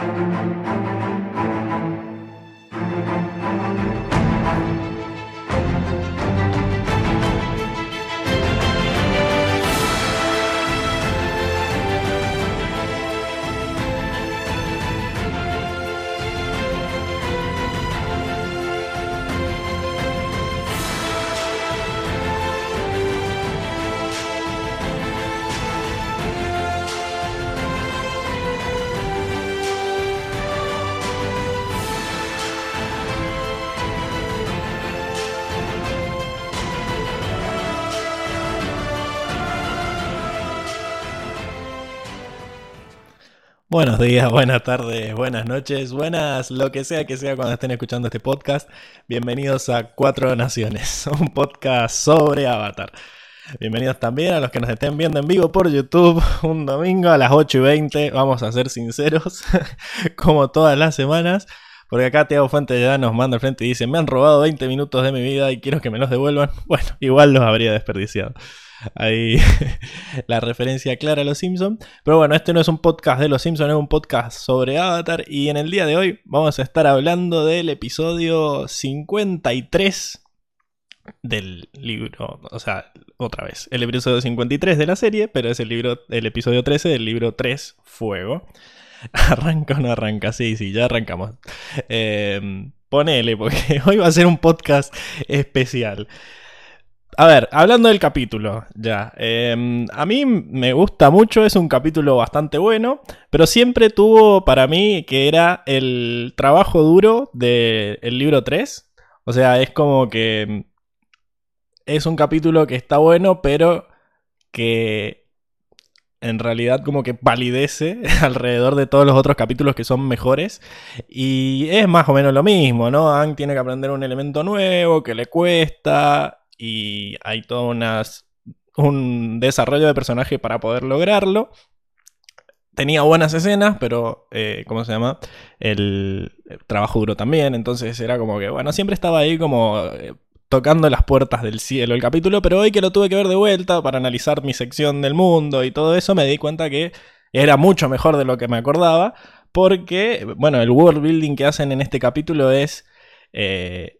thank you Buenos días, buenas tardes, buenas noches, buenas, lo que sea que sea cuando estén escuchando este podcast. Bienvenidos a Cuatro Naciones, un podcast sobre Avatar. Bienvenidos también a los que nos estén viendo en vivo por YouTube un domingo a las 8 y 20. Vamos a ser sinceros, como todas las semanas. Porque acá Tiago Fuente ya nos manda al frente y dice, me han robado 20 minutos de mi vida y quiero que me los devuelvan. Bueno, igual los habría desperdiciado. Ahí la referencia clara a los Simpsons. Pero bueno, este no es un podcast de los Simpsons, es un podcast sobre Avatar. Y en el día de hoy vamos a estar hablando del episodio 53 del libro. O sea, otra vez, el episodio 53 de la serie, pero es el, libro, el episodio 13 del libro 3, Fuego. ¿Arranca o no arranca? Sí, sí, ya arrancamos. Eh, ponele, porque hoy va a ser un podcast especial. A ver, hablando del capítulo, ya. Em, a mí me gusta mucho, es un capítulo bastante bueno, pero siempre tuvo para mí que era el trabajo duro del libro 3. O sea, es como que es un capítulo que está bueno, pero que en realidad como que palidece alrededor de todos los otros capítulos que son mejores. Y es más o menos lo mismo, ¿no? Ang tiene que aprender un elemento nuevo que le cuesta y hay todo unas, un desarrollo de personaje para poder lograrlo. Tenía buenas escenas, pero, eh, ¿cómo se llama? El, trabajo duro también, entonces era como que, bueno, siempre estaba ahí como eh, tocando las puertas del cielo el capítulo, pero hoy que lo tuve que ver de vuelta para analizar mi sección del mundo y todo eso, me di cuenta que era mucho mejor de lo que me acordaba, porque, bueno, el world building que hacen en este capítulo es... Eh,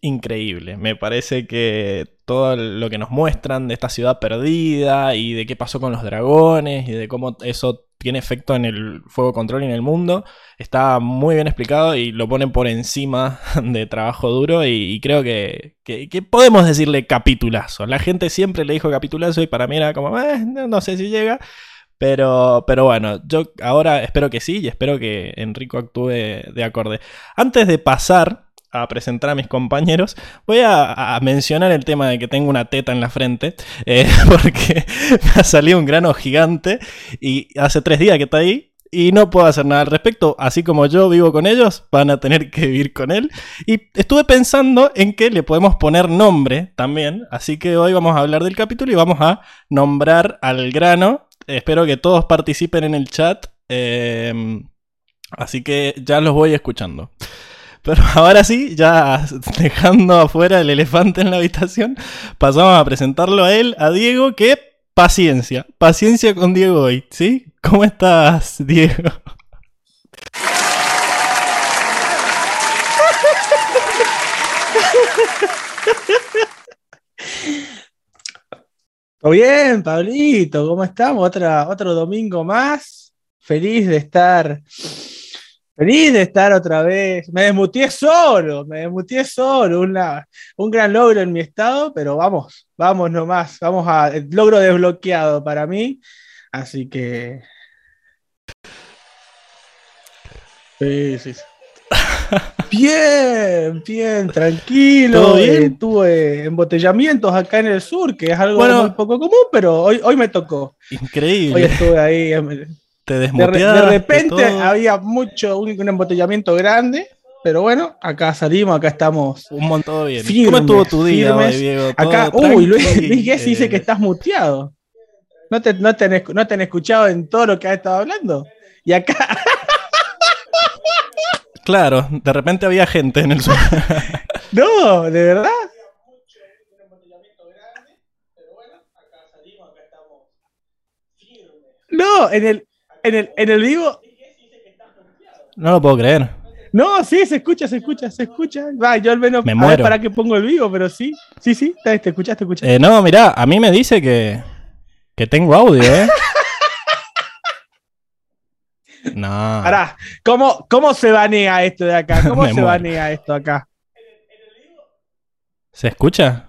increíble. Me parece que todo lo que nos muestran de esta ciudad perdida y de qué pasó con los dragones y de cómo eso tiene efecto en el fuego control y en el mundo está muy bien explicado y lo ponen por encima de trabajo duro y, creo que, podemos decirle capitulazo. La gente siempre le dijo capitulazo y para mí era como, eh, no sé si llega. Pero, pero bueno, yo ahora espero que sí y espero que Enrico actúe de acorde. Antes de pasar a presentar a mis compañeros, voy a, mencionar el tema de que tengo una teta en la frente, eh, porque me ha salido un grano gigante y hace tres días que está ahí y no puedo hacer nada al respecto. Así como yo vivo con ellos, van a tener que vivir con él. Y estuve pensando en que le podemos poner nombre también, así que hoy vamos a hablar del capítulo y vamos a nombrar al grano. Espero que todos participen en el chat. Eh, así que ya los voy escuchando. Pero ahora sí, ya dejando afuera el elefante en la habitación, pasamos a presentarlo a él, a Diego, que paciencia, paciencia con Diego hoy, ¿sí? ¿Cómo estás, Diego? ¿Todo bien, Pablito? ¿Cómo estamos? Otro domingo más. Feliz de estar Feliz de estar otra vez. Me desmutié solo, me desmutié solo. un gran logro en mi estado, pero vamos, vamos nomás. Vamos a. El logro desbloqueado para mí. Así que. Sí, sí. Bien, bien, tranquilo. Eh, tuve embotellamientos acá en el sur, que es algo muy poco común, pero hoy, hoy me tocó. Increíble. Hoy estuve ahí de, repente había mucho, un, embotellamiento grande, pero bueno, acá salimos, acá estamos. Un montón bien. ¿Cómo estuvo tu día, Diego? Acá, uy, Luis, Luis dice que estás muteado. ¿No te, no, te no te han escuchado en todo lo que has estado hablando? Y acá. Claro, de repente había gente en el sur. no, de verdad. No, en el, en el, en el vivo. No lo puedo creer. No, sí, se escucha, se escucha, se escucha. Va, yo al menos Me muero. para que pongo el vivo, pero sí, sí, sí, te te escuchas, te escuchas. Eh, no, mirá, a mí me dice que, que tengo audio, ¿eh? No. Pará, ¿cómo, ¿cómo se banea esto de acá? ¿Cómo se muero. banea esto acá? ¿Se escucha?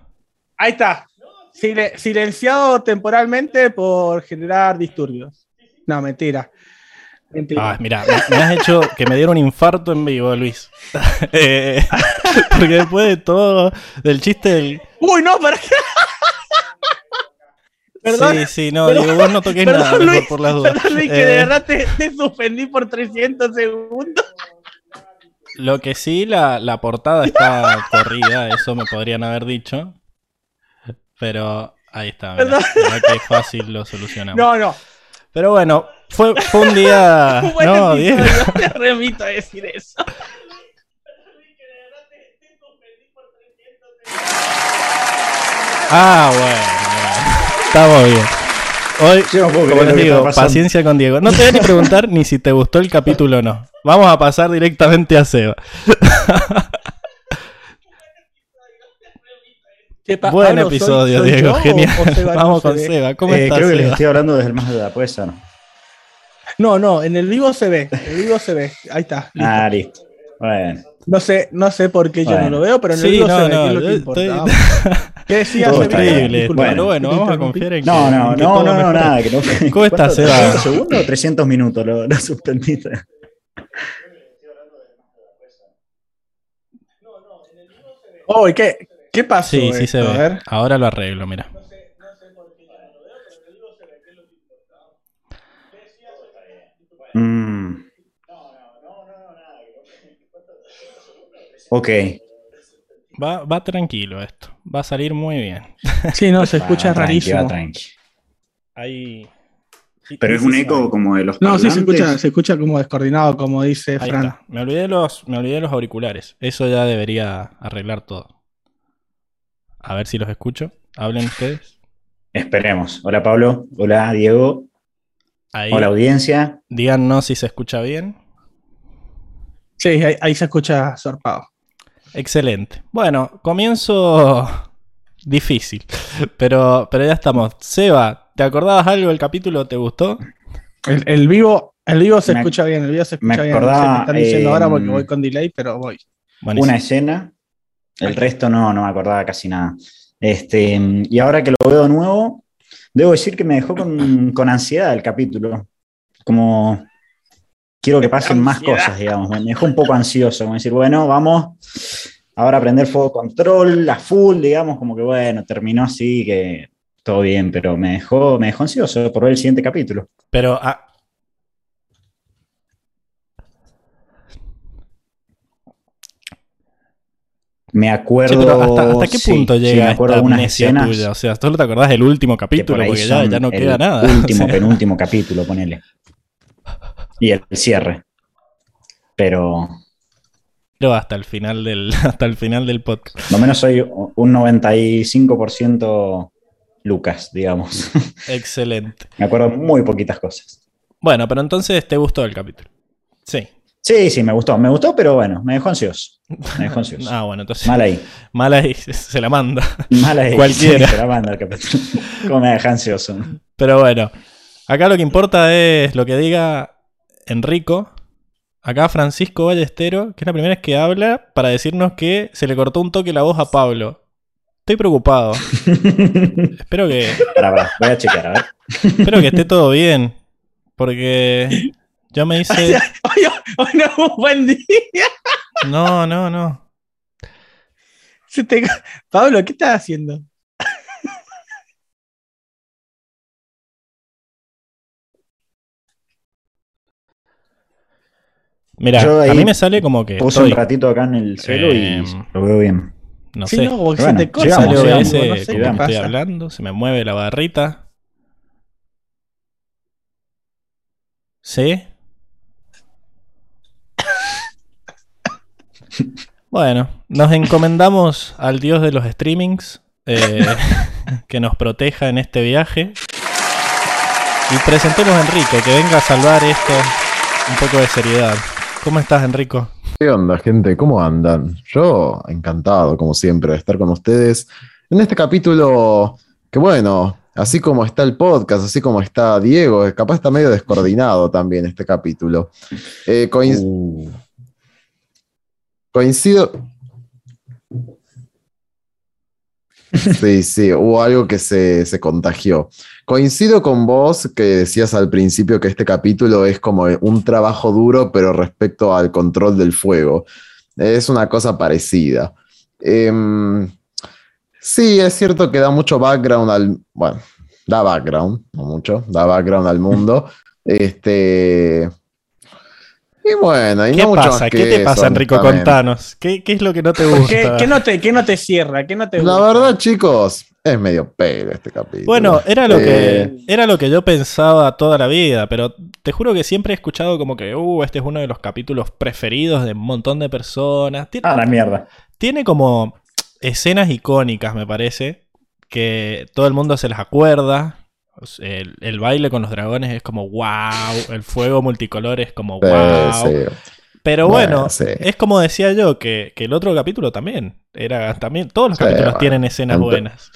Ahí está. Sile- silenciado temporalmente por generar disturbios. No, mentira. Mentira. Ah, mira, me, me has hecho que me diera un infarto en vivo, Luis. Eh, porque después de todo, del chiste del... Uy, no, para qué. Perdón, sí, sí, no, perdón, digo, vos no toques perdón, nada, Luis, por las dudas. Perdón, Luis, que Eh, de verdad te, te suspendí por 300 segundos. Lo que sí, la, la portada está corrida, eso me podrían haber dicho. Pero ahí está, Perdón. mirá qué fácil lo solucionamos. No, no. Pero bueno, fue, fue un día... No, Diego. episodio, te remito a decir eso. Ah, bueno, bueno. Estamos bien. Hoy, Yo no puedo como les digo, paciencia con Diego. No te voy a ni preguntar ni si te gustó el capítulo o no. Vamos a pasar directamente a Seba. ¿Qué pa- Buen Pablo, ¿soy- episodio, soy Diego. yo Genial. o Seba no Vamos se con ve? Seba. ¿Cómo Eh, estás, creo que les Seba? estoy hablando desde el más allá, puede ser. No, no, en el vivo se ve. En el vivo se ve. Ahí está. listo. Ah, listo. Bueno, No sé, no sé por qué yo Bueno. no lo veo, pero en el Sí, vivo no, se ve, no, lo yo que importa. estoy- Vamos. ¿Qué decías, Todo Seba? está Increíble. Pero bueno, te vamos a confiar en que. no, no, en que no, no, no, nada. Que no, ¿Cómo estás. Seba? ¿300 segundos o 300 minutos? Lo, lo suspendiste. Oh, ¿y ¿qué, ¿Qué pasó? Sí, sí se esto? A ve. ver. Ahora lo arreglo, mira. Mm. Ok. Va, va tranquilo esto. Va a salir muy bien. Sí, no, se escucha Va, rarísimo. va, tranqui. Ahí. Pero es un eco como de los No, sí, se escucha, se escucha como descoordinado, como dice Ahí Fran. está. Me olvidé, los, me olvidé los auriculares. Eso ya debería arreglar todo. A ver si los escucho. Hablen ustedes. Esperemos. Hola Pablo. Hola Diego. Ahí. Hola audiencia. Díganos si se escucha bien. Sí, ahí, ahí se escucha zarpado. Excelente. Bueno, comienzo difícil. Pero, pero ya estamos. Seba, ¿te acordabas algo del capítulo? ¿Te gustó? El, el vivo, el vivo se Me- escucha bien, el vivo se me escucha bien. No sé qué acordaba, están diciendo eh, ahora porque voy con delay, pero voy. Buenísimo. Una escena. El resto no, no me acordaba casi nada. Este, y ahora que lo veo de nuevo, debo decir que me dejó con, con ansiedad el capítulo. Como quiero que pasen más cosas, digamos. Me dejó un poco ansioso, como decir, bueno, vamos ahora a aprender fuego control, la full, digamos, como que bueno, terminó así, que todo bien, pero me dejó, me dejó ansioso por ver el siguiente capítulo. Pero ah, Me acuerdo. pero ¿hasta, hasta qué sí, punto sí, llega me acuerdo esta de unas amnesia escenas tuya? O sea, solo te acordás del último por capítulo porque ya, ya no queda nada. Último, O sea, penúltimo capítulo, ponele. Y el cierre. Pero pero hasta el final del, hasta el final del podcast. lo menos soy un 95% Lucas, digamos. Excelente. Me acuerdo muy poquitas cosas. Bueno, pero entonces te gustó el capítulo. Sí. Sí, sí, me gustó. Me gustó, pero bueno, me dejó ansioso. Me dejó ansioso. Ah, bueno, entonces. Mal ahí. Mal ahí, se- la manda. Mal ahí. Cualquiera. Se la manda el capítulo. ¿Cómo me deja ansioso? Pero bueno, acá lo que importa es lo que diga Enrico. Acá Francisco Ballestero, que es la primera vez que habla para decirnos que se le cortó un toque la voz a Pablo. Estoy preocupado. Espero que, pará, voy a chequear, a ver. espero que esté todo bien. Porque yo me hice. Hoy, hoy no es un buen día. No, no, no. Se te- Pablo, ¿qué estás haciendo? Mira, a mí me sale como que. Puse estoy- un ratito acá en el celo y Em, lo veo bien. no Sí, sé. no, porque Bueno, se te corta. llegamos, Sale llegamos, OBS no sé como estoy pasa. hablando, se me mueve la barrita. ¿Sí? Bueno, nos encomendamos al dios de los streamings eh, que nos proteja en este viaje. Y presentemos a Enrico, que venga a salvar esto un poco de seriedad. ¿Cómo estás, Enrico? ¿Qué onda, gente? ¿Cómo andan? Yo encantado, como siempre, de estar con ustedes en este capítulo que, bueno, así como está el podcast, así como está Diego, capaz está medio descoordinado también este capítulo. Eh, Uh, Coincido. Sí, sí, hubo algo que se, se contagió. Coincido con vos que decías al principio que este capítulo es como un trabajo duro, pero respecto al control del fuego. Es una cosa parecida. Em, sí, es cierto que da mucho background al. Bueno, da background, no mucho, da background al mundo. Este. Y bueno, y ¿Qué no pasa? ¿Qué te eso, pasa, Enrico? Contanos. ¿Qué, qué es lo que no te ¿Qué, gusta? qué no te, qué no te cierra? ¿Qué no te La gusta? verdad, chicos, es medio pelo este capítulo. Bueno, era lo, Eh, que, era lo que yo pensaba toda la vida, pero te juro que siempre he escuchado como que, uh, este es uno de los capítulos preferidos de un montón de personas. Tiene, Ah, la mierda. tiene como escenas icónicas, me parece, que todo el mundo se las acuerda. El, el baile con los dragones es como wow, el fuego multicolor es como wow. sí. Pero Bueno, bueno, sí. es como decía yo, que, que el otro capítulo también. Era también. Todos los Sí, capítulos bueno. tienen escenas buenas.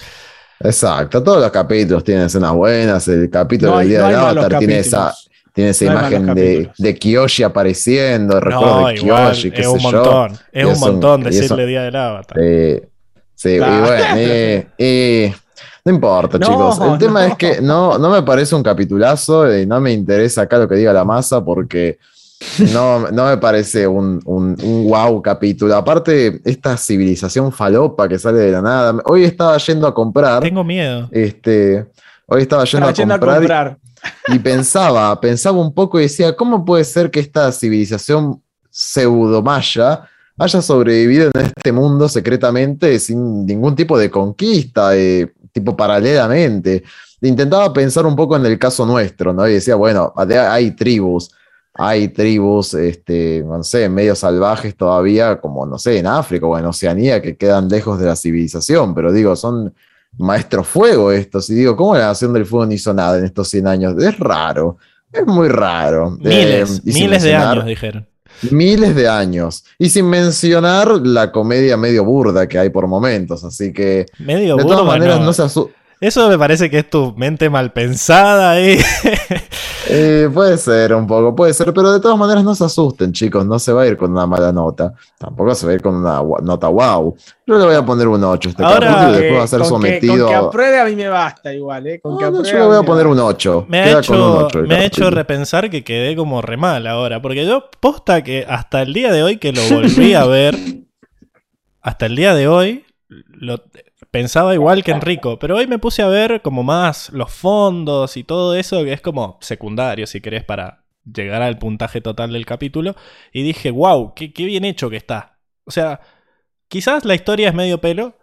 Exacto, todos los capítulos tienen escenas buenas. El capítulo No hay, del Día no del Avatar tiene esa, tiene esa No imagen de, de Kiyoshi apareciendo, el recuerdo No, de igual, Kiyoshi, qué es sé un yo. montón. Es un montón eso- decirle Día del Avatar. Eh, sí, Claro. y bueno, y- y- no importa, No, chicos. El tema no. es que no, no me parece un capitulazo y no me interesa acá lo que diga la masa porque no, no me parece un, un, un wow capítulo. Aparte, esta civilización falopa que sale de la nada. Hoy estaba yendo a comprar. Tengo miedo. Este, hoy estaba yendo, a, a comprar comprar. y pensaba, pensaba un poco y decía, ¿cómo puede ser que esta civilización pseudo-maya haya sobrevivido en este mundo secretamente sin ningún tipo de conquista, eh, tipo paralelamente? Intentaba pensar un poco en el caso nuestro, ¿no? Y decía, bueno, hay tribus, hay tribus, este, no sé, medio salvajes todavía, como, no sé, en África o en Oceanía, que quedan lejos de la civilización, pero digo, son maestros fuego estos, y digo, ¿cómo la Nación del Fuego no hizo nada en estos 100 años? Es raro, es muy raro. Miles, Eh, miles de años, dijeron. Miles de años. Y sin mencionar la comedia medio burda que hay por momentos, así que Medio de todas maneras no. no se asu- Eso me parece que es tu mente mal pensada ahí. Eh, puede ser un poco, puede ser, pero de todas maneras no se asusten, chicos, no se va a ir con una mala nota, tampoco se va a ir con una nota wow. Yo le voy a poner un 8 este Ahora- capítulo y después va a ser con que- sometido. con que apruebe a mí me basta igual, ¿eh? Con que no, apruebe yo le voy a poner un basta. 8. Me ha, Queda con un hecho, 8 el me ha hecho repensar que quedé como re mal ahora. Porque yo posta que hasta el día de hoy que lo volví a ver, hasta el día de hoy, lo, pensaba igual que Enrico. Pero hoy me puse a ver como más los fondos y todo eso, que es como secundario, si querés, para llegar al puntaje total del capítulo. Y dije, wow, qué, qué bien hecho que está. O sea, quizás la historia es medio pelo,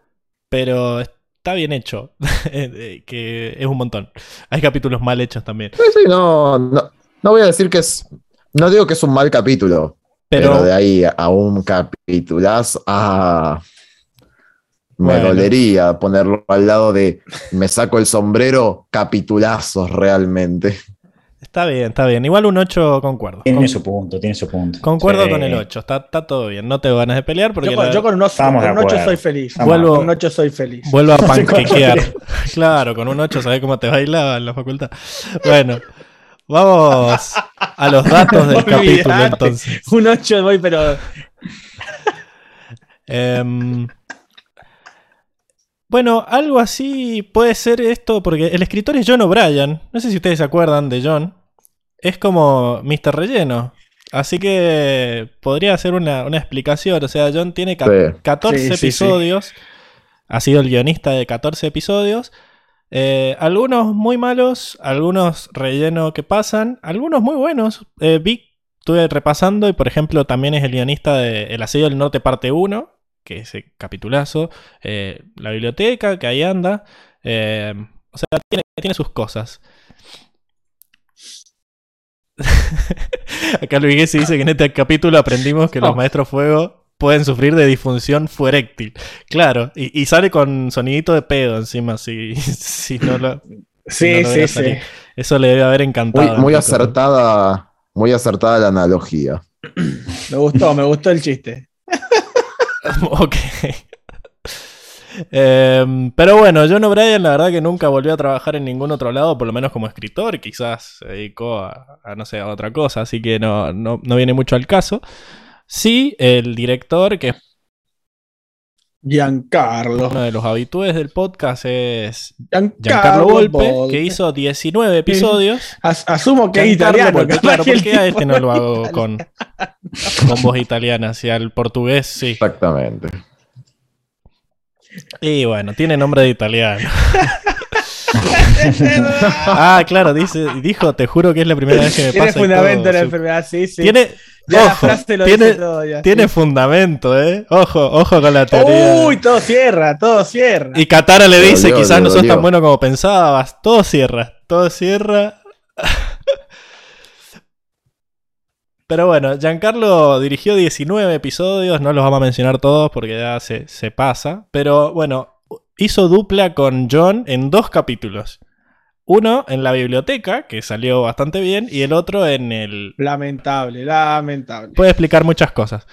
pero está bien hecho. Eh, que es un montón. Hay capítulos mal hechos también. Sí, sí, no, no, no voy a decir que es. No digo que es un mal capítulo, pero, Pero, de ahí a un capitulazo. Ah, me Bueno. dolería ponerlo al lado de me saco el sombrero, capitulazos realmente. está bien, está bien. Igual un 8 concuerdo. Tiene Con- su punto, tiene su punto. concuerdo Sí. con el 8. Está, está todo bien. No tengo ganas de pelear porque Yo, con- la- yo con un 8, Estamos de con un ocho acuerdo. soy feliz. Vuelvo- Con un 8 soy feliz. vuelvo a panquequear. claro, con un 8 sabés cómo te bailaba en la facultad. Bueno, vamos a los datos del capítulo entonces. Un 8 voy, pero. Em, bueno, algo así puede ser esto, porque el escritor es John O'Brien. No sé si ustedes se acuerdan de John. Es como Mr. Relleno. Así que podría ser una, una explicación. O sea, John tiene ca- Sí. 14 Sí, sí, sí. episodios. Ha sido el guionista de 14 episodios. Eh, algunos muy malos, algunos relleno que pasan, algunos muy buenos. Eh, vi, estuve repasando y por ejemplo también es el guionista de El Asedio del Norte parte 1, que es ese capitulazo. Eh, la biblioteca, que ahí anda. Eh, o sea, tiene, tiene sus cosas. Acá Luis Gessi dice que en este capítulo aprendimos que los Oh. maestros fuego pueden sufrir de disfunción fueréctil. Claro, y, y sale con sonidito de pedo encima, si, si no lo... Sí, no lo sí, sí. Eso le debe haber encantado. Muy, acertada, muy acertada la analogía. Me gustó, me gustó el chiste. ok. Em, pero bueno, John O'Brien la verdad que nunca volvió a trabajar en ningún otro lado, por lo menos como escritor, quizás se dedicó a, no sé, a otra cosa, así que no, no, no viene mucho al caso. Sí, el director, que es Giancarlo. uno de los habitués del podcast, es Giancarlo, Giancarlo Volpe, Volpe. que hizo 19 episodios. As- asumo que es Giancarlo italiano. Volpe, claro, que ¿por el qué a este no lo hago italiano. con, con voz italiana? Si al portugués sí. Exactamente. Y bueno, tiene nombre de italiano. ah, claro, dice, dijo, te juro que es la primera vez que me Tiene pasa. y fundamento todo, la sí. enfermedad, sí, sí. Tiene, ya la ojo, frase lo tiene, dice todo ya. tiene fundamento, ¿eh? Ojo, ojo con la teoría. Uy, todo cierra, todo cierra. y Katara le dice, dolió, quizás no sos tan bueno como pensabas. Todo cierra, todo cierra. Pero bueno, Giancarlo dirigió 19 episodios, no los vamos a mencionar todos porque ya se, se pasa. Pero bueno, hizo dupla con John en dos capítulos. Uno en la biblioteca, que salió bastante bien, y el otro en el, Lamentable, lamentable. puede explicar muchas cosas.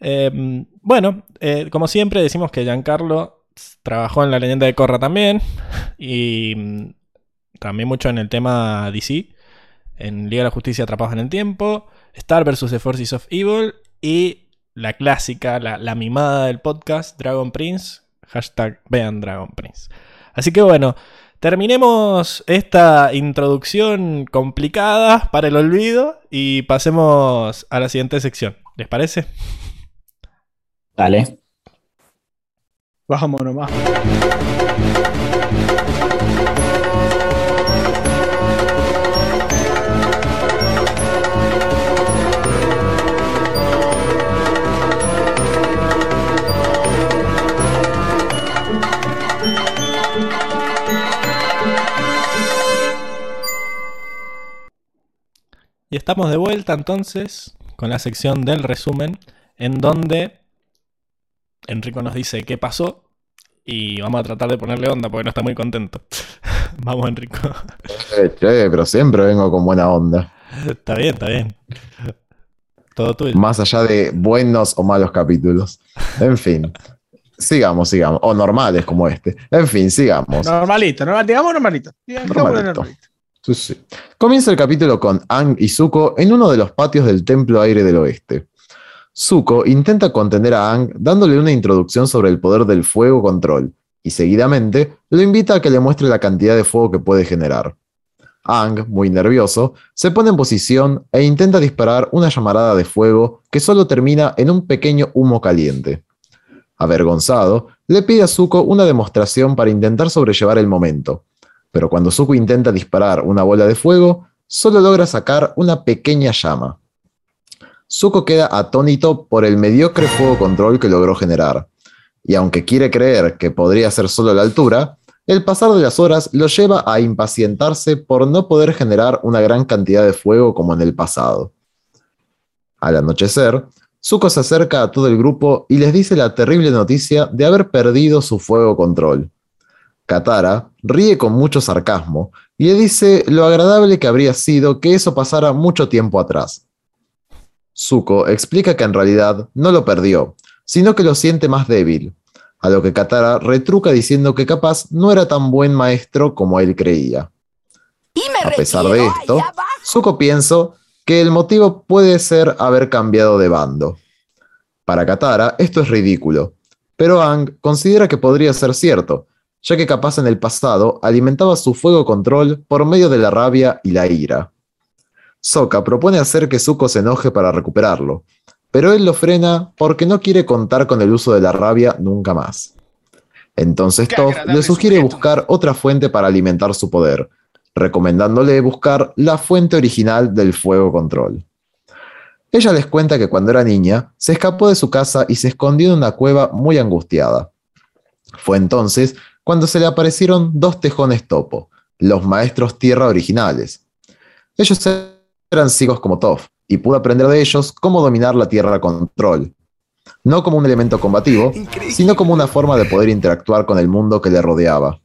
Eh, bueno, eh, como siempre decimos que Giancarlo trabajó en La leyenda de Korra también y mm, también mucho en el tema DC, en Liga de la Justicia Atrapados en el Tiempo, Star vs. The Forces of Evil y la clásica, la, la mimada del podcast, Dragon Prince, hashtag vean Dragon Prince. Así que bueno, terminemos esta introducción complicada para el olvido y pasemos a la siguiente sección. ¿Les parece? Dale. Vamos nomás. Y estamos de vuelta entonces con la sección del resumen, en donde Enrico nos dice qué pasó y vamos a tratar de ponerle onda porque no está muy contento. vamos, Enrico. Eh, che, pero siempre vengo con buena onda. está bien, está bien. Todo tuyo. Más allá de buenos o malos capítulos. En fin. Sigamos, sigamos. O normales como este. En fin, sigamos. Normalito, normal, digamos normalito. Digámoslo Normalito. normalito. Comienza el capítulo con Ang y Zuko en uno de los patios del Templo Aire del Oeste. Zuko intenta contener a Ang dándole una introducción sobre el poder del fuego control y seguidamente lo invita a que le muestre la cantidad de fuego que puede generar. Ang, muy nervioso, se pone en posición e intenta disparar una llamarada de fuego que solo termina en un pequeño humo caliente. Avergonzado, le pide a Zuko una demostración para intentar sobrellevar el momento, pero cuando Zuko intenta disparar una bola de fuego, solo logra sacar una pequeña llama. Zuko queda atónito por el mediocre fuego control que logró generar, y aunque quiere creer que podría ser solo la altura, el pasar de las horas lo lleva a impacientarse por no poder generar una gran cantidad de fuego como en el pasado. Al anochecer, Zuko se acerca a todo el grupo y les dice la terrible noticia de haber perdido su fuego control. Katara ríe con mucho sarcasmo y le dice lo agradable que habría sido que eso pasara mucho tiempo atrás. Zuko explica que en realidad no lo perdió, sino que lo siente más débil, a lo que Katara retruca diciendo que capaz no era tan buen maestro como él creía. A pesar de esto. Zuko piensa que el motivo puede ser haber cambiado de bando. Para Katara, esto es ridículo, pero Aang considera que podría ser cierto, ya que capaz en el pasado alimentaba su fuego control por medio de la rabia y la ira. Sokka propone hacer que Zuko se enoje para recuperarlo, pero él lo frena porque no quiere contar con el uso de la rabia nunca más. Entonces Toph le sugiere sujeto. buscar otra fuente para alimentar su poder, recomendándole buscar la fuente original del fuego control. Ella les cuenta que cuando era niña se escapó de su casa y se escondió en una cueva muy angustiada. Fue entonces cuando se le aparecieron dos tejones topo, los maestros tierra originales. Ellos eran ciegos como Toph y pudo aprender de ellos cómo dominar la tierra control, no como un elemento combativo, sino como una forma de poder interactuar con el mundo que le rodeaba.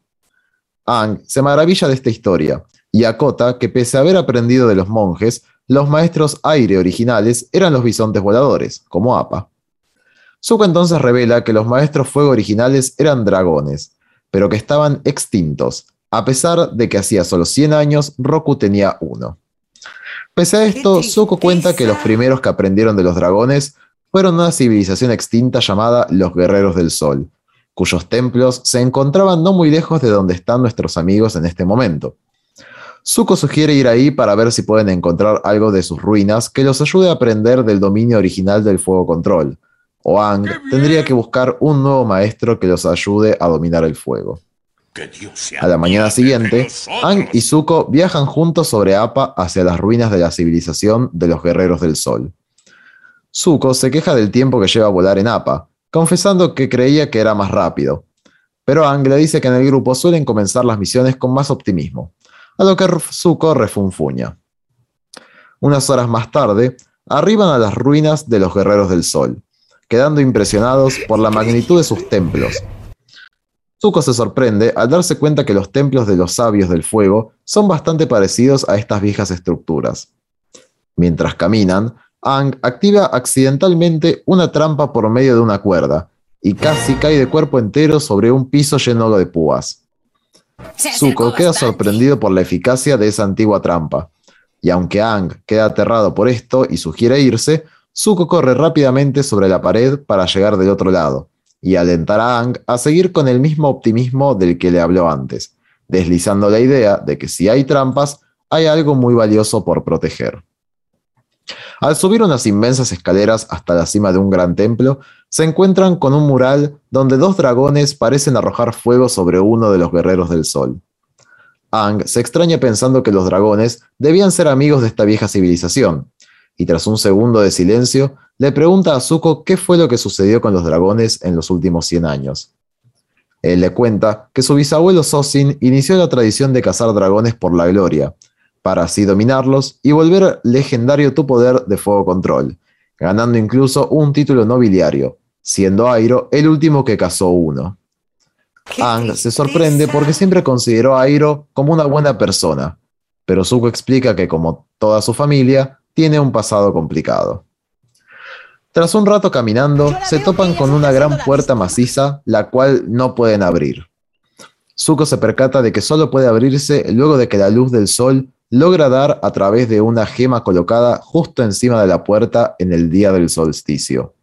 Aang se maravilla de esta historia y acota que pese a haber aprendido de los monjes, los maestros aire originales eran los bisontes voladores, como APA. Zuko entonces revela que los maestros fuego originales eran dragones, pero que estaban extintos, a pesar de que hacía solo 100 años Roku tenía uno. Pese a esto, Zuko cuenta que los primeros que aprendieron de los dragones fueron una civilización extinta llamada los Guerreros del Sol, cuyos templos se encontraban no muy lejos de donde están nuestros amigos en este momento. Zuko sugiere ir ahí para ver si pueden encontrar algo de sus ruinas que los ayude a aprender del dominio original del fuego control. O Ang tendría que buscar un nuevo maestro que los ayude a dominar el fuego. A la mañana siguiente, Ang y Zuko viajan juntos sobre Appa hacia las ruinas de la civilización de los Guerreros del Sol. Zuko se queja del tiempo que lleva a volar en Appa, confesando que creía que era más rápido. Pero Ang le dice que en el grupo suelen comenzar las misiones con más optimismo a lo que Zuko refunfuña. Unas horas más tarde, arriban a las ruinas de los Guerreros del Sol, quedando impresionados por la magnitud de sus templos. Zuko se sorprende al darse cuenta que los templos de los sabios del fuego son bastante parecidos a estas viejas estructuras. Mientras caminan, Ang activa accidentalmente una trampa por medio de una cuerda y casi cae de cuerpo entero sobre un piso lleno de púas. Zuko queda sorprendido por la eficacia de esa antigua trampa, y aunque Ang queda aterrado por esto y sugiere irse, Zuko corre rápidamente sobre la pared para llegar del otro lado, y alentar a Ang a seguir con el mismo optimismo del que le habló antes, deslizando la idea de que si hay trampas, hay algo muy valioso por proteger. Al subir unas inmensas escaleras hasta la cima de un gran templo, se encuentran con un mural donde dos dragones parecen arrojar fuego sobre uno de los guerreros del sol. Ang se extraña pensando que los dragones debían ser amigos de esta vieja civilización, y tras un segundo de silencio, le pregunta a Zuko qué fue lo que sucedió con los dragones en los últimos 100 años. Él le cuenta que su bisabuelo Sosin inició la tradición de cazar dragones por la gloria, para así dominarlos y volver legendario tu poder de fuego control, ganando incluso un título nobiliario, siendo Airo el último que cazó uno. Ang se sorprende porque siempre consideró a Airo como una buena persona, pero Zuko explica que como toda su familia, tiene un pasado complicado. Tras un rato caminando, se topan con una gran puerta maciza, la cual no pueden abrir. Zuko se percata de que solo puede abrirse luego de que la luz del sol logra dar a través de una gema colocada justo encima de la puerta en el día del solsticio.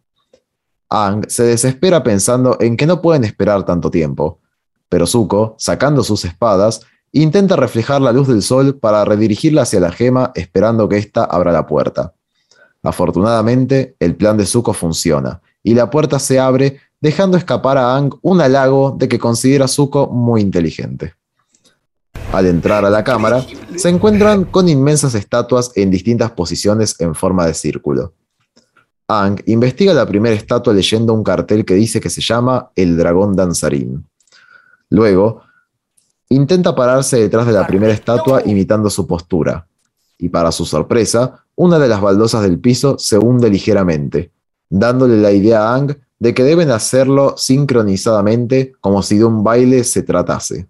Ang se desespera pensando en que no pueden esperar tanto tiempo, pero Zuko, sacando sus espadas, intenta reflejar la luz del sol para redirigirla hacia la gema esperando que ésta abra la puerta. Afortunadamente, el plan de Zuko funciona, y la puerta se abre dejando escapar a Ang un halago de que considera Zuko muy inteligente. Al entrar a la cámara, se encuentran con inmensas estatuas en distintas posiciones en forma de círculo. Ang investiga la primera estatua leyendo un cartel que dice que se llama El Dragón Danzarín. Luego, intenta pararse detrás de la primera estatua imitando su postura, y para su sorpresa, una de las baldosas del piso se hunde ligeramente, dándole la idea a Ang de que deben hacerlo sincronizadamente como si de un baile se tratase.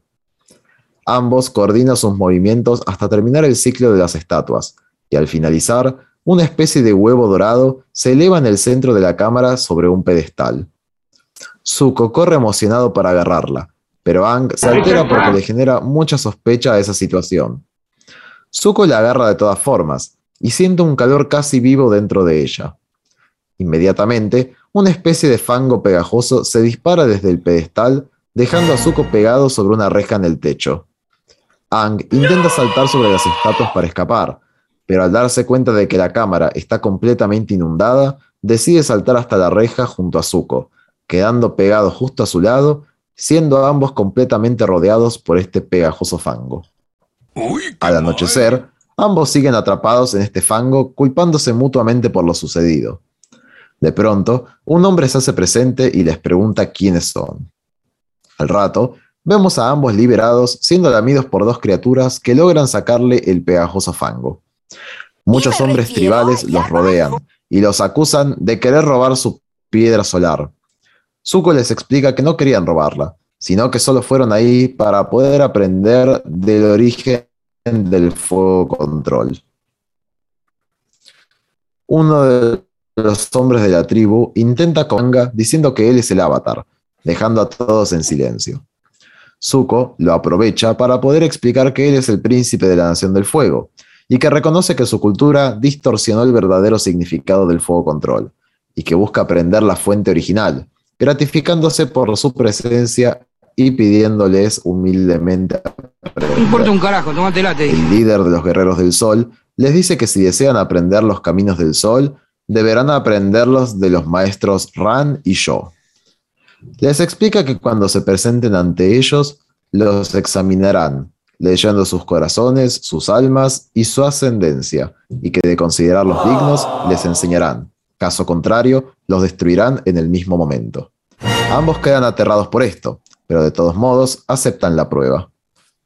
Ambos coordinan sus movimientos hasta terminar el ciclo de las estatuas, y al finalizar, una especie de huevo dorado se eleva en el centro de la cámara sobre un pedestal. Zuko corre emocionado para agarrarla, pero Ang se altera porque le genera mucha sospecha a esa situación. Zuko la agarra de todas formas, y siente un calor casi vivo dentro de ella. Inmediatamente, una especie de fango pegajoso se dispara desde el pedestal, dejando a Zuko pegado sobre una reja en el techo. Ang intenta saltar sobre las estatuas para escapar, pero al darse cuenta de que la cámara está completamente inundada, decide saltar hasta la reja junto a Zuko, quedando pegado justo a su lado, siendo ambos completamente rodeados por este pegajoso fango. Al anochecer, ambos siguen atrapados en este fango, culpándose mutuamente por lo sucedido. De pronto, un hombre se hace presente y les pregunta quiénes son. Al rato, Vemos a ambos liberados siendo lamidos por dos criaturas que logran sacarle el pegajoso fango. Muchos hombres tribales los rodean y los acusan de querer robar su piedra solar. Zuko les explica que no querían robarla, sino que solo fueron ahí para poder aprender del origen del fuego control. uno de los hombres de la tribu intenta con Anga diciendo que él es el avatar, dejando a todos en silencio. Zuko lo aprovecha para poder explicar que él es el príncipe de la Nación del Fuego y que reconoce que su cultura distorsionó el verdadero significado del fuego control y que busca aprender la fuente original, gratificándose por su presencia y pidiéndoles humildemente No importa un carajo, tomate late. el líder de los guerreros del sol les dice que si desean aprender los caminos del sol, deberán aprenderlos de los maestros Ran y Yo. Les explica que cuando se presenten ante ellos, los examinarán, leyendo sus corazones, sus almas y su ascendencia, y que de considerarlos dignos les enseñarán. Caso contrario, los destruirán en el mismo momento. Ambos quedan aterrados por esto, pero de todos modos aceptan la prueba.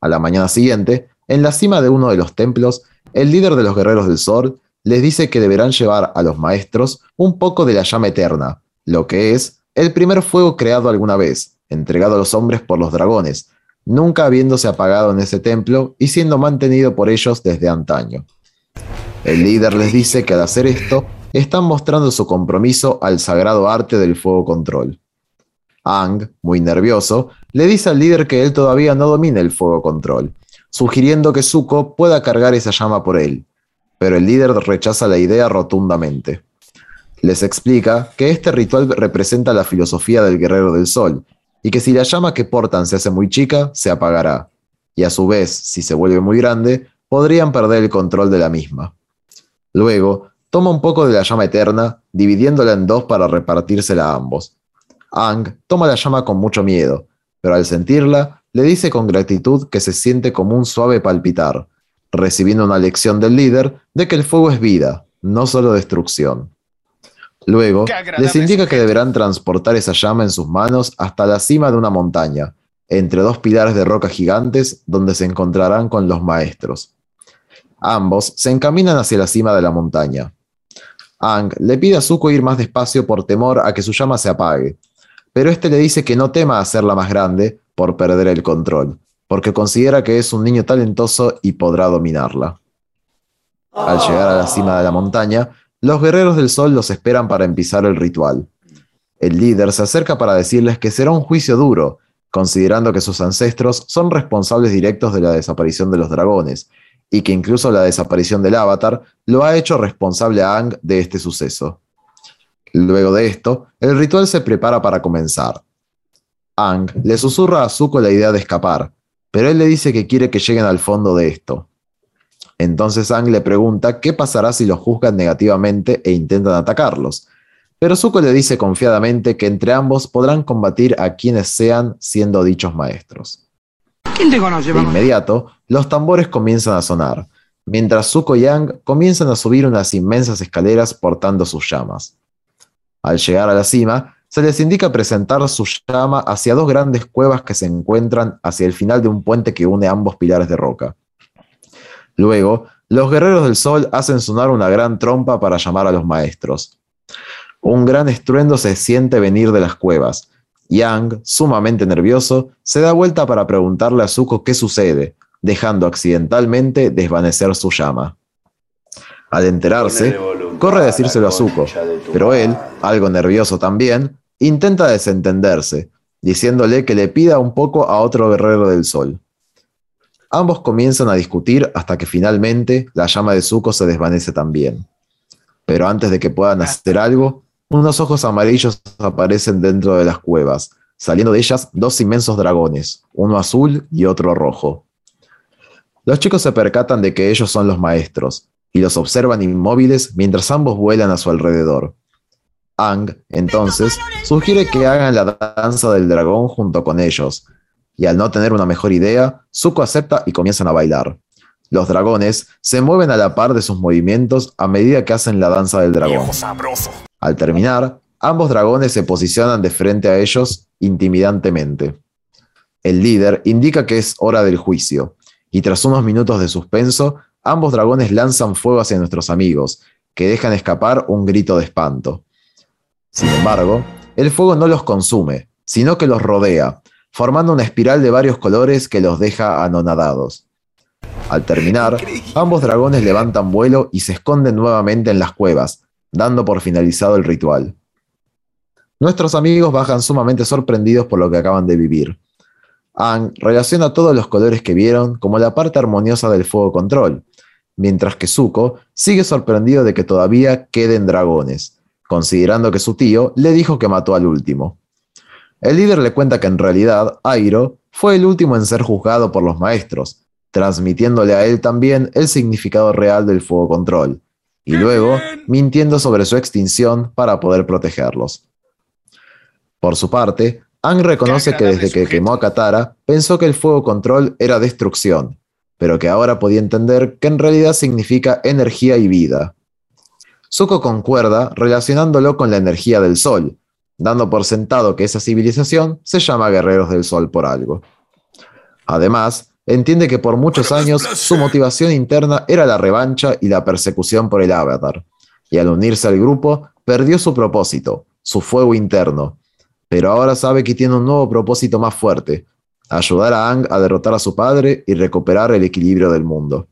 A la mañana siguiente, en la cima de uno de los templos, el líder de los guerreros del sol les dice que deberán llevar a los maestros un poco de la llama eterna, lo que es el primer fuego creado alguna vez, entregado a los hombres por los dragones, nunca habiéndose apagado en ese templo y siendo mantenido por ellos desde antaño. El líder les dice que al hacer esto, están mostrando su compromiso al sagrado arte del fuego control. Ang, muy nervioso, le dice al líder que él todavía no domina el fuego control, sugiriendo que Zuko pueda cargar esa llama por él, pero el líder rechaza la idea rotundamente. Les explica que este ritual representa la filosofía del guerrero del sol, y que si la llama que portan se hace muy chica, se apagará, y a su vez, si se vuelve muy grande, podrían perder el control de la misma. Luego, toma un poco de la llama eterna, dividiéndola en dos para repartírsela a ambos. Ang toma la llama con mucho miedo, pero al sentirla, le dice con gratitud que se siente como un suave palpitar, recibiendo una lección del líder de que el fuego es vida, no solo destrucción. Luego, les indica que deberán transportar esa llama en sus manos hasta la cima de una montaña, entre dos pilares de roca gigantes donde se encontrarán con los maestros. Ambos se encaminan hacia la cima de la montaña. Ang le pide a Zuko ir más despacio por temor a que su llama se apague, pero este le dice que no tema hacerla más grande por perder el control, porque considera que es un niño talentoso y podrá dominarla. Al llegar a la cima de la montaña, los guerreros del sol los esperan para empezar el ritual. El líder se acerca para decirles que será un juicio duro, considerando que sus ancestros son responsables directos de la desaparición de los dragones, y que incluso la desaparición del avatar lo ha hecho responsable a Ang de este suceso. Luego de esto, el ritual se prepara para comenzar. Ang le susurra a Zuko la idea de escapar, pero él le dice que quiere que lleguen al fondo de esto. Entonces Ang le pregunta qué pasará si los juzgan negativamente e intentan atacarlos. Pero Zuko le dice confiadamente que entre ambos podrán combatir a quienes sean siendo dichos maestros. ¿Quién te conoce, De inmediato, los tambores comienzan a sonar, mientras Zuko y Yang comienzan a subir unas inmensas escaleras portando sus llamas. Al llegar a la cima, se les indica presentar su llama hacia dos grandes cuevas que se encuentran hacia el final de un puente que une ambos pilares de roca. Luego, los guerreros del sol hacen sonar una gran trompa para llamar a los maestros. Un gran estruendo se siente venir de las cuevas. Yang, sumamente nervioso, se da vuelta para preguntarle a Zuko qué sucede, dejando accidentalmente desvanecer su llama. Al enterarse, corre a decírselo a Zuko, pero él, algo nervioso también, intenta desentenderse, diciéndole que le pida un poco a otro guerrero del sol. Ambos comienzan a discutir hasta que finalmente la llama de Zuko se desvanece también. Pero antes de que puedan hacer algo, unos ojos amarillos aparecen dentro de las cuevas, saliendo de ellas dos inmensos dragones, uno azul y otro rojo. Los chicos se percatan de que ellos son los maestros, y los observan inmóviles mientras ambos vuelan a su alrededor. Ang, entonces, sugiere que hagan la danza del dragón junto con ellos, y al no tener una mejor idea, Zuko acepta y comienzan a bailar. Los dragones se mueven a la par de sus movimientos a medida que hacen la danza del dragón. Al terminar, ambos dragones se posicionan de frente a ellos intimidantemente. El líder indica que es hora del juicio, y tras unos minutos de suspenso, ambos dragones lanzan fuego hacia nuestros amigos, que dejan escapar un grito de espanto. Sin embargo, el fuego no los consume, sino que los rodea, formando una espiral de varios colores que los deja anonadados. Al terminar, ambos dragones levantan vuelo y se esconden nuevamente en las cuevas, dando por finalizado el ritual. Nuestros amigos bajan sumamente sorprendidos por lo que acaban de vivir. Ang relaciona todos los colores que vieron como la parte armoniosa del fuego control, mientras que Zuko sigue sorprendido de que todavía queden dragones, considerando que su tío le dijo que mató al último. El líder le cuenta que en realidad Airo fue el último en ser juzgado por los maestros, transmitiéndole a él también el significado real del fuego control, y luego mintiendo sobre su extinción para poder protegerlos. Por su parte, Ang reconoce que desde que quemó a Katara pensó que el fuego control era destrucción, pero que ahora podía entender que en realidad significa energía y vida. Zuko concuerda relacionándolo con la energía del sol, dando por sentado que esa civilización se llama Guerreros del Sol por algo. Además, entiende que por muchos años su motivación interna era la revancha y la persecución por el Avatar, y al unirse al grupo perdió su propósito, su fuego interno, pero ahora sabe que tiene un nuevo propósito más fuerte, ayudar a Ang a derrotar a su padre y recuperar el equilibrio del mundo.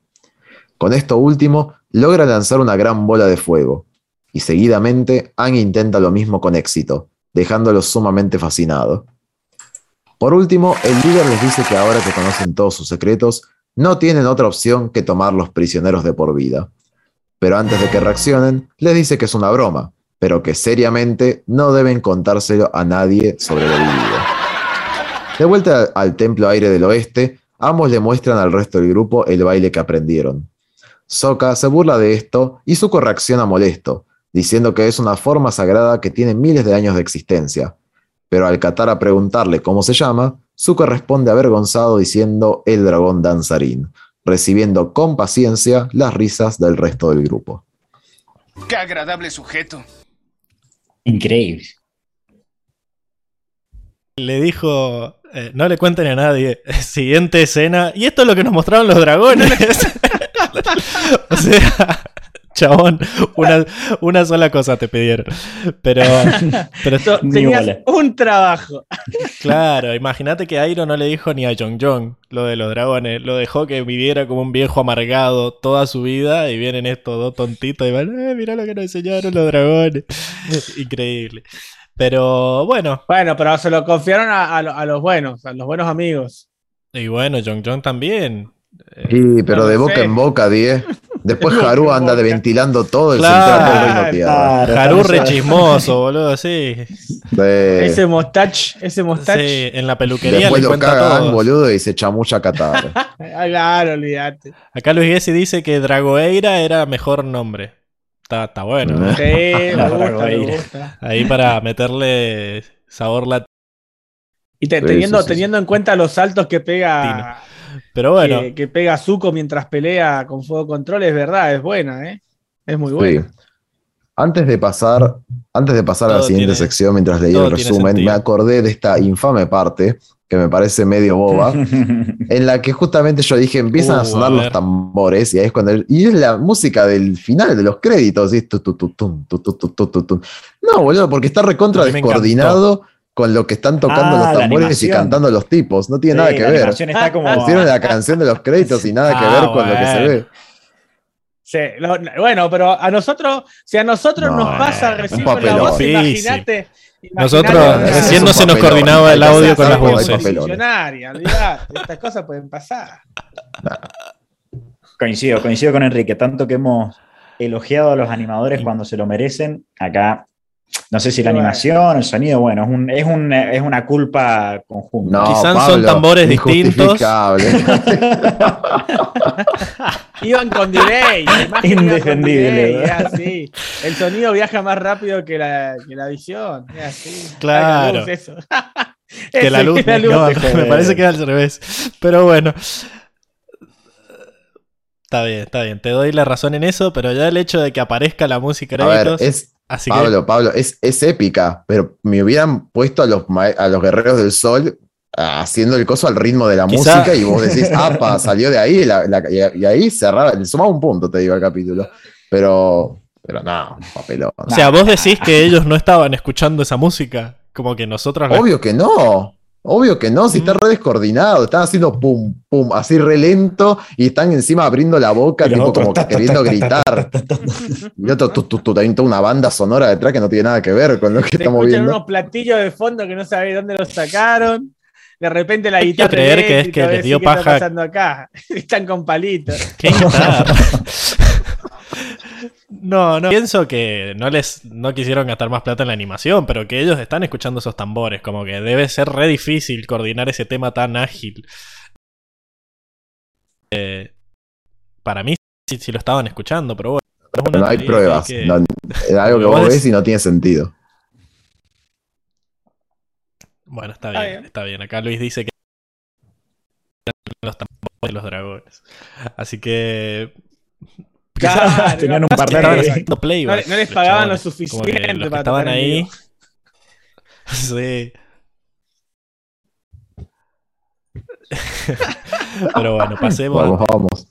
Con esto último, logra lanzar una gran bola de fuego, y seguidamente Ang intenta lo mismo con éxito, dejándolo sumamente fascinado. Por último, el líder les dice que ahora que conocen todos sus secretos, no tienen otra opción que tomarlos prisioneros de por vida. Pero antes de que reaccionen, les dice que es una broma, pero que seriamente no deben contárselo a nadie sobre lo vivido. De vuelta al Templo Aire del Oeste, ambos le muestran al resto del grupo el baile que aprendieron. Sokka se burla de esto y Zuko reacciona molesto, diciendo que es una forma sagrada que tiene miles de años de existencia. Pero al Katara preguntarle cómo se llama, Zuko responde avergonzado diciendo el dragón danzarín, recibiendo con paciencia las risas del resto del grupo. Qué agradable sujeto. Increíble. Le dijo, eh, no le cuenten a nadie, siguiente escena, y esto es lo que nos mostraron los dragones. o sea, chabón, una, una sola cosa te pidieron. Pero, pero Ni Tenías un trabajo. claro, imagínate que Airo no le dijo ni a Jong Jong lo de los dragones, lo dejó que viviera como un viejo amargado toda su vida y vienen estos dos tontitos y van, eh, mirá lo que nos enseñaron los dragones. Increíble. Pero bueno, Bueno, pero se lo confiaron a, a lo- a los buenos, a los buenos amigos. y bueno, Jong Jong también. Sí, pero No de boca sé. en boca, Die. Después Haru anda de ventilando todo el Claro. central del Reino Tierra. Claro, Haru re estamos- chismoso, boludo, sí. De- Ese mustache, ese mustache. Sí, en la peluquería Después le lo cuenta caga todo. Ang, boludo, y se chamucha a Katara. Ah, claro, olvídate. Acá Luis Gessi dice que Dragoeira era mejor nombre. Está, está bueno. ¿no? Sí, me gusta. Ahí para meterle sabor latino. Y te- Sí, teniendo, sí, sí, teniendo en cuenta los saltos que pega Pero bueno, que, que pega Zuko mientras pelea con fuego control, es verdad, es buena, ¿eh? Es muy buena. Sí. Antes de pasar, antes de pasar a la siguiente tiene- sección, mientras leía todo el resumen, me acordé de esta infame parte que me parece medio boba, en la que justamente yo dije, empiezan Uh, a sonar a los tambores, y ahí es cuando el- y es la música del final de los créditos, y tu, tu, tu, tum, tu, tu, tu, tu, tu, tum. No, boludo, porque está recontra descoordinado con lo que están tocando Ah, los tambores y cantando los tipos, no tiene Sí, nada que la ver. está como. Pusieron la canción de los créditos y nada que Ah, ver con lo que se bueno. ve. Sí, lo- bueno, pero a nosotros, si a nosotros No, nos pasa un recién con la voz, Difícil. imagínate. nosotros imagínate- recién no un se nos coordinaba el audio con las voces. estas cosas pueden pasar. Coincido, coincido con Enrique. Tanto que hemos elogiado a los animadores cuando se lo merecen. Acá, no sé si la animación, el sonido, bueno, es, un- es, un- es una culpa conjunta. No, Quizás son tambores distintos. Iban con delay, Indefendible, delay, es ¿verdad? así. El sonido viaja más rápido que la, que la visión, es así. Claro. La luz, eso. Que Eso, la luz, la luz. no, te jode. me parece que era al revés. Pero bueno. Está bien, está bien. Te doy la razón en eso, pero ya el hecho de que aparezca la música A ver, es, así que Pablo, Pablo, es, es épica, pero me hubieran puesto a los, a los guerreros del sol ah, haciendo el coso al ritmo de la Quizá- música y vos decís, apa, salió de ahí, la- la- y, ahí cerraba, le sumaba un punto, te digo, al capítulo. Pero, pero no, papelón. O sea, vos decís que ellos no estaban escuchando esa música. Como que nosotros la- Obvio que no. Obvio que no, si está re descoordinado, están haciendo pum, pum, así re lento y están encima abriendo la boca, tipo otros, como que ta, ta, queriendo ta, ta, ta, gritar. ta, ta, ta. Y otro, tu, tu, tu, también toda una banda sonora detrás que no tiene nada que ver con lo que Se estamos escuchan viendo. unos platillos de fondo que no sabés dónde los sacaron. De repente la Quiero guitarra. creer que es que les dio está paja. pasando acá? Están con palitos. ¿Qué guitarra? No, no. Pienso que no les no quisieron gastar más plata en la animación, pero que ellos están escuchando esos tambores, como que debe ser re difícil coordinar ese tema tan ágil. Eh, para mí sí, sí lo estaban escuchando, pero bueno. No hay pruebas. que- no- es algo que Vos ves y no tiene sentido. Bueno, está Está bien, bien. está bien. Acá Luis dice que los tambores de los dragones. Así que Claro, Tenían un par de estaban Sí. haciendo playback. No, no les los pagaban lo suficiente los para estaban ahí. Sí. Pero bueno, pasemos. Vamos, vamos.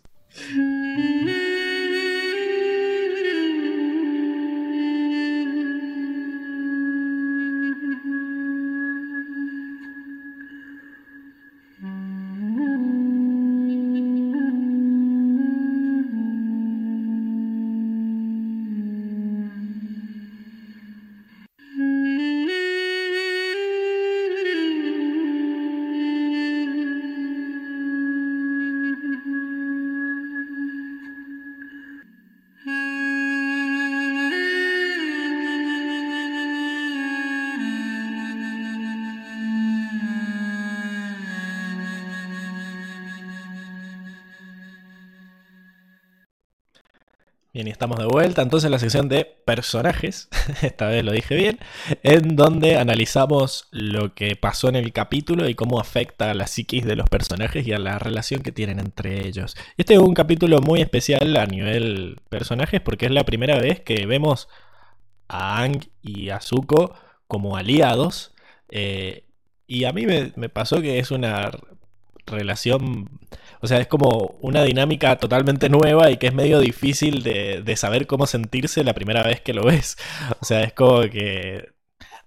Bien, y estamos de vuelta entonces en la sección de personajes, esta vez lo dije bien, en donde analizamos lo que pasó en el capítulo y cómo afecta a la psiquis de los personajes y a la relación que tienen entre ellos. Este es un capítulo muy especial a nivel personajes porque es la primera vez que vemos a Ang y a Zuko como aliados. eh, y a mí me, me pasó que es una relación o sea, es como una dinámica totalmente nueva y que es medio difícil de, de saber cómo sentirse la primera vez que lo ves. O sea, es como que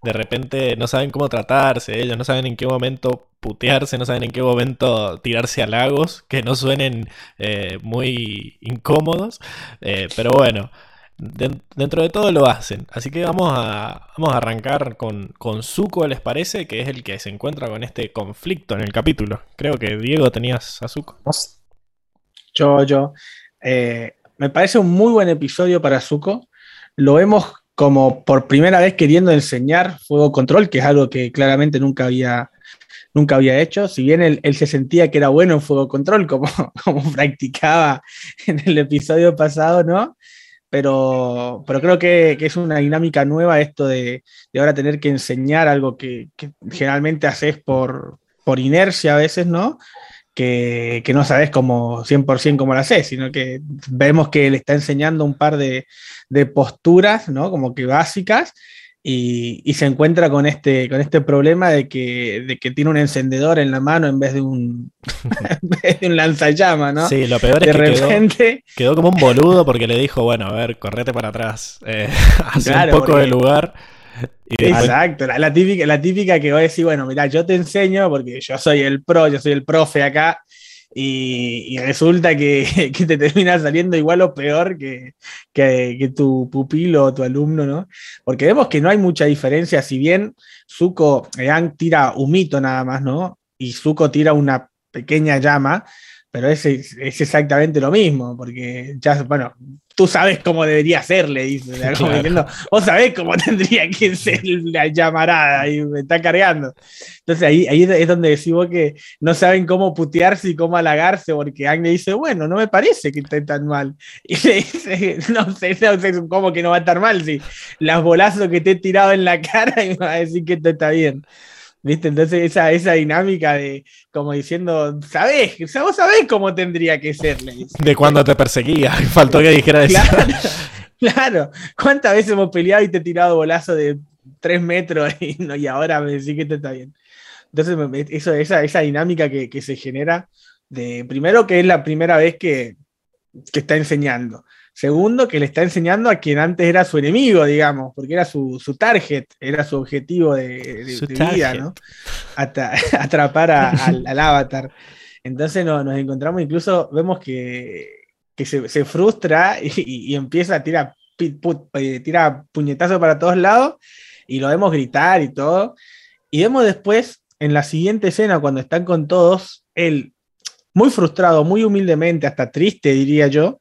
de repente no saben cómo tratarse, ellos no saben en qué momento putearse, no saben en qué momento tirarse a lagos, que no suenen eh, muy incómodos. Eh, pero bueno, den- dentro de todo lo hacen. Así que vamos a, vamos a arrancar con, con Zuko, ¿les parece? Que es el que se encuentra con este conflicto en el capítulo. Creo que Diego tenías a Zuko. Yo, yo. Eh, me parece un muy buen episodio para Zuko. Lo vemos como por primera vez queriendo enseñar fuego control, que es algo que claramente nunca había, nunca había hecho. Si bien él, él se sentía que era bueno en fuego control, como, como practicaba en el episodio pasado, ¿no? Pero, pero creo que, que es una dinámica nueva esto de, de ahora tener que enseñar algo que, que generalmente haces por, por inercia a veces, ¿no? que, que no sabes cómo 100% cómo lo haces, sino que vemos que le está enseñando un par de, de posturas, ¿no? Como que básicas, y, y se encuentra con este, con este problema de que, de que tiene un encendedor en la mano en vez de un, en vez de un lanzallamas, ¿no? Sí, lo peor de es que quedó, repente, quedó como un boludo porque le dijo, bueno, a ver, correte para atrás, eh, hace Claro, un poco porque- de lugar. Y Exacto, la, la típica, la típica que vos decís, bueno, mira, yo te enseño porque yo soy el pro, yo soy el profe acá, y, resulta que, que te termina saliendo igual o peor que, que, tu pupilo o tu alumno, ¿no? Porque vemos que no hay mucha diferencia, si bien Zuko, Yang tira humito nada más, ¿no? Y Zuko tira una pequeña llama, pero es, es exactamente lo mismo, porque ya, bueno, tú sabes cómo debería ser, le dice. como Claro. diciendo, vos sabés cómo tendría que ser la llamarada y me está cargando. Entonces ahí, ahí es donde decimos que no saben cómo putearse y cómo halagarse, porque Ang le dice, bueno, no me parece que esté tan mal. Y le dice, no sé, no sé cómo que no va a estar mal si las bolazos que te he tirado en la cara y me va a decir que esto está bien. ¿Viste? Entonces esa, esa dinámica de como diciendo, sabés, vos sabés cómo tendría que ser, de cuando te perseguía, faltó que dijera eso. Claro, claro. ¿Cuántas veces hemos peleado y te he tirado bolazo de tres metros y, no, y ahora me decís que esto está bien? Entonces, eso, esa, esa dinámica que, que se genera, de primero que es la primera vez que, que está enseñando. Segundo, que le está enseñando a quien antes era su enemigo, digamos, porque era su, su target, era su objetivo de, de- Su de vida. ¿no? Atra- atrapar a- al, al avatar. Entonces no- nos encontramos, incluso vemos que, que se, se frustra y, y empieza a tirar, eh, tira puñetazos para todos lados y lo vemos gritar y todo. Y vemos después, en la siguiente escena, cuando están con todos, él, muy frustrado, muy humildemente, hasta triste, diría yo,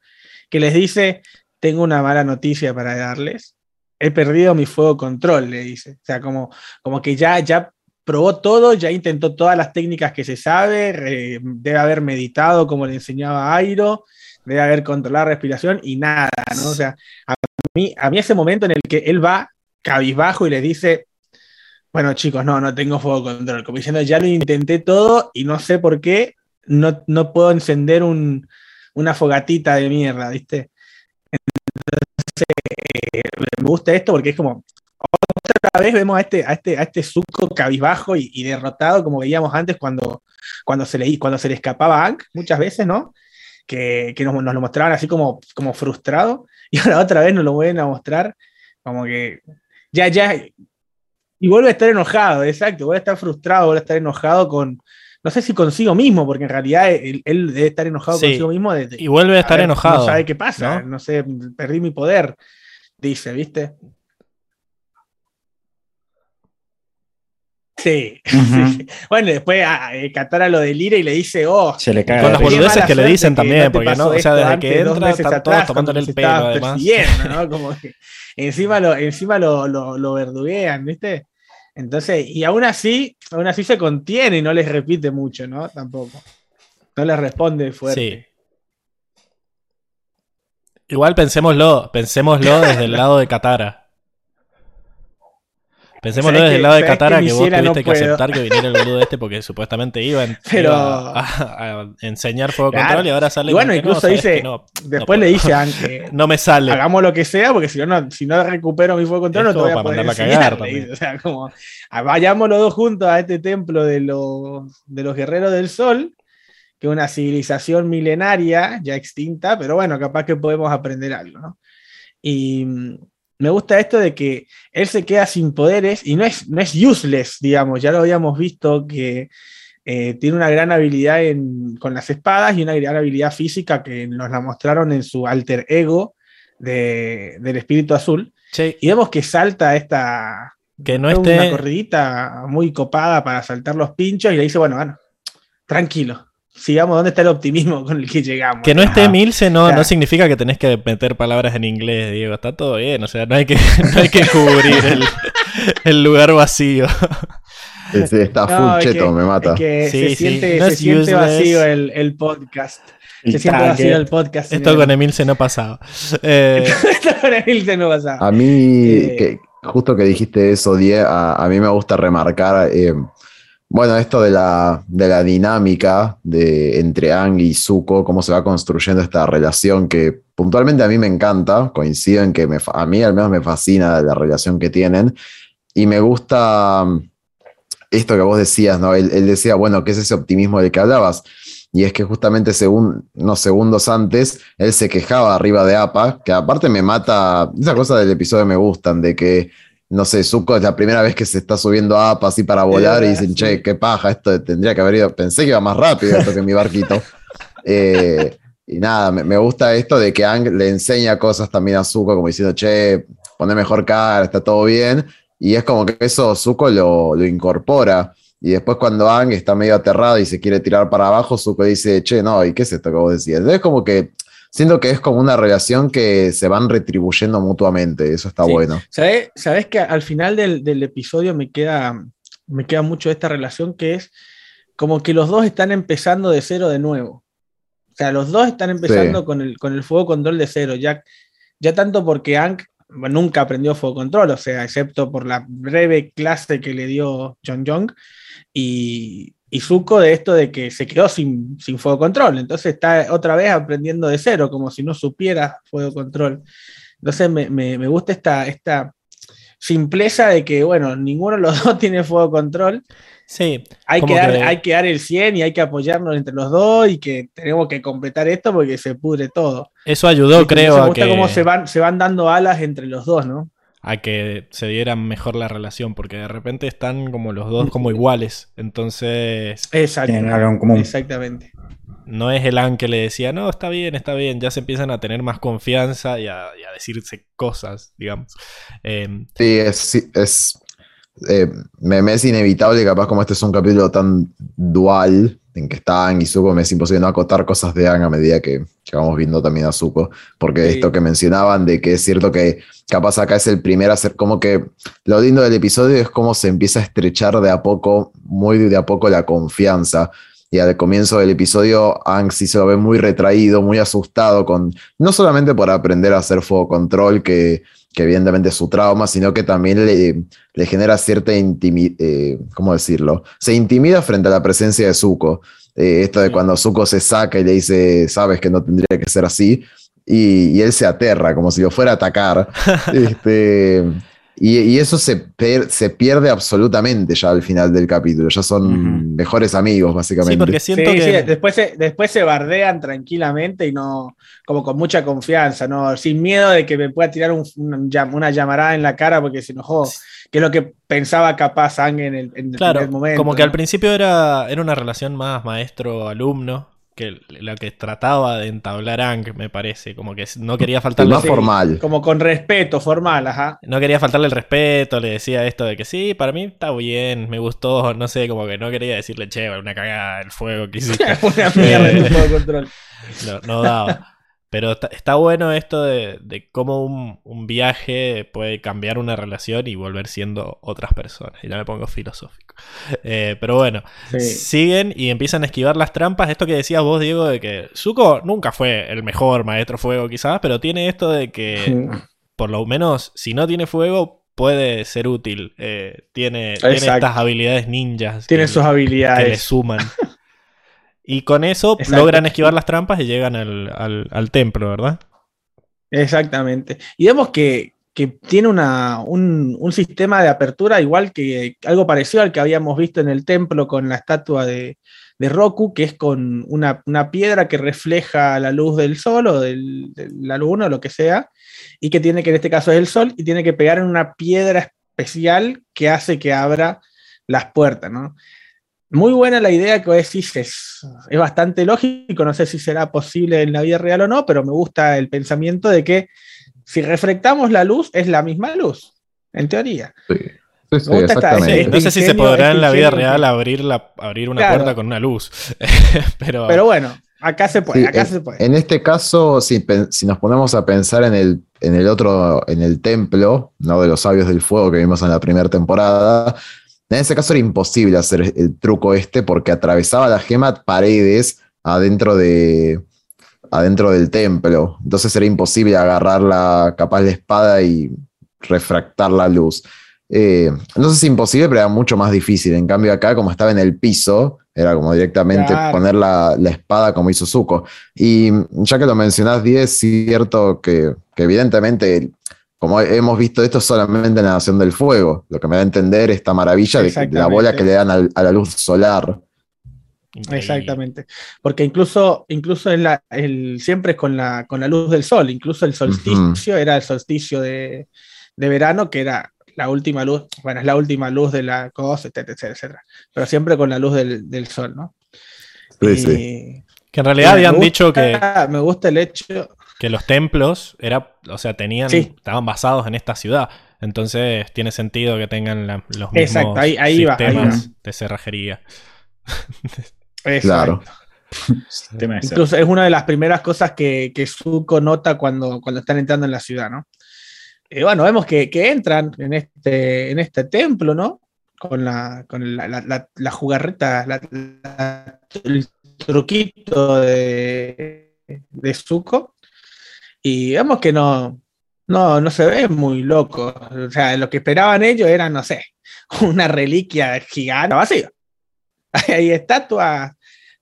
que les dice, tengo una mala noticia para darles. He perdido mi fuego control, le dice. O sea, como, como que ya, ya probó todo, ya intentó todas las técnicas que se sabe, debe haber meditado como le enseñaba Airo, debe haber controlado la respiración y nada, ¿no? O sea, a mí, a mí ese momento en el que él va cabizbajo y les dice, bueno chicos, no, no tengo fuego control, como diciendo, ya lo intenté todo y no sé por qué no, no puedo encender un, una fogatita de mierda, ¿viste? Entonces, me gusta esto porque es como, otra vez vemos a este, a este, a este cabizbajo y, derrotado, como veíamos antes cuando, cuando, se le, cuando se le escapaba a muchas veces, ¿no? Que, que nos, nos lo mostraban así como, como frustrado, y ahora otra vez nos lo vuelven a mostrar como que ya, ya, y vuelve a estar enojado, exacto, vuelve a estar frustrado, vuelve a estar enojado con, no sé si consigo mismo, porque en realidad él, él debe estar enojado Sí, consigo mismo Y vuelve a estar ver, enojado. No sabe qué pasa, ¿no? ¿no? sé, perdí mi poder, dice, ¿viste? Sí. Ujú. sí. Bueno, y después a, eh, Katara lo delira y le dice, oh, Se le cae. Con las boludeces que le dicen que también, porque no, o sea, desde que dos entra están todos tomándole el pelo, además. persiguiendo, ¿no? Como que encima lo, encima lo, lo, lo verduguean, ¿viste? Entonces, y aún así, aún así se contiene y no les repite mucho, ¿no? Tampoco. No les responde fuerte. Sí. Igual pensémoslo, pensémoslo desde el lado de Katara. Pensémoslo ¿Sabes desde el lado de que Katara que vos no tuviste que aceptar que viniera el boludo este porque supuestamente iba, en- Pero- iba a, a enseñar fuego Claro. control y ahora sale Y bueno, con que no, incluso ¿sabes dice- no, Después le dice no me sale. hagamos lo que sea, porque si no, si no recupero mi fuego control, Es no te voy a poder enseñar, cagar dice. O sea, como ah, vayamos los dos juntos a este templo de los, de los guerreros del sol, que es una civilización milenaria, ya extinta, pero bueno, capaz que podemos aprender algo, ¿no? Y me gusta esto de que él se queda sin poderes y no es, no es useless, digamos, ya lo habíamos visto que eh, tiene una gran habilidad en- con las espadas y una gran habilidad física que nos la mostraron en su alter ego de- del espíritu azul. Che, Y vemos que salta esta que no una esté, corridita muy copada para saltar los pinchos y le dice, bueno, bueno, tranquilo, sigamos, ¿dónde está el optimismo con el que llegamos? que no esté Ajá. Milce no, no significa que tenés que meter palabras en inglés, Diego. Está todo bien, o sea, no hay que, no hay que cubrir el, el lugar vacío. Está No, full es cheto, que- me mata. Es que Sí, se sí, siente, no se siente vacío el, el podcast. El se siente vacío el podcast. Esto con Emilce no pasaba. Eh, Esto con Emilce no pasaba. A mí, Eh, que, justo que dijiste eso, Die, a, a mí me gusta remarcar, eh, bueno, esto de la, de la dinámica de, entre Ang y Zuko, cómo se va construyendo esta relación que puntualmente a mí me encanta, coincido en que a mí al menos me fascina la relación que tienen, y me gusta mm, esto que vos decías, ¿no? Él, decía, bueno, ¿qué es ese optimismo del que hablabas? Y es que justamente según, unos segundos antes, él se quejaba arriba de APA, que aparte me mata, esas cosas del episodio me gustan, de que, no sé, Zuko es la primera vez que se está subiendo a APA así para volar y dicen, che, qué paja, esto tendría que haber ido, pensé que iba más rápido esto que mi barquito. Eh, y nada, me, me gusta esto de que Ang le enseña cosas también a Zuko, como diciendo, che, poné mejor cara, está todo bien. Y es como que eso Zuko lo, lo incorpora. Y después cuando Ang está medio aterrado y se quiere tirar para abajo, Zuko dice, che, no, ¿y qué es esto que vos decías? Entonces como que siento que es como una relación que se van retribuyendo mutuamente. Eso está Sí. bueno. ¿Sabes, sabes que al final del, del episodio me queda, me queda mucho esta relación que es como que los dos están empezando de cero de nuevo. O sea, los dos están empezando Sí. con, el, con el fuego control de cero. Ya, ya tanto porque Hank nunca aprendió fuego control, o sea, excepto por la breve clase que le dio John Young. Y, y Zuko de esto de que se quedó sin, sin fuego control. Entonces está otra vez aprendiendo de cero, como si no supiera fuego control. Entonces me, me- me gusta esta, esta, simpleza de que, bueno, ninguno de los dos tiene fuego control. Sí, Hay que, dar, que- hay que dar el 100 y hay que apoyarnos entre los dos y que tenemos que completar esto porque se pudre todo. eso ayudó, creo, me a gusta que, cómo se van, se van dando alas entre los dos, ¿no? A que se diera mejor la relación, porque de repente están como los dos como iguales. Entonces, Exacto. Tienen algo en común. Exactamente. no es el An que le decía, no, está bien, está bien. Ya se empiezan a tener más confianza y a, y a decirse cosas, digamos. Eh, Sí, es, sí, es, eh, me, es inevitable, capaz como este es un capítulo tan dual, en que está y Zuko, me es imposible no acotar cosas de a medida que, que vamos viendo también a Zuko, porque Sí. esto que mencionaban de que es cierto que capaz acá es el primer hacer como que lo lindo del episodio es cómo se empieza a estrechar de a poco, muy de a poco la confianza. Y al comienzo del episodio, Aang sí se lo ve muy retraído, muy asustado, con, no solamente por aprender a hacer fuego control, que, que evidentemente es su trauma, sino que también le, le genera cierta intimidad, ¿cómo decirlo? Se intimida frente a la presencia de Zuko. Eh, esto de Sí. cuando Zuko se saca y le dice, sabes que no tendría que ser así, y, y él se aterra, como si lo fuera a atacar. este, y, y eso se, per- se pierde absolutamente ya al final del capítulo. Ya son Ujú. mejores amigos, básicamente. sí, porque siento Sí, que... sí, después, se, después se bardean tranquilamente y no, como con mucha confianza, ¿no? Sin miedo de que me pueda tirar un- un llam- una llamarada en la cara porque se enojó, que es lo que pensaba capaz Ang en el, en el Claro, primer momento. como que al ¿no? principio era, era una relación más maestro-alumno, que la que trataba de entablar Ang, me parece, como que no quería faltarle, más formal. Como con respeto formal, ajá. no quería faltarle el respeto, le decía esto de que sí, para mí está bien, me gustó, no sé, como que no quería decirle, che, una cagada el fuego que hiciste. Una mierda Eh. de fuego de control. no, no daba. Pero está, está bueno esto de, de cómo un, un viaje puede cambiar una relación y volver siendo otras personas. Y ya me pongo filosófico. Eh, pero bueno, Sí. siguen y empiezan a esquivar las trampas. Esto que decías vos, Diego, de que Zuko nunca fue el mejor maestro fuego, quizás, pero tiene esto de que, por lo menos, si no tiene fuego, puede ser útil. Eh, tiene, estas habilidades ninjas Tiene que, sus que le habilidades. suman. Y con eso Exacto. logran esquivar las trampas y llegan al, al- al templo, ¿verdad? Exactamente. Y vemos que, que tiene un, un sistema de apertura igual que algo parecido al que habíamos visto en el templo con la estatua de, de Roku, que es con una, una piedra que refleja la luz del sol o del- de la luna o lo que sea, y que tiene que en este caso es el sol, y tiene que pegar en una piedra especial que hace que abra las puertas, ¿no? Muy buena la idea que vos decís, es, es bastante lógico, no sé si será posible en la vida real o no, pero me gusta el pensamiento de que si reflectamos la luz, es la misma luz, en teoría. Sí, sí, sí, Me gusta esta- exactamente. Sí, no sé si se podrá en la vida real abrir, la, abrir una Claro. puerta con una luz. pero, Pero bueno, acá se puede, Sí, acá en, se puede. en este caso, si, si nos ponemos a pensar en el, en el otro, en el templo, ¿no? De los sabios del fuego que vimos en la primera temporada, en ese caso era imposible hacer el truco este porque atravesaba la gema paredes adentro de adentro del templo. Entonces era imposible agarrar la capaz la espada y refractar la luz. Eh, no sé si imposible, pero era mucho más difícil. En cambio, acá, como estaba en el piso, era como directamente Claro. poner la, la espada como hizo Zuko. Y ya que lo mencionás, 10, es cierto que, que evidentemente, como hemos visto esto solamente en la Nación del Fuego, lo que me da a entender esta maravilla de, de la bola que le dan al- a la luz solar. Increíble. Exactamente. Porque incluso, incluso en la, el, siempre es con la, con la luz del sol, incluso el solsticio era el solsticio de, de verano, que era la última luz, bueno, es la última luz de la cosa, etcétera, etcétera, etcétera. Pero siempre con la luz del, del sol, ¿no? Sí, Y- sí. Que en realidad habían gusta- dicho que, Me gusta el hecho. que los templos era, o sea, tenían, Sí. estaban basados en esta ciudad. Entonces tiene sentido que tengan la- los mismos Exacto, ahí- ahí va, ahí sistemas de cerrajería. Claro. Ser. Incluso es una de las primeras cosas que, que Zuko nota cuando, cuando están entrando en la ciudad, ¿no? Y bueno, vemos que, que entran en este, en este templo, ¿no? Con la, con la, la, la- la jugarreta, la- la- el truquito de, de Zuko. Y vemos que no, no, no se ve muy loco. O sea, lo que esperaban ellos era, no sé, una reliquia gigante vacía. Hay estatuas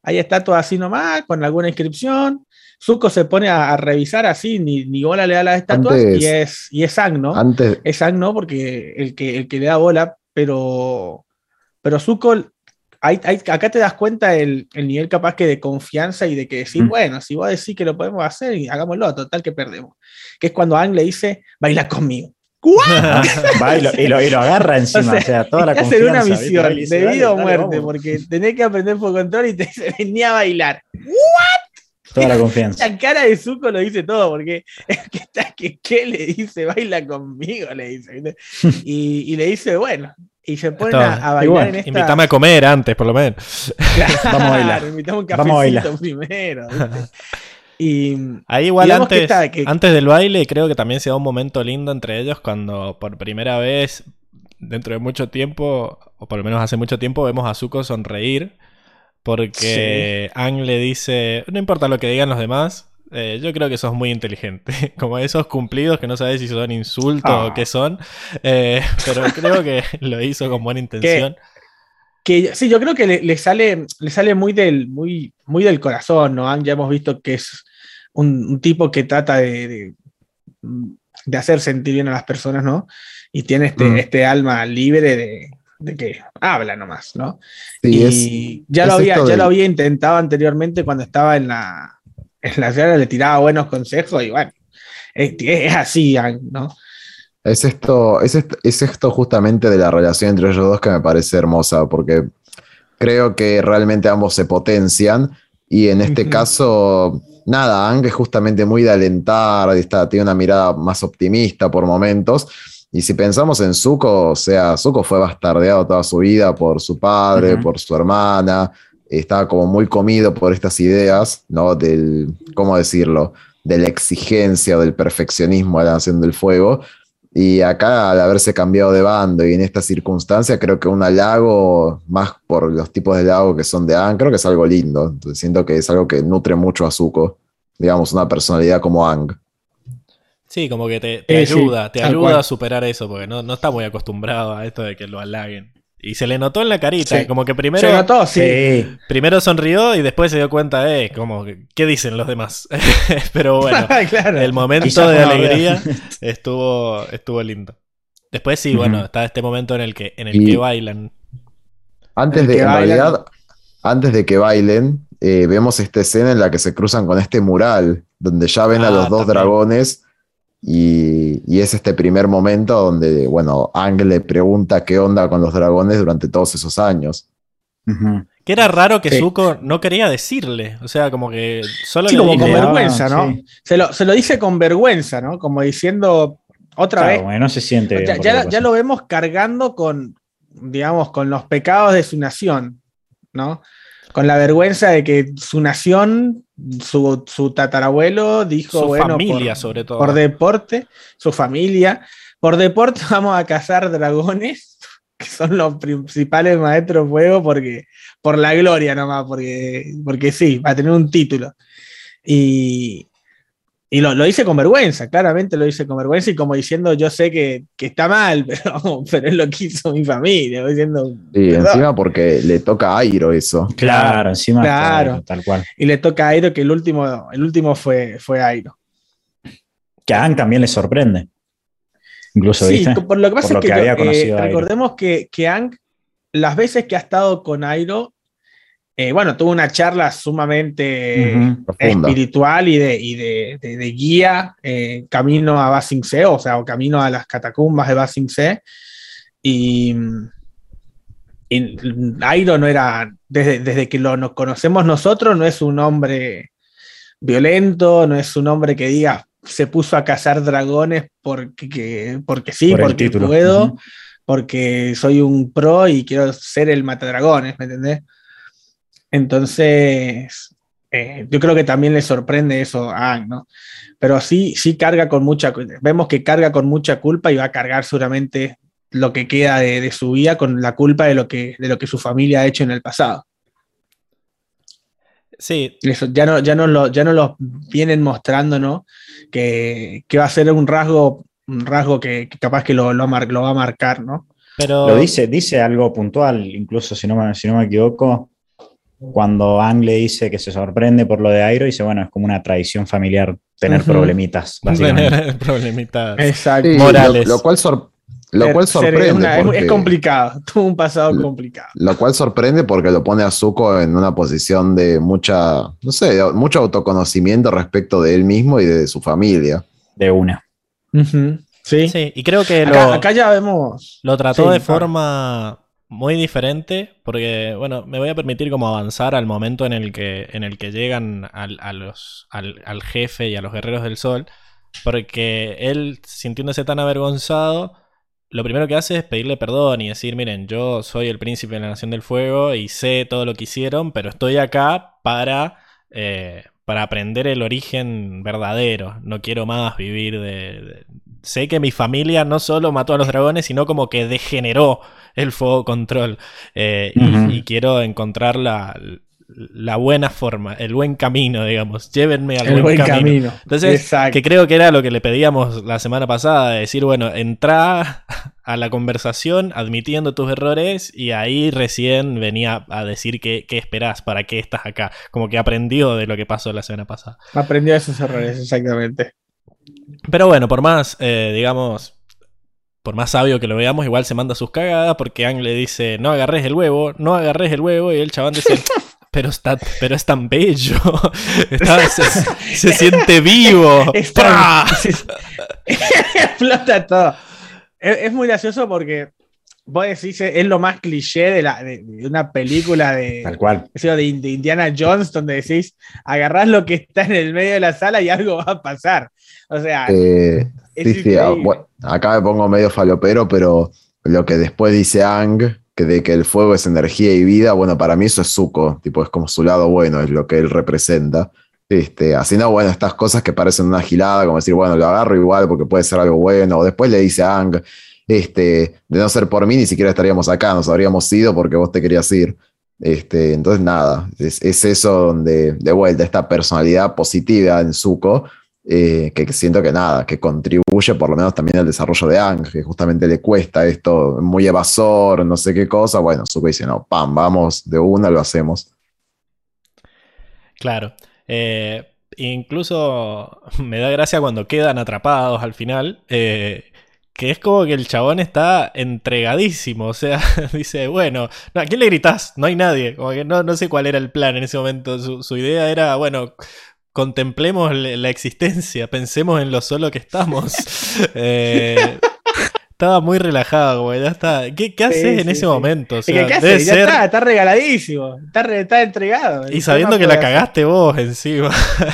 hay estatuas así nomás, con alguna inscripción, Zuko se pone a, a revisar así, ni, ni bola le da las estatuas Antes- y es, y es Aang, ¿no? Antes, Es Aang, ¿no? Porque el que, el que le da bola, pero, pero Zuko, hay- hay- acá te das cuenta el, el nivel capaz que de confianza y de que decir, Mm. bueno, si vos decís que lo podemos hacer, y hagámoslo, total que perdemos. Que es cuando Aang le dice, baila conmigo. Va y lo, y lo- y lo agarra encima, O o sea, toda la que hacer confianza. una misión dice, de "Dale, vida o dale, muerte, vamos". porque tenés que aprender por control y te dice, venía a bailar. Toda la confianza. La cara de Zuko lo dice todo, porque es que, está, que, ¿qué le dice? Baila conmigo, le dice. Y, y le dice, bueno, y se ponen a, a bailar Igual, en esta... Invítame a comer antes, por lo menos. Claro, Vamos a bailar. invitamos un Vamos a bailar. cafecito primero. Y Ahí igual antes, está- que- antes del baile creo que también se da un momento lindo entre ellos cuando por primera vez, dentro de mucho tiempo, o por lo menos hace mucho tiempo, vemos a Zuko sonreír porque Aang le dice, no importa lo que digan los demás, eh, yo creo que sos muy inteligente. Como esos cumplidos que no sabes si son insultos Ah. o qué son, eh, pero creo que lo hizo con buena intención. Que sí, yo creo que le, le sale, le sale muy del, muy, muy del corazón, ¿no? Ya hemos visto que es un, un tipo que trata de, de, de hacer sentir bien a las personas, ¿no? Y tiene este, Mm. este alma libre de, de que habla nomás, ¿no? sí, y es, ya, es lo había, ya lo había intentado anteriormente cuando estaba en la, en la sierra, le tiraba buenos consejos y bueno, es, es así, ¿no? Es esto, es esto, es esto justamente de la relación entre ellos dos que me parece hermosa, porque creo que realmente ambos se potencian y en este caso, nada, Ang es justamente muy de alentar, está, tiene una mirada más optimista por momentos. Y si pensamos en Zuko, o sea, Zuko fue bastardeado toda su vida por su padre, por su hermana, estaba como muy comido por estas ideas, ¿no? Del, ¿cómo decirlo? De la exigencia o del perfeccionismo de la Nación del Fuego. Y acá, al haberse cambiado de bando y en esta circunstancia, creo que un halago, más por los tipos de halago que son de Aang, creo que es algo lindo. Entonces, siento que es algo que nutre mucho a Zuko. Digamos, una personalidad como Aang. Sí, como que te, te Eh, sí, ayuda, te ayuda cual. a superar eso, porque no, no está muy acostumbrado a esto de que lo halaguen. Y se le notó en la carita, Sí. como que Se primero, notó, sí. Primero sonrió y después se dio cuenta, eh, como, que, ¿qué dicen los demás? Pero bueno, claro. el momento de alegría estuvo, estuvo lindo. Después sí, bueno, está este momento en el que, en el Y- que bailan. Antes de, que en bailan. realidad, antes de que bailen, eh, vemos esta escena en la que se cruzan con este mural, donde ya ven a Ah, los dos también. dragones, y, y es este primer momento donde, bueno, Aang le pregunta qué onda con los dragones durante todos esos años. Que era raro que Sí. Zuko no quería decirle. O sea, como que solo Sí, le como dijo, con vergüenza, ¿no? sí. Se lo, se lo dice con vergüenza, ¿no? Como diciendo otra Claro, vez. bueno, no se siente bien ya, ya- ya lo vemos cargando con, digamos, con los pecados de su nación, ¿no? Con la vergüenza de que su nación, su, su tatarabuelo dijo, su bueno, familia por, sobre todo. por deporte, su familia, por deporte vamos a cazar dragones, que son los principales maestros fuego, porque por la gloria nomás, porque, porque sí, va a tener un título. Y, y lo, lo dice con vergüenza, claramente lo dice con vergüenza y como diciendo, yo sé que, que está mal, pero, pero es lo que hizo mi familia, diciendo, Perdón. encima porque le toca a Airo eso. Claro, encima, Claro. tal cual. y le toca a Airo que el último, el último fue, fue Airo. Que a Aang también le sorprende. Incluso, Sí, ¿viste? por lo que pasa Por es que, que yo- había eh, conocido a Airo. recordemos que, que Aang, las veces que ha estado con Airo, eh, bueno, tuvo una charla sumamente espiritual y de, y de, de- de guía eh, camino a Basing Se, o sea, o camino a las catacumbas de Basing Se. Y, y Airo no era, desde, desde que lo nos conocemos nosotros, no es un hombre violento, no es un hombre que diga se puso a cazar dragones porque, que- porque sí, Por porque título. puedo, porque soy un pro y quiero ser el matadragones, ¿me entendés? Entonces, eh, yo creo que también le sorprende eso a Aang, ¿no? Pero sí, sí carga con mucha, vemos que carga con mucha culpa y va a cargar seguramente lo que queda de, de su vida con la culpa de lo, que, de lo que su familia ha hecho en el pasado. Sí, Eso, ya no, ya no lo, ya no lo vienen mostrando, ¿no? Que, que va a ser un rasgo, un rasgo que, que capaz que lo, lo, mar- lo va a marcar, ¿no? pero... Lo dice, dice algo puntual, incluso si no si no me equivoco, cuando Ang le dice que se sorprende por lo de Airo, dice, bueno, es como una tradición familiar tener problemitas, básicamente. Tener problemitas. Exacto. Sí, Morales. Lo, lo cual sor- lo Ser- cual sorprende. una- es- porque- es complicado, tuvo un pasado Lo- complicado. Lo cual sorprende porque lo pone a Zuko en una posición de mucha, no sé, de mucho autoconocimiento respecto de él mismo y de su familia. De una. Sí. Sí, y creo que Acá, lo, acá ya vemos. lo trató Sí, de claro. forma muy diferente, porque, bueno, me voy a permitir como avanzar al momento en el que, en el que llegan al, al, jefe y a los guerreros del sol, porque él, sintiéndose tan avergonzado, lo primero que hace es pedirle perdón y decir, miren, yo soy el príncipe de la Nación del Fuego y sé todo lo que hicieron, pero estoy acá para, eh, para aprender el origen verdadero. No quiero más vivir de- Sé que mi familia no solo mató a los dragones, sino como que degeneró el fuego control. Eh, y- quiero encontrar la, la buena forma, el buen camino, digamos. Llévenme al El buen camino. entonces, Exacto. que creo que era lo que le pedíamos la semana pasada, de decir, bueno, entra a la conversación admitiendo tus errores y ahí recién venía a decir qué, qué esperás, para qué estás acá. Como que aprendió de lo que pasó la semana pasada. Aprendió de sus errores, exactamente. Pero bueno, por más, eh, digamos, por más sabio que lo veamos, igual se manda sus cagadas porque Ang le dice, no agarres el huevo, no agarres el huevo, y el chabón dice... Pero, está, pero es tan bello. Está- se, se siente vivo. Explota todo. Es, es muy gracioso porque vos decís, es lo más cliché de, la, de, de una película de, Tal cual. de, de Indiana Jones, donde decís, agarrás lo que está en el medio de la sala y algo va a pasar. O sea, Eh, sí, sí, ah, bueno, acá me pongo medio falopero, pero lo que después dice Ang, que de que el fuego es energía y vida, bueno, para mí eso es Zuko, tipo, es como su lado bueno, es lo que él representa. Este, así no, bueno, estas cosas que parecen una gilada, como decir, bueno, lo agarro igual porque puede ser algo bueno, o después le dice a Ang, este, de no ser por mí ni siquiera estaríamos acá, nos habríamos ido porque vos te querías ir. Este, entonces, nada, es, es eso donde, de vuelta, esta personalidad positiva en Zuko, eh, que siento que nada, que contribuye por lo menos también al desarrollo de Ang, que justamente le cuesta esto, muy evasor, no sé qué cosa. Bueno, Zuko dice, no, pam, vamos, de una lo hacemos. Claro. Eh, incluso me da gracia cuando quedan atrapados al final. eh, que es como que el chabón está entregadísimo. O sea, dice, bueno, no, ¿a quién le gritás? No hay nadie. Como que no, no sé cuál era el plan en ese momento. Su, su idea era, bueno, contemplemos le- la existencia, pensemos en lo solo que estamos. Eh, estaba muy relajado, güey. Ya está. ¿Qué, qué haces Sí, en sí, ese sí. momento? O ¿qué debe hace? Ya ser- está, está regaladísimo. Está, re- está entregado. Y sabiendo que la cagaste vos encima.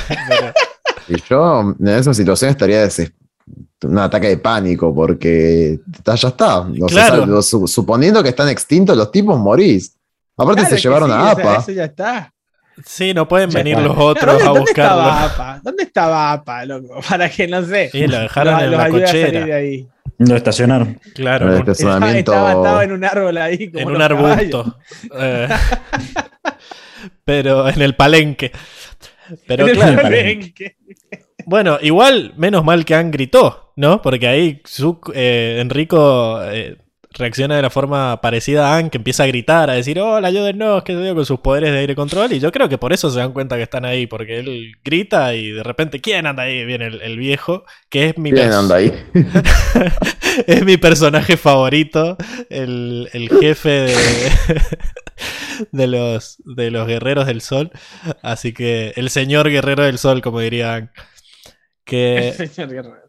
Pero- Y yo en esa situación estaría deses- un ataque de pánico porque está- ya está. Claro. suponiendo que están extintos los tipos, morís. Aparte Claro se llevaron sí, a APA. eso ya está. Sí, no pueden Ya venir está. los otros ¿Dónde, a dónde buscarlo. estaba APA? ¿Dónde estaba APA, loco? Para que no sé. Y lo dejaron los- en los la de cochera. ahí. Lo estacionaron. Claro, En el Estaba, estacionamiento. estaba atado en un árbol ahí. Como en un arbusto. Eh, pero en el palenque. Pero En el claro, palenque. bueno, igual, menos mal que han gritó, ¿no? Porque ahí Zuc- eh, Enrico eh, reacciona de la forma parecida a Anne, que empieza a gritar, a decir, hola, ayúdennos, que yo con sus poderes de aire control. Y yo creo que por eso se dan cuenta que están ahí, porque él grita y de repente, ¿quién anda ahí? Viene el, el viejo, que es mi pers- anda ahí. es mi personaje favorito, el, el jefe de, de, los, de los guerreros del sol. Así que el señor guerrero del sol, como dirían. Que, Señor Guerrero.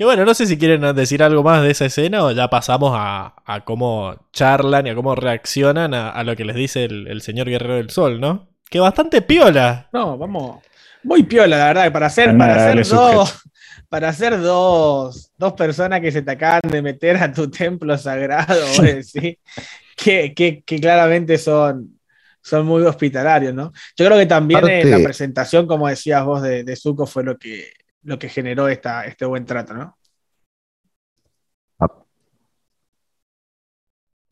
Que bueno, no sé si quieren decir algo más de esa escena o ya pasamos a, a cómo charlan y a cómo reaccionan a, a lo que les dice el, el señor guerrero del sol, ¿no? Que bastante piola. No, vamos. Muy piola, la verdad, para hacer, para hacer dos. Para hacer dos, dos personas que se te acaban de meter a tu templo sagrado, decís, que, que, que claramente son, son muy hospitalarios, ¿no? Yo creo que también eh, la presentación, como decías vos, de, de Zuko fue lo que, lo que generó esta, este buen trato, ¿no?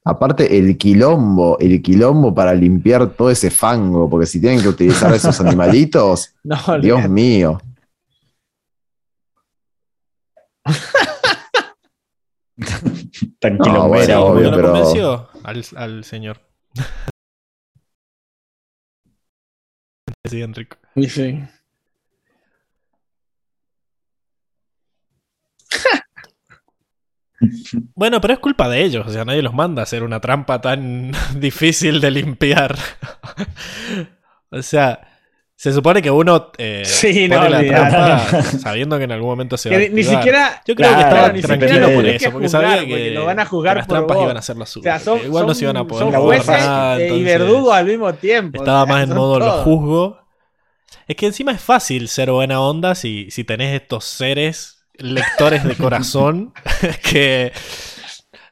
Aparte, el quilombo, el quilombo para limpiar todo ese fango, porque si tienen que utilizar esos animalitos, No, Dios olvidate. mío. Tranquilo, No, bueno, obvio, ¿No lo pero- convenció al, al señor? Sí, Enrico. Y sí. Bueno, pero es culpa de ellos, o sea, nadie los manda a hacer una trampa tan difícil de limpiar. o sea, se supone que uno eh, Sí, pone no, la trampa sabiendo que en algún momento se va a ni siquiera. Yo creo Claro, que estaba ni tranquilo siquiera lo por eso, que porque juzgar, sabía porque que, lo van a que juzgar las por trampas vos. iban a ser las O suyas. sea, son, que igual no se iban a poder son jueces eh, y verdugos al mismo tiempo. o Estaba sea, más en modo lo juzgo. Es que encima es fácil ser buena onda si, si tenés estos seres lectores de corazón que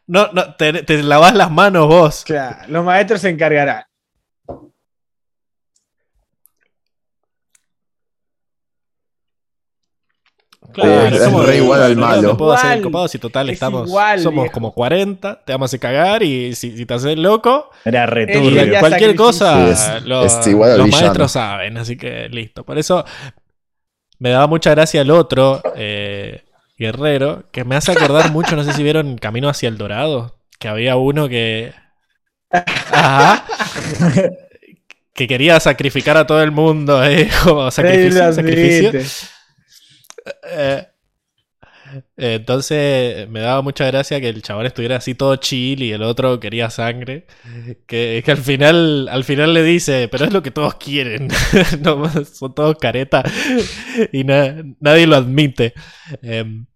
no, no te, te lavas las manos vos. Claro, los maestros se encargarán. Claro, Es como re igual al malo. no puedo hacer el Igual, copado si total es estamos igual, somos viejo. como 40, te vamos a cagar y si, si te haces loco, Era returbio. ya cualquier sacrificio. cosa Sí, es- los, es igual al los villano. maestros saben, así que listo. Por eso me daba mucha gracia el otro eh, guerrero, que me hace acordar mucho, no sé si vieron Camino hacia el Dorado, que había uno que... Ajá. que quería sacrificar a todo el mundo, eh, como sacrificio, sacrificio. Eh, entonces me daba mucha gracia que el chabón estuviera así todo chill y el otro quería sangre. Que, que al final, al final le dice, pero es lo que todos quieren. No, son todos caretas y na- nadie lo admite. Em,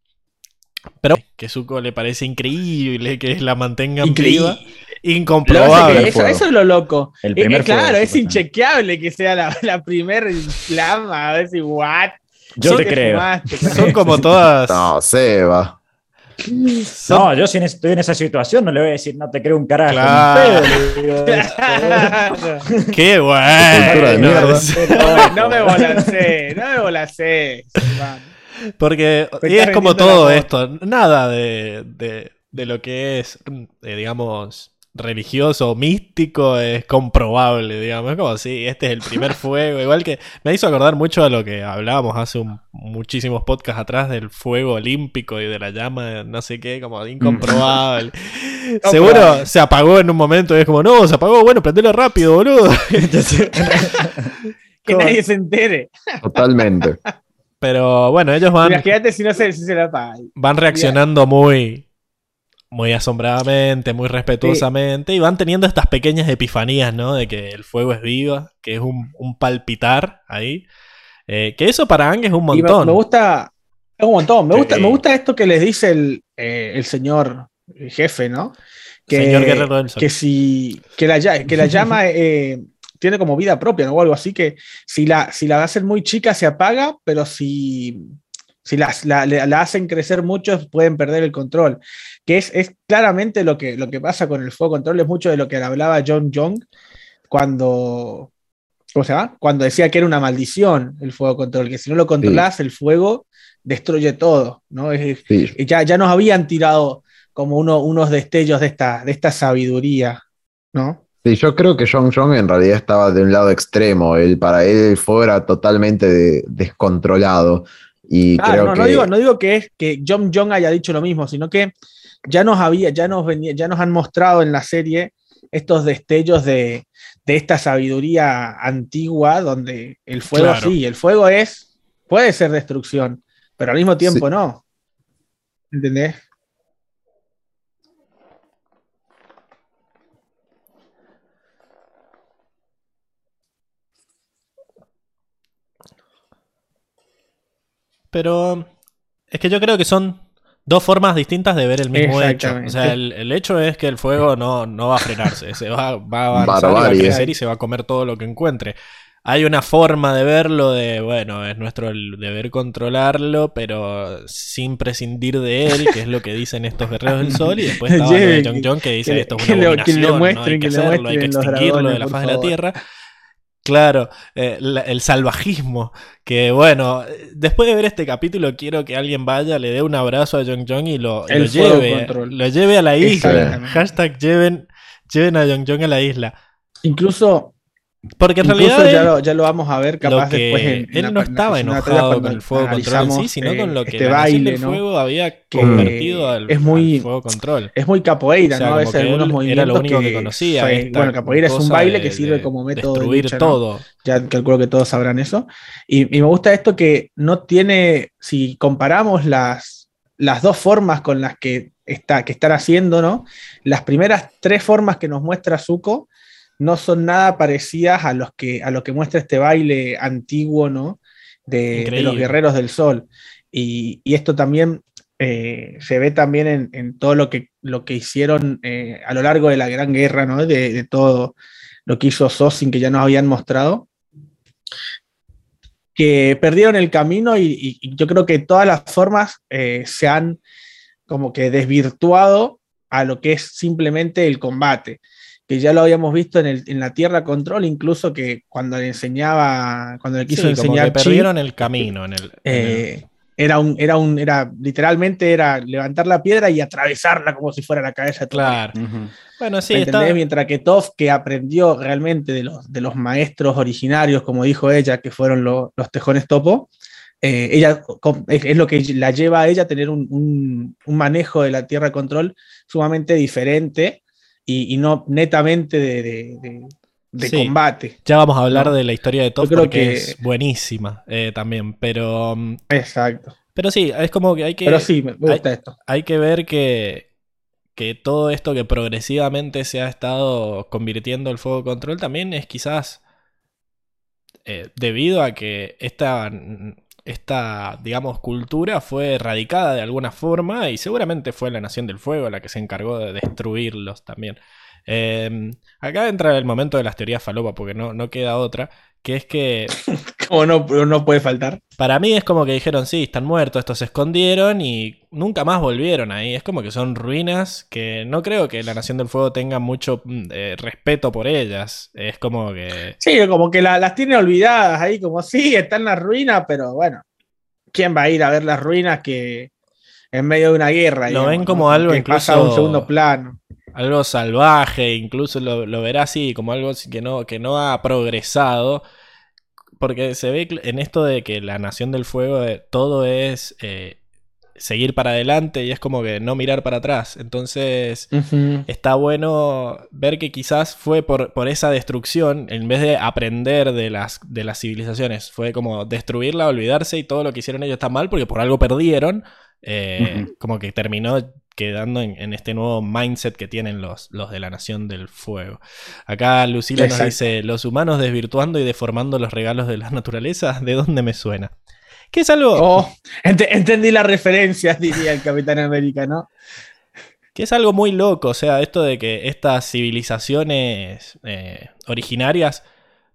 pero que Zuko le parece increíble que la mantengan Increíble. viva. Incomprobable. eso, eso es lo loco. El Eh, primer claro, fuego, es inchequeable que sea la, la primer flama. A ver si, what? Yo ¿Qué te creo. fumaste? Son como todas. No, Seba. son- No, yo si estoy en esa situación no le voy a decir no te creo un carajo. Claro. ni pedo, le digo esto. ¡Qué mierda. no, me, no me volancé, no me volancé. man. Porque y es como todo esto, nada de, de- de lo que es, eh, digamos, religioso o místico es comprobable, digamos. Es como si este es el primer fuego. Igual que me hizo acordar mucho a lo que hablábamos hace un- muchísimos podcasts atrás del fuego olímpico y de la llama, no sé qué, como incomprobable. Seguro se apagó en un momento y es como, no, se apagó, bueno, prendelo rápido, boludo. Que nadie se entere. Totalmente. Pero bueno, ellos van. Imagínate si no se, si se la apaga. van reaccionando muy muy asombradamente, muy respetuosamente y van teniendo estas pequeñas epifanías, ¿no? De que el fuego es viva, que es un, un palpitar ahí. Eh, que eso para Ang es un Y me, montón. me gusta, es un montón. Me Sí. gusta, me gusta esto que les dice el, eh, el señor jefe, ¿no? Que, Señor Guerrero del Sol. que si que la, lla- que la llama eh, tiene como vida propia, ¿no? O algo así que si la, si la hacen muy chica se apaga, pero si, si las- la, hacen crecer mucho pueden perder el control. Que es, es claramente lo que, lo que pasa con el fuego control, es mucho de lo que hablaba John Young cuando, ¿cómo se llama? Cuando decía que era una maldición el fuego control, que si no lo controlas, el fuego destruye todo, ¿no? Es- Sí. y ya, ya nos habían tirado como uno, unos destellos de esta, de esta sabiduría, ¿no? Sí, yo creo que Jong Jong en realidad estaba de un lado extremo. Él, para él el fuego era totalmente de- descontrolado. Y Claro, creo no, que no digo, no digo que es que John Jong haya dicho lo mismo, sino que ya nos había, ya nos venía, ya nos han mostrado en la serie estos destellos de, de esta sabiduría antigua, donde el fuego Claro. sí, el fuego es, puede ser destrucción, pero al mismo tiempo no. ¿Entendés? Pero es que yo creo que son dos formas distintas de ver el mismo hecho. O sea, el, el hecho es que el fuego no, no va a frenarse, se va, va a avanzar, y va a crecer y se va a comer todo lo que encuentre. Hay una forma de verlo de, bueno, es nuestro el deber controlarlo, pero sin prescindir de él, que es lo que dicen estos guerreros del sol, y después lo Lleven, Jong Jong que dice que- esto es que una abominación, que le ¿no? hay que que hacerlo, hay que extinguirlo de la faz de la tierra. Claro, eh, la- el salvajismo. Que bueno, después de ver este capítulo, quiero que alguien vaya, le dé un abrazo a Jong Jong y lo, y lo lleve. control. Lo lleve a la isla. Hashtag lleven, lleven a Jong Jong a la isla. Incluso Porque en Incluso realidad ya él, lo, ya lo vamos a ver capaz después en, él no la estaba enojado con el fuego control en sí, sino eh, con lo que este baile, del ¿no? fuego había convertido al, es muy- al fuego control. Es muy capoeira, O sea, ¿no? A veces algunos movimientos era lo único que, conocía. bueno, capoeira es un baile de- que sirve como método de Destruir lucha, ¿no? todo. ya calculo que todos sabrán eso. Y, y me gusta esto que no tiene, si comparamos las, las dos formas con las que, está, que están haciendo, ¿no? Las primeras tres formas que nos muestra Zuko no son nada parecidas a, los que, a lo que muestra este baile antiguo, ¿no? De, los guerreros del sol. Y, y esto también eh, se ve también en, en todo lo que, lo que hicieron eh, a lo largo de la Gran Guerra, ¿no? De, de todo lo que hizo Sosin, que ya nos habían mostrado que perdieron el camino y, y- y yo creo que todas las formas eh, se han como que desvirtuado a lo que es simplemente el combate, que ya lo habíamos visto en, el- en la Tierra Control, incluso que cuando le enseñaba, cuando le quiso Sí, como enseñar que Chi, perdieron el camino en el. en el- eh, era un, era un, era literalmente era levantar la piedra y atravesarla como si fuera la cabeza claro. Ujú. Bueno, sí, ¿Me está. entendés? Mientras que Toph, que aprendió realmente de los, de los maestros originarios, como dijo ella, que fueron lo- los tejones topo, eh, ella es, es lo que la lleva a ella a tener un, un- un manejo de la tierra control sumamente diferente y, y no netamente de, de- de- de Sí. combate. Ya vamos a hablar de la historia de Top creo porque que- es buenísima eh, también. Pero, mm, Exacto. pero sí, es como que hay que. Pero sí, me me gusta esto. hay que ver que, que todo esto que progresivamente se ha estado convirtiendo el fuego control también es quizás eh, debido a que esta, esta, digamos, cultura fue erradicada de alguna forma y seguramente fue la Nación del Fuego la que se encargó de destruirlos también. Eh, acá entra el momento de las teorías falopa porque no, no queda otra, que es que Como no, no puede faltar. para mí es como que dijeron, sí, están muertos, estos se escondieron y nunca más volvieron ahí. Es como que son ruinas que no creo que la Nación del Fuego tenga mucho mm, eh, respeto por ellas. Es como que... Sí, como que la- las tiene olvidadas ahí, como sí, están las ruinas, pero bueno, ¿quién va a ir a ver las ruinas que en medio de una guerra? Lo ven como algo que pasa a incluso- un segundo plano. Algo salvaje, incluso lo, lo verá así, como algo que no, que no ha progresado. Porque se ve en esto de que la Nación del Fuego eh, todo es eh, seguir para adelante y es como que no mirar para atrás. Entonces... Está bueno ver que quizás fue por, por esa destrucción, en vez de aprender de las, de las civilizaciones, fue como destruirla, olvidarse y todo lo que hicieron ellos está mal porque por algo perdieron, eh, como que terminó quedando en, en este nuevo mindset que tienen los, los de la Nación del Fuego. Acá Lucila nos dice, los humanos desvirtuando y deformando los regalos de la naturaleza, ¿de dónde me suena? Que es algo... Oh, ent- entendí la referencia, diría el Capitán América, ¿no? Que es algo muy loco, o sea, esto de que estas civilizaciones eh, originarias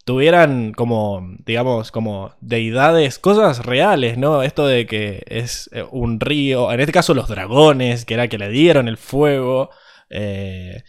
tuvieran como, digamos, como deidades, cosas reales, ¿no? Esto de que es eh, un río, en este caso los dragones, que era que le dieron el fuego. eh,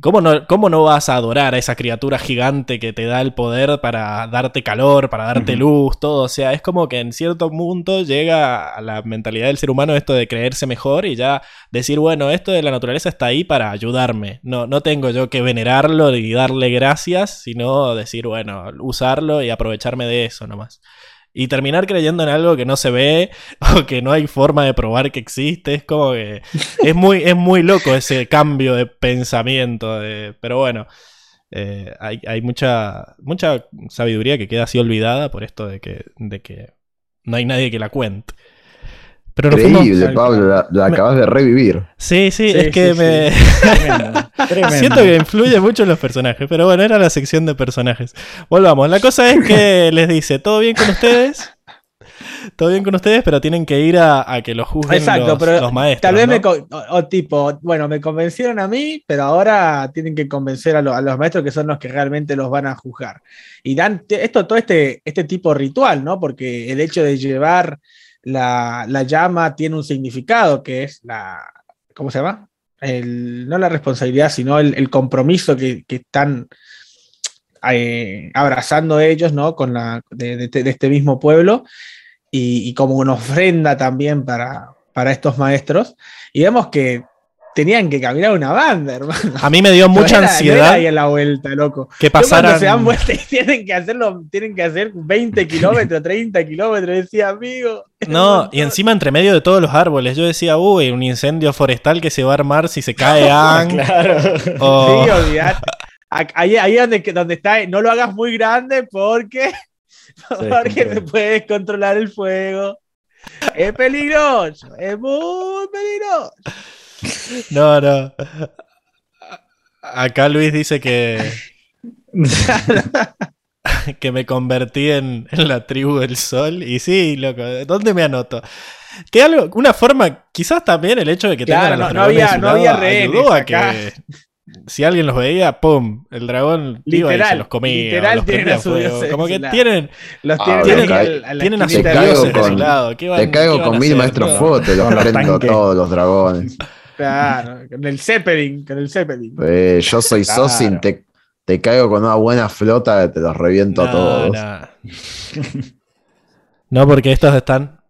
¿Cómo no, ¿Cómo no vas a adorar a esa criatura gigante que te da el poder para darte calor, para darte luz, todo? O sea, es como que en cierto punto llega a la mentalidad del ser humano esto de creerse mejor y ya decir, bueno, esto de la naturaleza está ahí para ayudarme. No, no tengo yo que venerarlo y darle gracias, sino decir, bueno, usarlo y aprovecharme de eso nomás. Y terminar creyendo en algo que no se ve o que no hay forma de probar que existe. Es como que es muy, es muy loco ese cambio de pensamiento. de- pero bueno, eh, hay, hay mucha, mucha sabiduría que queda así olvidada por esto de que, de que no hay nadie que la cuente. Pero Increíble, Pablo, la, la Me- acabas de revivir. Sí, sí, Sí, es que sí, me... Tremendo, tremendo. Siento que influye mucho en los personajes, pero bueno, era la sección de personajes. Volvamos, la cosa es que les dice, ¿todo bien con ustedes? Todo bien con ustedes, pero tienen que ir a, a que los juzguen Exacto, los, pero los maestros. Tal vez ¿no? me. O, o tipo, bueno, me convencieron a mí, pero ahora tienen que convencer a, lo- a los maestros que son los que realmente los van a juzgar. Y dan esto, todo este, este tipo de ritual, ¿no? Porque el hecho de llevar la, la llama tiene un significado que es la. ¿Cómo se llama? No la responsabilidad, sino el, compromiso que, están eh, abrazando ellos, ¿no? Con la, de, de- de este mismo pueblo y, y como una ofrenda también para, para estos maestros. Y vemos que tenían que caminar una banda, hermano. A mí me dio mucha No era- no ansiedad era ahí a la vuelta, loco. que pasaran. se dan vuelta y tienen que hacerlo, tienen que hacer 20 kilómetros, 30 kilómetros, decía, amigo. No, y encima entre medio de todos los árboles. Yo decía, uy, un incendio forestal que se va a armar si se cae Ang. Claro. o- Sí, olvidate. Ahí, ahí donde, donde está, no lo hagas muy grande porque, porque te puedes controlar el fuego. Es peligroso, es muy peligroso. No, no. Acá Luis dice que. que me convertí en, en la tribu del sol. Y sí, loco, ¿dónde me anoto? Que algo, una forma, quizás también el hecho de que Claro, tengan a los no- dragones había- no había rehenes ayudó a acá. que si alguien los veía, ¡pum! El dragón iba y se Literal, los comía. o literal los tienen prendía a su fuego. dios de Como que tienen, Los Ah, tienen, al- a la tienen a sus dioses de su con- lado. ¿Qué van- Te caigo qué van con mil maestros te los prendo todos los dragones. Claro, con el Zeppelin, con el Zeppelin. Eh, yo soy Claro. Sosin, te, te caigo con una buena flota te los reviento a No, todos. no. No, porque estos están.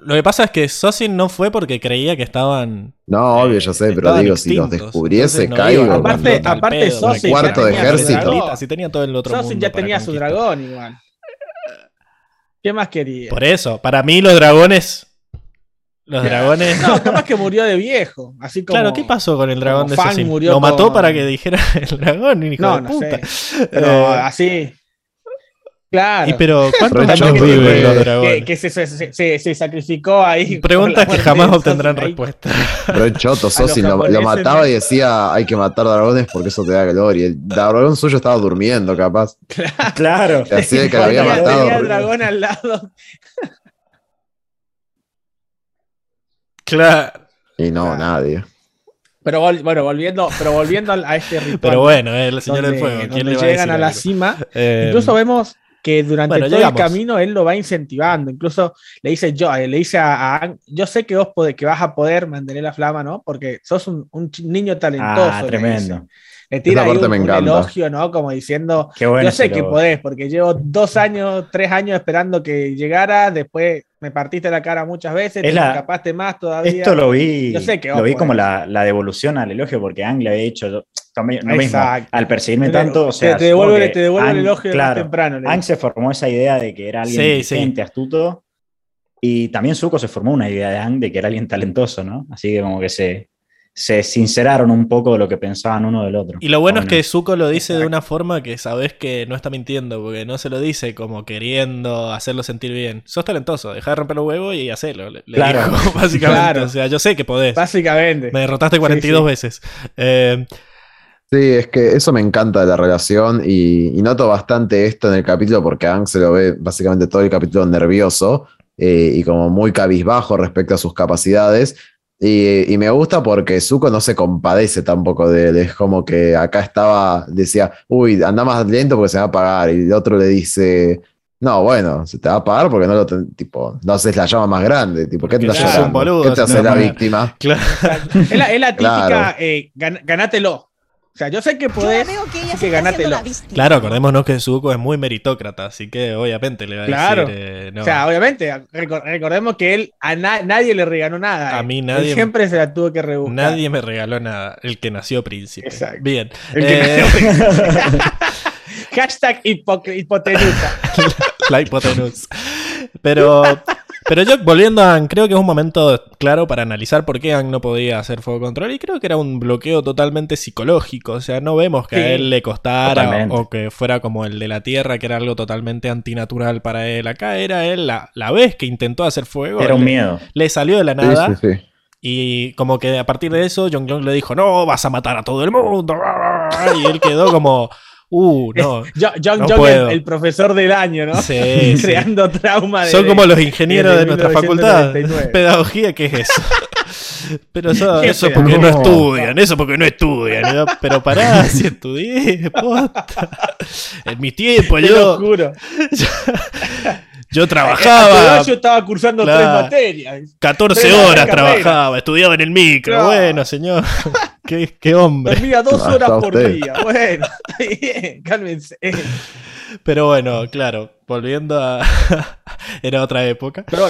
Lo que pasa es que Sosin no fue porque creía que estaban. No, obvio, yo sé, pero digo, si los descubriese, no caigo. a Aparte- aparte pedo, Sosin Cuarto de tenía su ejército. dragón, Si tenía todo el otro Sosin mundo ya tenía su dragón igual. ¿Qué más quería? Por eso, para mí los dragones. Los dragones. No, capaz que murió de viejo. Así como. Claro, ¿qué pasó con el dragón de Fang Sosin? murió Lo mató con- para que dijera el dragón, hijo No, de no puta. sé. Pero Eh, así. Claro. y pero, ¿cuántos años viven los que, dragones? que se, se, se- se sacrificó ahí. Preguntas que jamás obtendrán respuesta. Pero el choto, Sosin lo, lo mataba y decía hay que matar dragones porque eso te da gloria. El dragón suyo estaba durmiendo, capaz. Claro. Que así de que lo había matado. tenía el dragón al lado. Claro. Y no, nadie. Pero vol- bueno, volviendo, pero volviendo a este ritual. Pero bueno, eh, el señor donde, del fuego. ¿quién donde le va a llegan decir a la algo? cima. Eh, Incluso vemos que durante bueno, todo llegamos. el camino él lo va incentivando. Incluso le dice yo, eh, le dice a, a yo sé que vos podés- que vas a poder mantener la flama, ¿no? Porque sos un, niño talentoso. Ah, tremendo. Le tira ahí un, elogio, ¿no? Como diciendo, bueno. yo sé que podés, porque llevo dos años, tres años esperando que llegara, después me partiste la cara muchas veces, Es te la- escapaste más todavía. Esto lo vi, Yo sé que lo vi como la, la devolución al elogio, porque Ang le había dicho yo, también, lo mismo, al perseguirme Te- tanto, o sea, te, te devuelve, te devuelve el elogio más claro, temprano. le Ang se formó esa idea de que era alguien Sí, inteligente, astuto, y también Zuko se formó una idea de Ang de que era alguien talentoso, ¿no? Así que como que se, se sinceraron un poco de lo que pensaban uno del otro. Y lo bueno es que Zuko lo dice de una forma que sabes que no está mintiendo, porque no se lo dice como queriendo hacerlo sentir bien. Sos talentoso, deja de romper los huevos y hacelo. Le, le Claro. dijo, básicamente. Claro. O sea, yo sé que podés. Básicamente. Me derrotaste 42 sí. veces. Eh, Sí, es que eso me encanta de la relación y, y noto bastante esto en el capítulo porque a Aang se lo ve básicamente todo el capítulo nervioso eh, y como muy cabizbajo respecto a sus capacidades. Y, y me gusta porque Zuko no se compadece tampoco de él. Es como que acá estaba, decía, uy, anda más lento porque se va a apagar. Y el otro le dice, no, bueno, se te va a apagar porque no lo ten- tipo, no haces la llama más grande. Tipo, ¿qué te te hace la víctima? claro. Es la, es la típica, Claro. eh, gan- ganátelo. O sea, yo sé que podés, que que víctima. Claro, acordémonos que Zuko es muy meritócrata, así que obviamente le va a Claro. decir. eh, no. O sea, obviamente, recor- recordemos que él a na- nadie le regaló nada. A eh. mí Él nadie- siempre se la tuvo que rebuscar. Nadie me regaló nada. El que nació príncipe. Exacto. Bien. El que Eh, Hashtag hipoc- hipotenusa. la hipotenusa. Pero, pero yo, volviendo a Aang, creo que es un momento claro para analizar por qué Aang no podía hacer fuego control. Y creo que era un bloqueo totalmente psicológico. O sea, no vemos que Sí, a él le costara totalmente. o que fuera como el de la Tierra, que era algo totalmente antinatural para él. Acá era él la, la vez que intentó hacer fuego. Era un le, miedo. le salió de la Sí, nada. sí, sí. Y como que a partir de eso, Jong Jong le dijo, no, vas a matar a todo el mundo. Y él quedó como, uh, no. Jo- John No John, puedo. el, el profesor del año, ¿no? Sí, sí. Creando trauma. de- Son como los ingenieros de nuestra facultad. 1999. Pedagogía, ¿qué es eso? Pero eso, ¿Qué eso porque no No. estudian, eso porque no estudian. ¿no? Pero pará, si estudié, posta. En mi tiempo Te lo yo, juro. Yo trabajaba yo estaba cursando Claro. tres materias. 14 Tres horas trabajaba, estudiaba en el micro. Claro. Bueno, señor, qué, qué hombre. Dormía dos horas por usted. día. Bueno, está bien, cálmense. Pero bueno, claro, volviendo a... Era otra época. Pero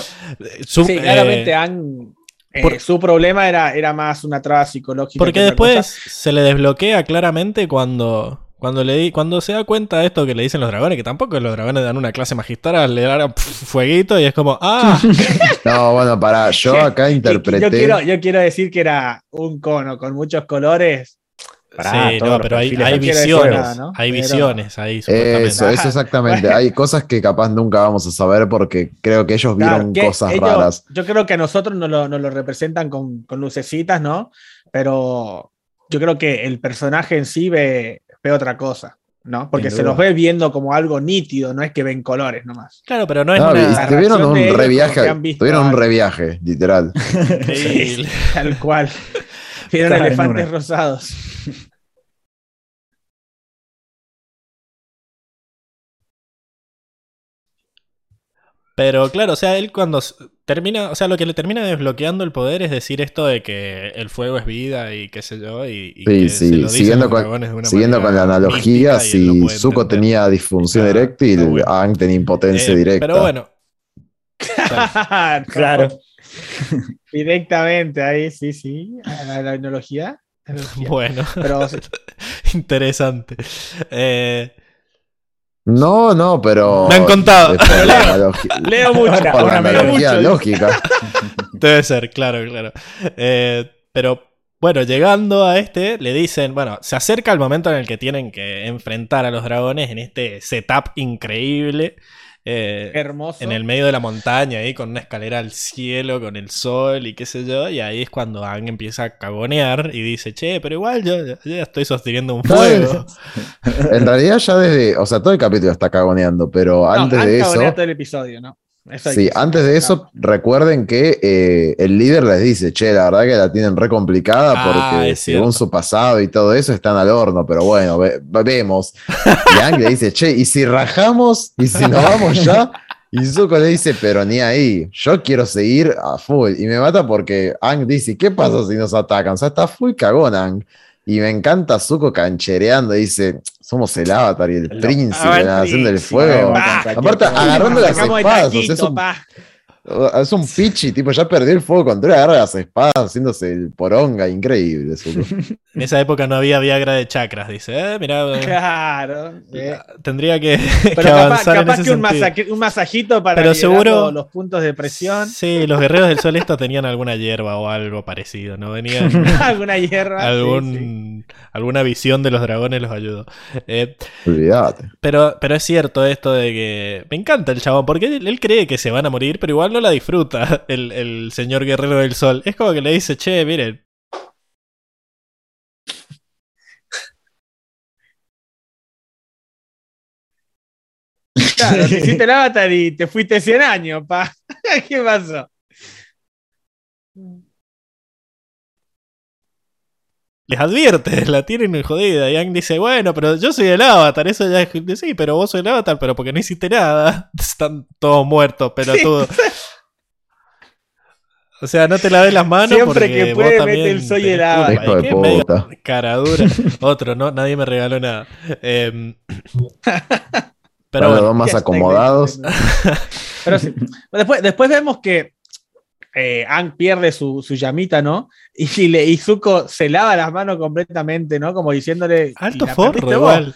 Su- sí, eh, claramente han. Eh, Por- su problema era, era más una traba psicológica. Porque después cosa. se le desbloquea claramente cuando, cuando, le, di- cuando se da cuenta de esto que le dicen los dragones, que tampoco los dragones dan una clase magistral, le dan fueguito y es como, ah, No, bueno, pará, yo acá interpreté. Yo quiero, yo quiero decir que era un cono con muchos colores. Pará, sí, no, pero hay, hay no visiones, nada, ¿no? hay Pero- visiones ahí, supuestamente. Eso, eso exactamente. Hay cosas que capaz nunca vamos a saber porque creo que ellos Claro, vieron que cosas ellos- raras. Yo creo que a nosotros nos lo, nos lo representan con, con lucecitas, ¿no? Pero yo creo que el personaje en sí ve, ve otra cosa, ¿no? Porque se los ve viendo como algo nítido, no es que ven colores nomás. Claro, pero no es No, una... tuvieron un reviaje, tuvieron un reviaje, literal. Sí, Tal cual. Vieron elefantes rosados. Pero claro, o sea, él cuando termina, o sea, lo que le termina desbloqueando el poder es decir esto de que el fuego es vida y qué sé yo, y, y Sí, que sí, se lo dicen siguiendo con- dragones de una Siguiendo con la analogía, si Zuko entender. tenía disfunción Ah, eréctil, está bueno. Aang tenía impotencia Eh, directa. Pero bueno, Claro. Directamente ahí, sí, sí. La, la analogía. analogía. bueno, Pero interesante. Eh, No, no, pero. Me han contado. leo mucho. Por la analogía mucho. lógica. Debe ser, claro, claro. Eh, pero bueno, llegando a este, le dicen, bueno, se acerca el momento en el que tienen que enfrentar a los dragones en este setup increíble. Eh, Hermoso. en el medio de la montaña, ahí con una escalera al cielo, con el sol y qué sé yo. Y ahí es cuando Aang empieza a cagonear y dice, che, pero igual yo, yo ya estoy sosteniendo un fuego. En realidad, ya desde. O sea, todo el capítulo está cagoneando, pero No, antes de eso. todo el episodio, ¿no? Sí, antes de eso, recuerden que eh, el líder les dice, che, la verdad que la tienen re complicada Ah, porque es según su pasado y todo eso están al horno, pero bueno, ve- vemos. Y Aang le dice, che, ¿y si rajamos? ¿Y si nos vamos ya? Y Zuko le dice, pero ni ahí, yo quiero seguir a full. Y me mata porque Aang dice, ¿qué pasa si nos atacan? O sea, está full cagón Aang. Y me encanta Zuko canchereando, dice, somos el avatar y el Lo- príncipe de la nación del fuego. Aparte, agarrando las espadas, o sea, es un. Es un pichi, tipo, ya perdió el fuego control, agarra las espadas haciéndose el poronga, increíble. En esa época no había Viagra de chakras, dice. Eh, mirá, Claro. eh. tendría que, que Pero capaz, avanzar en capaz ese que un, sentido. masaje- un masajito para Pero seguro- los, los puntos de presión. Sí, los guerreros del sol estos tenían alguna hierba o algo parecido, ¿no? Venían alguna hierba. sí, algún, sí. alguna visión de los dragones los ayudó. Eh, Olvídate. pero, pero es cierto esto de que me encanta el chabón, porque él, él cree que se van a morir, pero igual no la disfruta el, el señor guerrero del sol. Es como que le dice, che, miren, Claro, te hiciste el avatar y te fuiste 100 años, pa. ¿Qué pasó? les advierte, la tienen jodida. Y Aang dice, bueno, pero yo soy el avatar, eso ya es... Sí, pero vos soy el avatar, pero porque no hiciste nada. Están todos muertos, pelotudo. O sea, no te laves las manos Siempre porque que puede, mete el soy el. Hijo de. Cara dura. Otro, ¿no? Nadie me regaló nada. Para pero los bueno, dos más acomodados. Pero sí. Después, después vemos que eh, pierde su, su llamita, ¿no? Y, le, y Zuko se lava las manos completamente, ¿no? Como diciéndole. alto "Y la forro igual.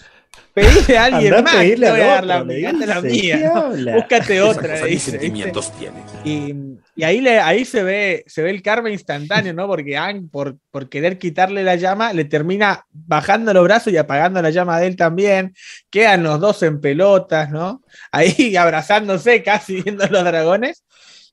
Pedile a alguien Andá a más. pedirle te voy a dar la date la dice, mía, ¿qué ¿no? Búscate Esa otra. cosa dice, sentimientos tiene. Y, y ahí, le, ahí se, ve, se ve el karma instantáneo, ¿no? Porque Aang, por, por querer quitarle la llama, le termina bajando los brazos y apagando la llama de él también. Quedan los dos en pelotas, ¿no? Ahí abrazándose, casi viendo los dragones.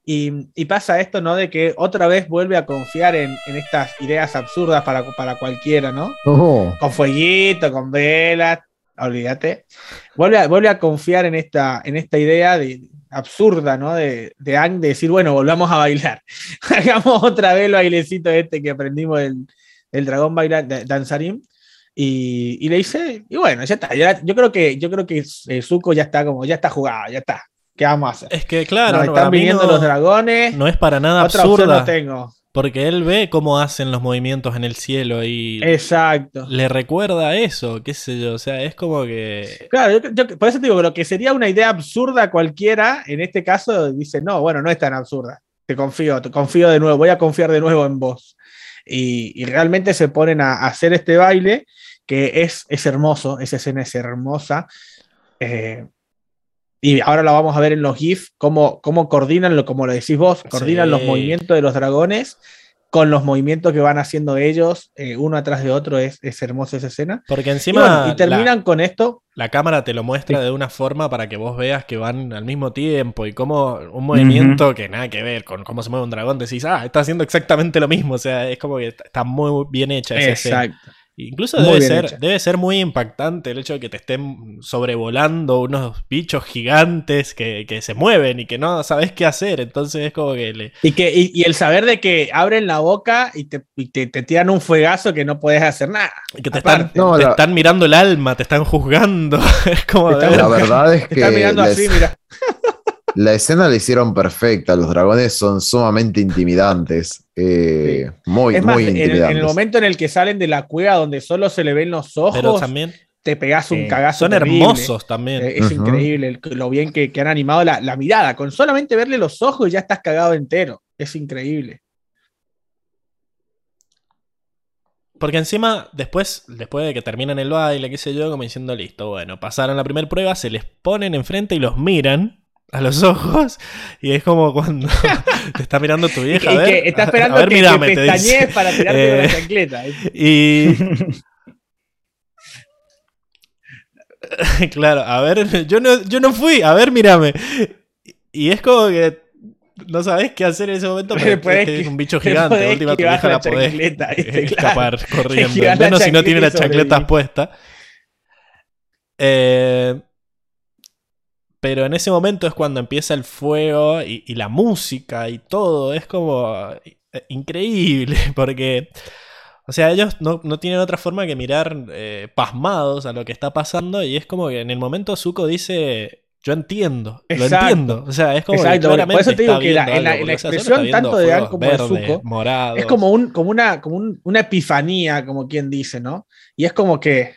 Y, y pasa esto, ¿no? De que otra vez vuelve a confiar en, en estas ideas absurdas para, para cualquiera, ¿no? No. Con fueguito, con velas, olvídate. Vuelve a, vuelve a confiar en esta, en esta idea de, absurda, ¿no? De, de de decir, bueno, volvamos a bailar. Hagamos otra vez el bailecito este que aprendimos del, del dragón bailar, de- danzarín. Y, y le dice, y bueno, ya está. ya- yo creo que, yo creo que eh, Zuko ya está como, ya está jugado, ya está. ¿Qué vamos a hacer? Es que claro, Nos no, están viniendo no- los dragones. no es para nada otra opción absurda. no tengo. Porque él ve cómo hacen los movimientos en el cielo y Exacto. le recuerda eso, qué sé yo. O sea, es como que. Claro, yo, yo- por eso te digo que lo que sería una idea absurda cualquiera, en este caso dice, no, bueno, no es tan absurda. te confío, te confío de nuevo, voy a confiar de nuevo en vos. Y, y realmente se ponen a, a hacer este baile que es, es hermoso, esa escena es hermosa. Eh, y ahora lo vamos a ver en los GIF, cómo, cómo coordinan, lo, como lo decís vos, coordinan Sí. los movimientos de los dragones con los movimientos que van haciendo ellos, eh, uno atrás de otro, es, es hermosa esa escena. Porque Y, encima bueno, y la- terminan con esto, la, cámara te lo muestra de una forma para que vos veas que van al mismo tiempo y como un movimiento que nada que ver con cómo se mueve un dragón, decís, ah, está haciendo exactamente lo mismo. O sea, es como que está- está muy bien hecha esa escena. Incluso debe ser, hecha. debe ser muy impactante el hecho de que te estén sobrevolando unos bichos gigantes que, que se mueven y que no sabes qué hacer. Entonces es como que le. Y, que, y, y el saber de que abren la boca y te, y te, te tiran un fuegazo que no puedes hacer nada. que te, están. No, te la- están mirando el alma, te están juzgando. es como. Están- La verdad es Te están que mirando así, mira. La escena la hicieron perfecta. Los dragones son sumamente intimidantes. eh, Muy, Es más, muy en, el- en intimidantes. el momento en el que salen de la cueva donde solo se le ven los ojos, Pero también te pegas un Sí. cagazo. son terrible. hermosos también. Eh, Es increíble lo bien que, que han animado la, la mirada. Con solamente verle los ojos ya estás cagado entero. Es increíble. Porque encima, después, después de que terminan el baile, qué sé yo, como diciendo, listo, bueno, pasaron la primera prueba, se les ponen enfrente y los miran a los ojos. Y es como cuando te está mirando tu Y, vieja. que- a ver, y que está esperando a ver, que, mírame, que te para tirarte Eh, la chancleta. Y. claro, a ver, yo no, yo no fui, a ver, mírame. Y es como que no sabes qué hacer en ese momento porque Podés es que un bicho te gigante. De última tu vieja la podés escapar corriendo. Al la menos si no tiene chancleta las y chancletas puestas. Eh, pero en ese momento es cuando empieza el fuego y, y la música y todo. Es como eh, increíble porque... O sea, ellos no, no tienen otra forma que mirar eh, pasmados a lo que está pasando y es como que en el momento Zuko dice, yo entiendo, lo entiendo. O sea, es como Exacto, que por eso te digo que la- en la- algo, en la porque, o sea, solo expresión tanto de fuegos como de Zuko, morados. Es como, un, como, una, como un- una epifanía, como quien dice, ¿no? Y es como que.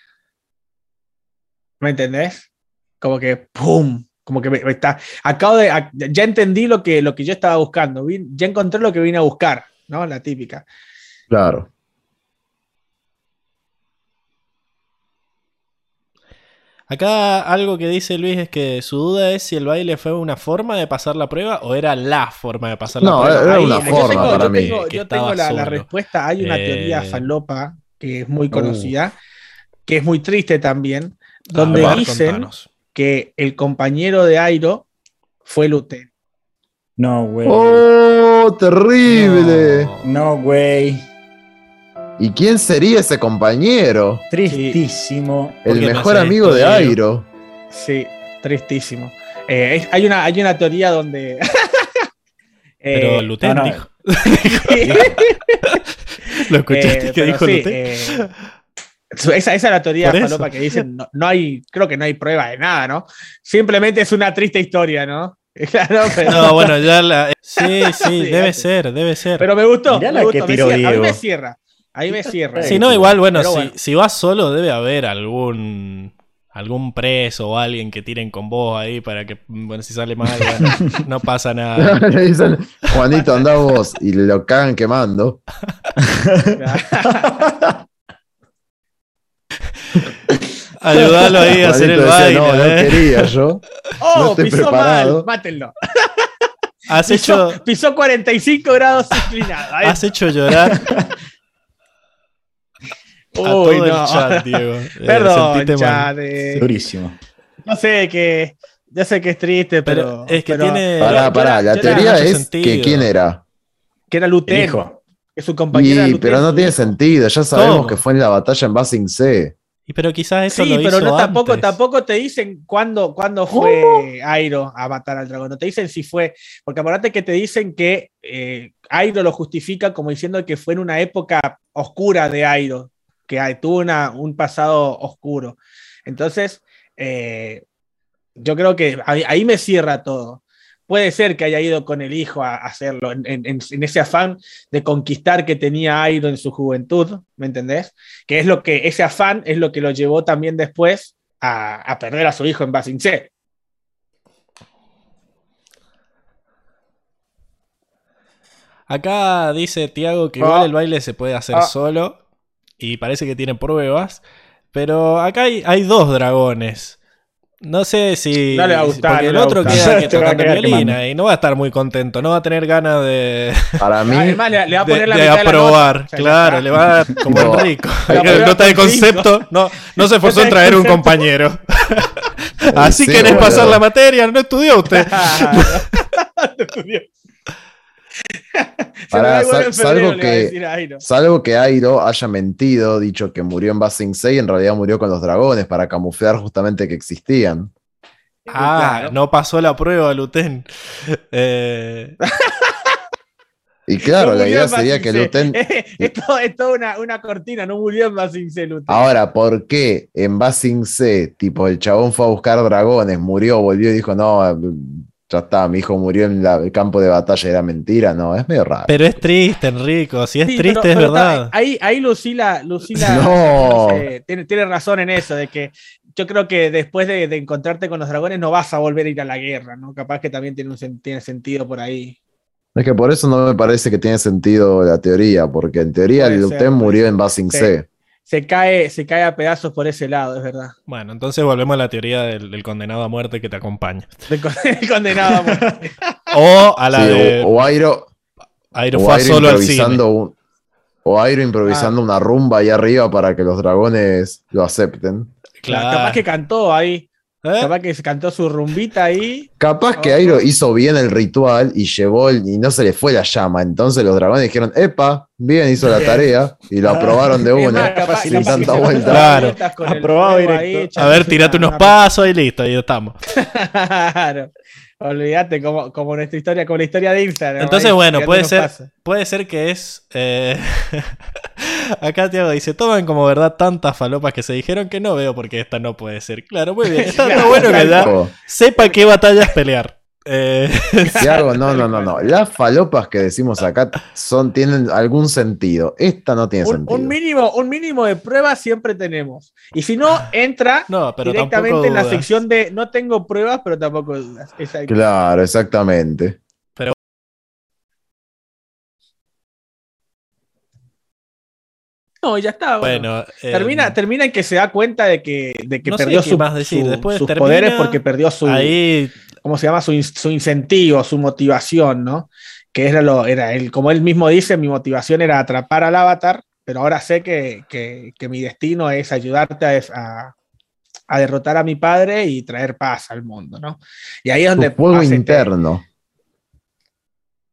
¿Me entendés? Como que ¡pum! Como que me- me está. Acabo de. Ya entendí lo que, lo que yo estaba buscando. vi- ya encontré lo que vine a buscar, ¿no? La típica. Claro. Acá algo que dice Luis es que su duda es si el baile fue una forma de pasar la prueba o era la forma de pasar No, la prueba. era Ahí una forma tengo, para yo mí. tengo- yo tengo la, respuesta. Hay una Eh, teoría falopa que es muy uh. conocida, que es muy triste también, donde A ver, dicen contanos. Que el compañero de Airo fue Luten. No, güey. ¡Oh, terrible! No, güey. ¿Y quién sería ese compañero? Tristísimo. El ¿Por qué me mejor amigo de? Airo. Sí, tristísimo. Eh, es- hay, una, hay una teoría donde. Pero Eh, Luten no, no. dijo. ¿Lo escuchaste eh, que pero dijo sí, Luten? Esa, esa es la teoría falopa que dicen, no, no hay, creo que no hay prueba de nada, ¿no? Simplemente es una triste historia, ¿no? Claro, pero, No, bueno, ya la. Sí, sí, debe ser, debe ser. pero me gustó. Mirá me gustó, que me tiró cierra, a mí me cierra. Ahí me cierra. Si no, igual, bueno, si, bueno. si vas solo, debe haber algún algún preso o alguien que tiren con vos ahí para que, bueno, si sale mal, bueno, no pasa nada. Juanito, anda vos. Y lo cagan quemando. Ayudalo ahí a hacer el baile. no, no ¿eh? quería yo. ¡Oh, No estoy pisó preparado. mal! Mátenlo. Has Pisó, hecho, pisó 45 grados inclinado. Ahí- has hecho llorar a Uy, todo no. el chat, Diego. Eh, Perdón, mal. chat. eh, Durísimo. yo sé que. Yo sé que es triste, Pero pero. es que pero- tiene. Pará, pará. La teoría es sentido. que quién era. Que era hijo. Que su Y, Luten, pero no tiene sentido. Ya sabemos ¿Cómo? que fue en la batalla en Basing C. Pero quizás eso Sí, lo pero hizo no, tampoco, antes. tampoco te dicen cuándo, cuándo fue Airo a matar al dragón. No te dicen si fue. Porque aparte que te dicen que eh, Airo lo justifica como diciendo que fue en una época oscura de Airo, que tuvo una- un pasado oscuro. Entonces, eh, yo creo que ahí, ahí me cierra todo. Puede ser que haya ido con el hijo a hacerlo, en, en- en ese afán de conquistar que tenía Airo en su juventud, ¿me entendés? Que es lo que, ese afán es lo que lo llevó también después a, a perder a su hijo en Basing C. Acá dice Tiago que Ah. igual el baile se puede hacer Ah. solo y parece que tiene pruebas, pero acá hay, hay dos dragones. No sé si. No le va a gustar, Porque no el otro queda que tocando violín y no va a estar muy contento, no va a tener ganas de, Para mí, Además, le, le va a de, poner la de mitad de la aprobar. claro, le va a dar como No. Prueba Nota de concepto. No, no se esforzó en traer un compañero. Así Sí, querés boludo. pasar la materia, no estudió usted. Pará, Se sal- salvo que- decir Airo. salvo que Airo haya mentido, dicho que murió en Basing 6, en realidad murió con los dragones para camuflar justamente que existían. Ah, Claro. no pasó la prueba, Luten. Eh, Y claro, No la idea sería que. Luten. es toda una, una cortina, no murió en Basing C, Luten. Ahora, ¿por qué en Basing C, tipo, el chabón fue a buscar dragones, murió, volvió y dijo, no, ya está, mi hijo murió en la- el campo de batalla, era mentira? No, es medio raro. pero es triste, Enrico. Si es Sí, triste, pero- es pero verdad. está- ahí, ahí Lucila, Lucila No. sé, tiene, tiene razón en eso, de que yo creo que después de, de encontrarte con los dragones no vas a volver a ir a la guerra, ¿no? Capaz que también tiene, un, tiene sentido por ahí. Es que por eso no me parece que tiene sentido la teoría, porque en teoría Puede ser, Luten murió en Basing Sí. C. Se cae, se cae a pedazos por ese lado, es verdad. Bueno, entonces volvemos a la teoría del, del condenado a muerte que te acompaña. De con- el condenado a muerte. O a la Sí, de o, o Airo, Airo o fue Airo solo al cine. improvisando un- o Airo improvisando Ah. una rumba ahí arriba para que los dragones lo acepten. Claro. Capaz que cantó ahí, ¿Eh? capaz que se cantó su rumbita ahí. Capaz que. Airo hizo bien el ritual y llevó el- y no se le fue la llama. Entonces los dragones dijeron, epa, bien hizo la tarea y lo aprobaron de una. más, capaz- sin capaz tanta vuelta. Claro. Aprobado directo. ahí, A ver, tirate unos una- pasos y listo, ahí estamos. Claro. Olvídate, como, como nuestra historia, como la historia de Instagram. Entonces, ahí, bueno, puede ser, pasos. puede ser que es. eh, Acá Tiago dice: Toman como verdad tantas falopas que se dijeron que no veo porque esta no puede ser. Claro, muy bien. Está, bueno que ya sepa qué batallas pelear. Eh, Tiago, no, no, no, no. Las falopas que decimos acá son, tienen algún sentido. Esta no tiene Un, sentido. un mínimo, un mínimo de pruebas siempre tenemos. Y si no, entra no, pero directamente en la dudas. sección de no tengo pruebas, pero tampoco dudas. Claro, exactamente. No, ya está. bueno. Bueno, eh, Termina, termina en que se da cuenta de que, de que no perdió qué su- más decir. su- Después sus termina poderes porque perdió su, ahí ¿cómo se llama? Su, su incentivo, su motivación, ¿no? Que era lo, era él, como él mismo dice, mi motivación era atrapar al avatar, pero ahora sé que, que- que mi destino es ayudarte a, a- a derrotar a mi padre y traer paz al mundo, ¿no? Y ahí es donde fuego este- interno.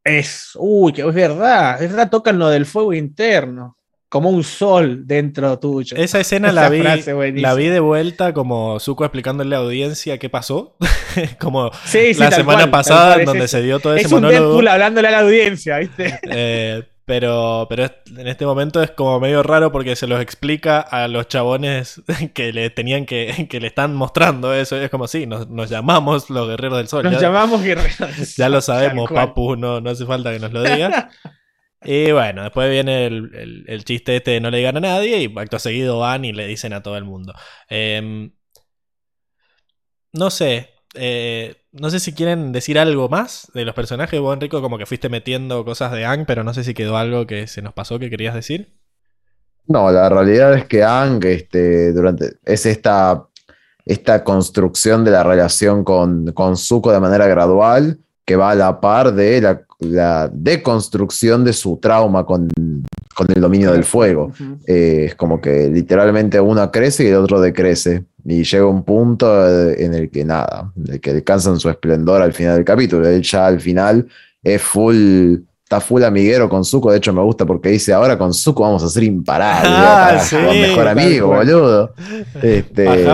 es, uy, que es verdad, es verdad, tocan lo del fuego interno, como un sol dentro tuyo. esa escena Esa la vi, la vi de vuelta como Zuko explicándole a la audiencia qué pasó. como Sí, sí, la semana cual, pasada en donde se dio todo ese Es un monólogo. Deadpool hablándole a la audiencia, ¿viste? Eh, pero pero en este momento es como medio raro porque se los explica a los chabones que le tenían que, que le están mostrando eso. Es como, sí, nos, nos llamamos los guerreros del sol. Nos ya, llamamos guerreros. ya lo sabemos, papu, no, no hace falta que nos lo digas. Y bueno, después viene el, el- chiste este de no le digan a nadie y acto seguido van y le dicen a todo el mundo. Em, no sé, eh, no sé si quieren decir algo más de los personajes. Vos, Enrico, como que fuiste metiendo cosas de Ang, pero no sé si quedó algo que se nos pasó que querías decir. No, la realidad es que Ang este, durante, es esta, esta construcción de la relación con, con Zuko de manera gradual que va a la par de la, la deconstrucción de su trauma con, con el dominio del fuego. Eh, es como que literalmente uno crece y el otro decrece. Y llega un punto eh, en el que nada, en el que alcanzan su esplendor al final del capítulo. Él ya al final es full, está full amiguero con Zuko. De hecho, me gusta porque dice: Ahora con Zuko vamos a ser imparables. Ah, sí, mejor amigo, cual. boludo. Este,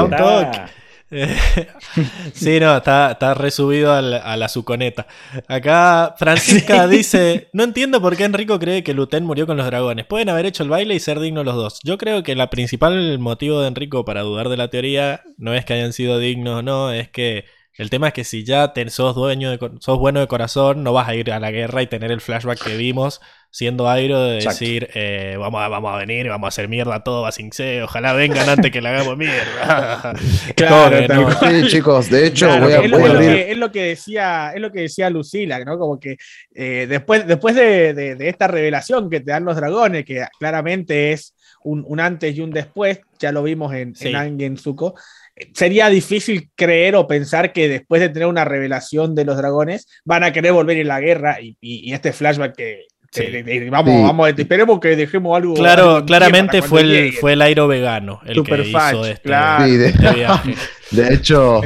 Sí, no, está, está resubido a la suconeta. Acá Francisca dice: No entiendo por qué Enrico cree que Luten murió con los dragones. Pueden haber hecho el baile y ser dignos los dos. Yo creo que el principal motivo de Enrico para dudar de la teoría no es que hayan sido dignos o no, es que el tema es que si ya te, sos dueño de, sos bueno de corazón, no vas a ir a la guerra y tener el flashback que vimos siendo Airo de decir, eh, vamos, a, vamos a venir, vamos a hacer mierda todo a Sing Se, ojalá vengan antes que le hagamos mierda. Claro, no. Sí, chicos, de hecho, Claro, voy a, es, lo, a que, es lo que decía, es lo que decía Lucila, ¿no? Como que eh, después, después de, de- de esta revelación que te dan los dragones, que claramente es un, un antes y un después, ya lo vimos en, Sí. en Angen Zuko, sería difícil creer o pensar que después de tener una revelación de los dragones van a querer volver en la guerra y, y- y este flashback que. Sí. vamos, Sí. vamos, esperemos que dejemos algo. Claro, en claramente fue el, llegue. fue el Airo vegano el Super que fach, hizo este, claro. Sí, de- este viaje. De hecho,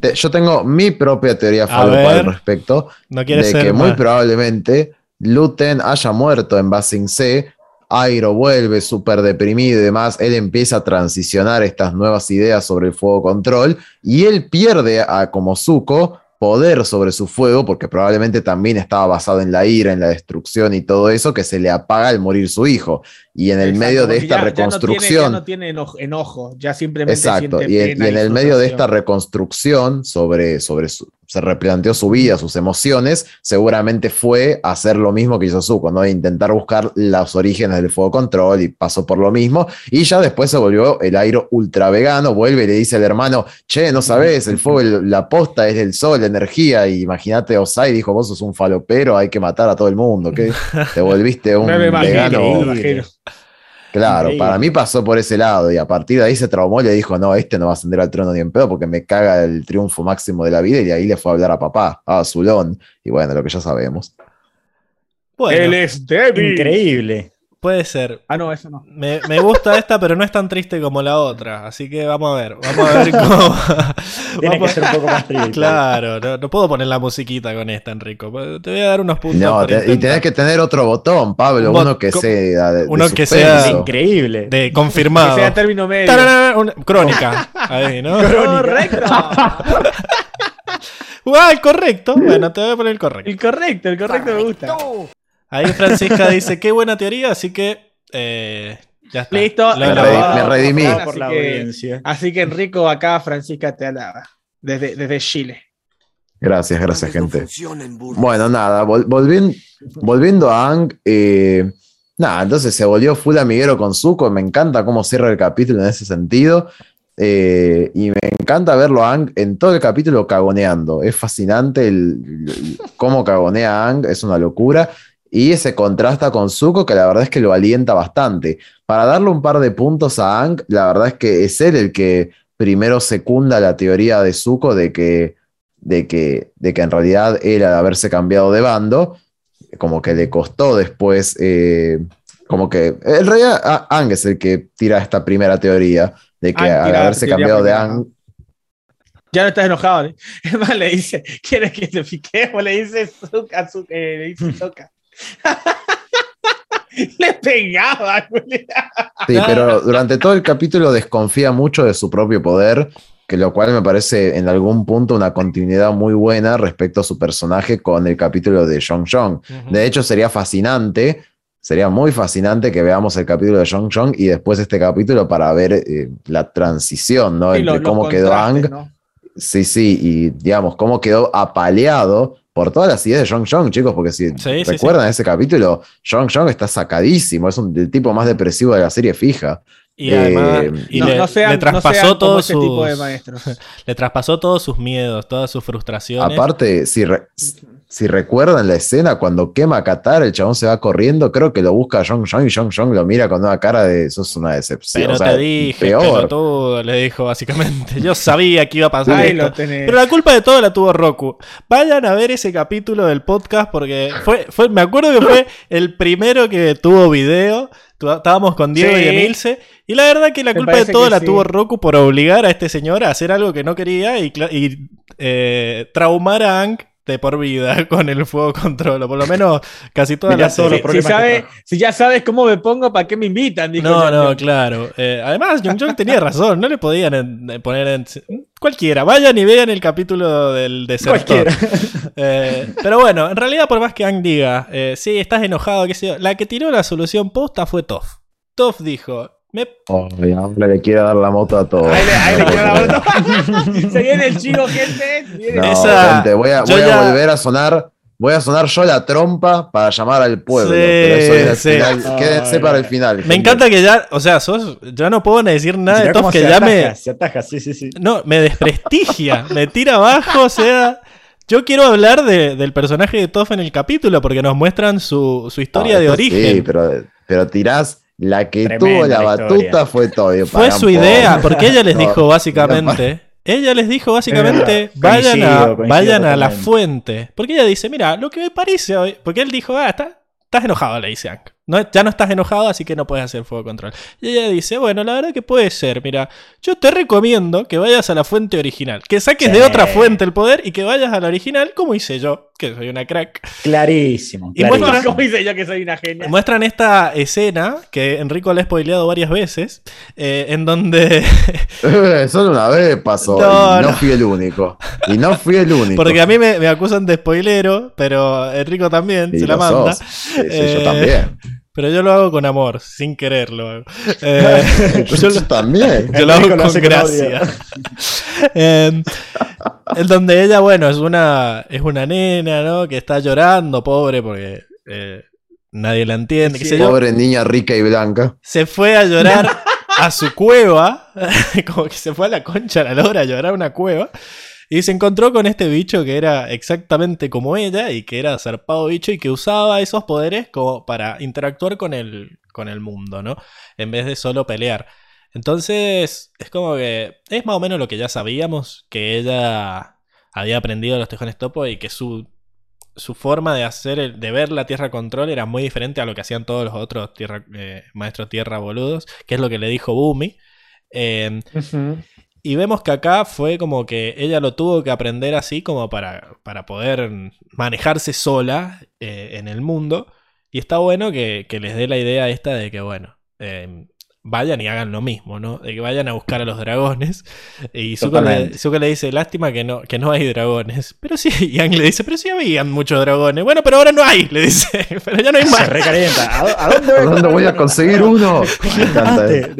te- yo tengo mi propia teoría falopa al respecto. No de ser que muy probablemente Luten haya muerto en Basing C. Airo vuelve súper deprimido y demás. Él empieza a transicionar estas nuevas ideas sobre el fuego control y él pierde a como Zuko poder sobre su fuego porque probablemente también estaba basado en la ira, en la destrucción y todo eso que se le apaga al morir su hijo. Y en el Exacto, medio de esta ya- reconstrucción... Ya no tiene, ya no tiene enojo, ya simplemente Exacto, siente y, en- pena y en el medio de esta reconstrucción sobre, sobre su- se replanteó su vida, sus emociones, seguramente fue hacer lo mismo que hizo Zuko, ¿no? Intentar buscar los orígenes del fuego control y pasó por lo mismo, y ya después se volvió el airo ultra vegano, vuelve y le dice al hermano, che, no sabes, el fuego, el- la posta es el sol, la energía, y imagínate Osai dijo, vos sos un falopero, hay que matar a todo el mundo, ¿qué? Te volviste un No me imagino, vegano. no me. Claro, Increíble. para mí pasó por ese lado y a partir de ahí se traumó y le dijo, no, este no va a ascender al trono ni en pedo porque me caga el triunfo máximo de la vida y de ahí le fue a hablar a papá, a Zulón, y bueno, lo que ya sabemos. Bueno, Él es débil. Increíble. Puede ser. Ah, no, eso no. Me, me gusta esta, pero no es tan triste como la otra. Así que vamos a ver. Vamos a ver cómo. Tiene que vamos- ser un poco más triste. Claro, no, no puedo poner la musiquita con esta, Enrico. Te voy a dar unos puntos. No, te- y tenés que tener otro botón, Pablo, bot- uno que sea de, de uno que sea- Increíble. De Que confirmado. sea término medio. Tararara, una- crónica. Ahí, ¿no? Correcto. Ah, el correcto. Bueno, te voy a poner el correcto. El correcto, el correcto me gusta. Ahí Francisca dice, qué buena teoría, así que eh, ya está. Listo. Me redimí. Así por la que- audiencia. Así que Enrico, acá Francisca te alaba. Desde, desde Chile. Gracias, gracias, gente. Bueno, nada, vol- volviendo, volviendo a Ang, eh, nada, entonces se volvió full amiguero con Zuko, me encanta cómo cierra el capítulo en ese sentido, eh, y me encanta verlo a Ang en todo el capítulo cagoneando, es fascinante el, el- cómo cagonea a Ang, es una locura, y se contrasta con Zuko, que la verdad es que lo alienta bastante. Para darle un par de puntos a Ang, la verdad es que es él el que primero secunda la teoría de Zuko de que de que, de que en realidad él al haberse cambiado de bando, como que le costó después, eh, como que en realidad a- Ang es el que tira esta primera teoría, de que al haberse cambiado de Ang, Ya no estás enojado. ¿eh? Es más, le dice, ¿quieres que te piquemos? Le dice Zuka, Zuka, eh, le dice. le pegaba, güey. sí, pero durante todo el capítulo desconfía mucho de su propio poder, que lo cual me parece en algún punto una continuidad muy buena respecto a su personaje con el capítulo de Jong Jong. De hecho, sería fascinante, sería muy fascinante que veamos el capítulo de Jong Jong y después este capítulo para ver eh, la transición, ¿no? Sí, Entre cómo quedó Ang, ¿no? sí, sí, y digamos, cómo quedó apaleado por todas las ideas de Jong Jong, chicos, porque si Sí, sí, recuerdan ese capítulo, Jong Jong está sacadísimo, es un, el tipo más depresivo de la serie fija. Y además, Eh, y no, le, no sean, le no traspasó como todos ese sus, tipo de maestros. le traspasó todos sus miedos, todas sus frustraciones. Aparte, si, re- si recuerdan la escena cuando quema a Qatar, el chabón se va corriendo, creo que lo busca a Jong Jong y Jong Jong lo mira con una cara de eso es una decepción. pero o sea, te dije, peor. pelotudo, le dijo básicamente. Yo sabía que iba a pasar Ahí esto. lo tenés. Pero la culpa de todo la tuvo Roku. Vayan a ver ese capítulo del podcast porque fue, fue me acuerdo que fue el primero que tuvo video. Estábamos con Diego Sí. y Emilce. Y la verdad que la Me culpa de todo la sí. tuvo Roku por obligar a este señor a hacer algo que no quería y, eh, traumar a Hank de por vida con el fuego control. O por lo menos casi todas las todos los Si, si sabe- ya sabes cómo me pongo, ¿para qué me invitan? Dijo No, Jong no, Jong. claro. Eh, además, Jung Jung tenía razón. No le podían en- en poner en. Cualquiera. Vayan y vean el capítulo del desertor. Cualquiera. Eh, pero bueno, en realidad, por más que Ang diga, eh, sí, estás enojado, qué sé yo, la que tiró la solución posta fue Toff. Toff dijo, me Ay, ahora le quiere dar la moto a todos. Ahí le, ahí le quiero dar otro. Se viene el chivo, gente. viene- No, Esa- gente, voy a, voy a ya- volver a sonar. voy a sonar yo la trompa para llamar al pueblo. Sí, pero eso al sí. final. Quédense Ay, para el final. Me encanta que ya, o sea, sos, ya no puedo ni decir nada de Mirá cómo que se ya ataja, me, Se ataja, sí, sí, sí. no, me desprestigia, me tira abajo, o sea, yo quiero hablar de- del personaje de Toff en el capítulo porque nos muestran su, su historia No, de origen. Sí, pero, pero tirás la que Tremenda tuvo la la batuta fue Toyo. Fue su idea, porque ella les dijo básicamente, ella les dijo básicamente, vayan, a, Coincido, vayan a la fuente. Porque ella dice, mira, lo que me parece hoy, porque él dijo, ah, está- estás enojado, le dice Hank. No, ya no estás enojado, así que no puedes hacer fuego control. Y ella dice, bueno, la verdad que puede ser, mira, yo te recomiendo que vayas a la fuente original, que saques de otra fuente el poder y que vayas a la original, como hice yo, que soy una crack. Clarísimo. Y clarísimo. muestra- ¿Cómo dice yo que soy una genia? Muestran esta escena que Enrico le ha spoileado varias veces, eh, en donde Solo una vez pasó. No, y no, no. fui el único. Y no fui el único. Porque a mí me, me acusan de spoilero, pero Enrico también Y se la lo manda. Sí, sí, Eh, yo también. Pero yo lo hago con amor, sin quererlo. hago. Eh, yo, yo lo, también. yo lo hago lo con gracia. Eh, en donde ella, bueno, es una, es una nena, ¿no? Que está llorando, pobre, porque eh, nadie la entiende. qué sé yo. Pobre niña rica y blanca. se fue a llorar a su cueva, como que se fue a la concha a la lora a llorar a una cueva, y se encontró con este bicho que era exactamente como ella y que era zarpado bicho y que usaba esos poderes como para interactuar con el, con el mundo, ¿no? En vez de solo pelear. Entonces, es como que es más o menos lo que ya sabíamos, que ella había aprendido los tejones topo y que su, su forma de hacer, el- de ver la Tierra Control era muy diferente a lo que hacían todos los otros tierra, eh, maestros Tierra boludos, que es lo que le dijo Bumi. Eh. Y vemos que acá fue como que ella lo tuvo que aprender así como para, para poder manejarse sola eh, en el mundo. Y está bueno que, que les dé la idea esta de que, bueno, eh, vayan y hagan lo mismo, ¿no? De que vayan a buscar a los dragones. Y Zuko le. Zuko le dice, lástima que no, que no hay dragones. Pero sí, y Aang le dice, pero sí habían muchos dragones. Bueno, pero ahora no hay, le dice. Pero ya no hay Se más. recalienta. ¿A, dó- a dónde ¿A voy, dónde voy a conseguir uno? Me encanta. Calmate.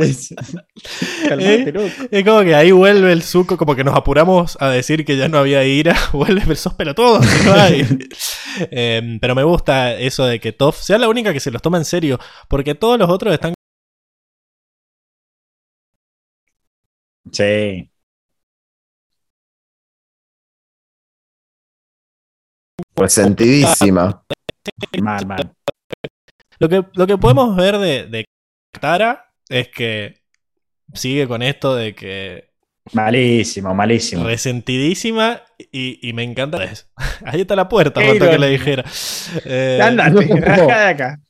Calmate, Eh, loco. Es como que ahí vuelve el suco, como que nos apuramos a decir que ya no había ira. Vuelve, pero sos pelotudo, que no hay. Eh, pero me gusta eso de que Toph sea la única que se los toma en serio, porque todos los otros están. Sí. Resentidísima. Mal, mal. Lo que, lo que podemos ver de, de Katara es que sigue con esto de que Malísimo, malísimo. resentidísima y, y me encanta eso. Ahí está la puerta, faltó que le dijera. Eh, Andate, de acá.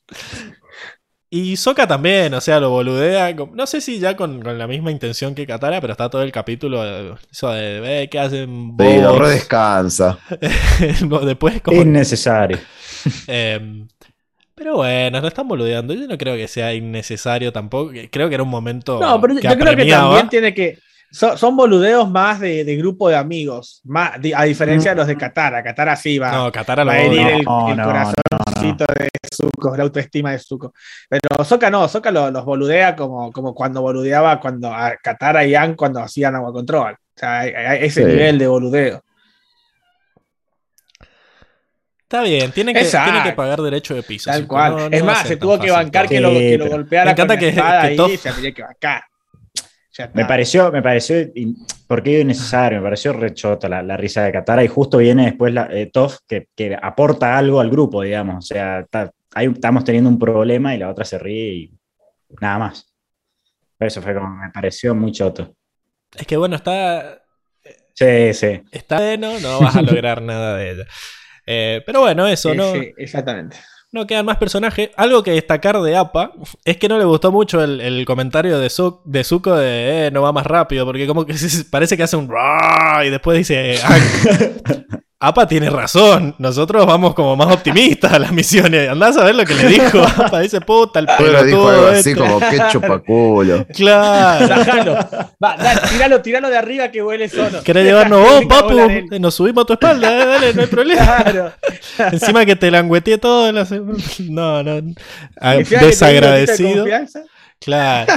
Y Soka también, o sea, lo boludea. No sé si ya con, con la misma intención que Katara, pero está todo el capítulo. Eso de, "Eh, ¿qué hacen Sí, lo vos?". redescansa. Después, como. Innecesario. em, pero bueno, lo están boludeando. Yo no creo que sea innecesario tampoco. Creo que era un momento. No, pero yo, que yo creo que también tiene que. Son, son boludeos más de, de grupo de amigos, más, a diferencia de los de Katara. Katara sí va, No, Katara lo va a herir el, No, el no, de Zuko, la autoestima de Zuko. Pero Soka no, Soka lo- los boludea como, como cuando boludeaba cuando a Katara y Ann cuando hacían agua control. O sea, hay- hay ese Sí. nivel de boludeo. Está bien, tienen que, tienen que pagar derecho de piso. Tal cual. no- no es más, se tuvo que bancar que lo, que lo golpeara me encanta con que- espada que ahí, se tenía que bancar. Ya. Me pareció, me pareció, porque innecesario, me pareció rechota la, la risa de Katara y justo viene después la, eh, Toph que, que aporta algo al grupo, digamos. O sea, está- ahí estamos teniendo un problema y la otra se ríe y nada más. Eso fue como, me pareció muy choto. Es que bueno, está. Sí, sí. Está bueno, no vas a lograr nada de ella. Eh, pero bueno, eso, Sí, ¿no? sí, exactamente. No quedan más personajes. Algo que destacar de APA es que no le gustó mucho el, el comentario de, Zu- de Zuko de eh, no va más rápido, porque como que parece que hace un y después dice "Ah, APA tiene razón, nosotros vamos como más optimistas a las misiones. Andás a ver lo que le dijo APA, dice puta el Pero dijo pelotudo algo así este". como que chupaculo. Claro. Bájalo. Va, dale, tiralo, tiralo de arriba que huele solo. Querés llevarnos vos, papu, nos subimos a tu espalda, eh, dale, no hay problema. Claro. Encima que te langueteé todo. en la se- No, no. Ah, Desagradecido. confianza. Claro.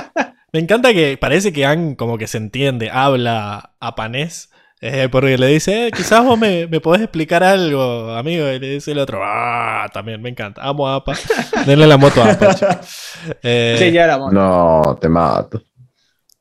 Me encanta que parece que Han como que se entiende, habla apanés. Eh, porque le dice, eh, quizás vos me, me podés explicar algo, amigo. Y le dice el otro, ah, también me encanta. Amo a APA. Denle la moto a APA. Eh, Sí, ya la moto. No, te mato.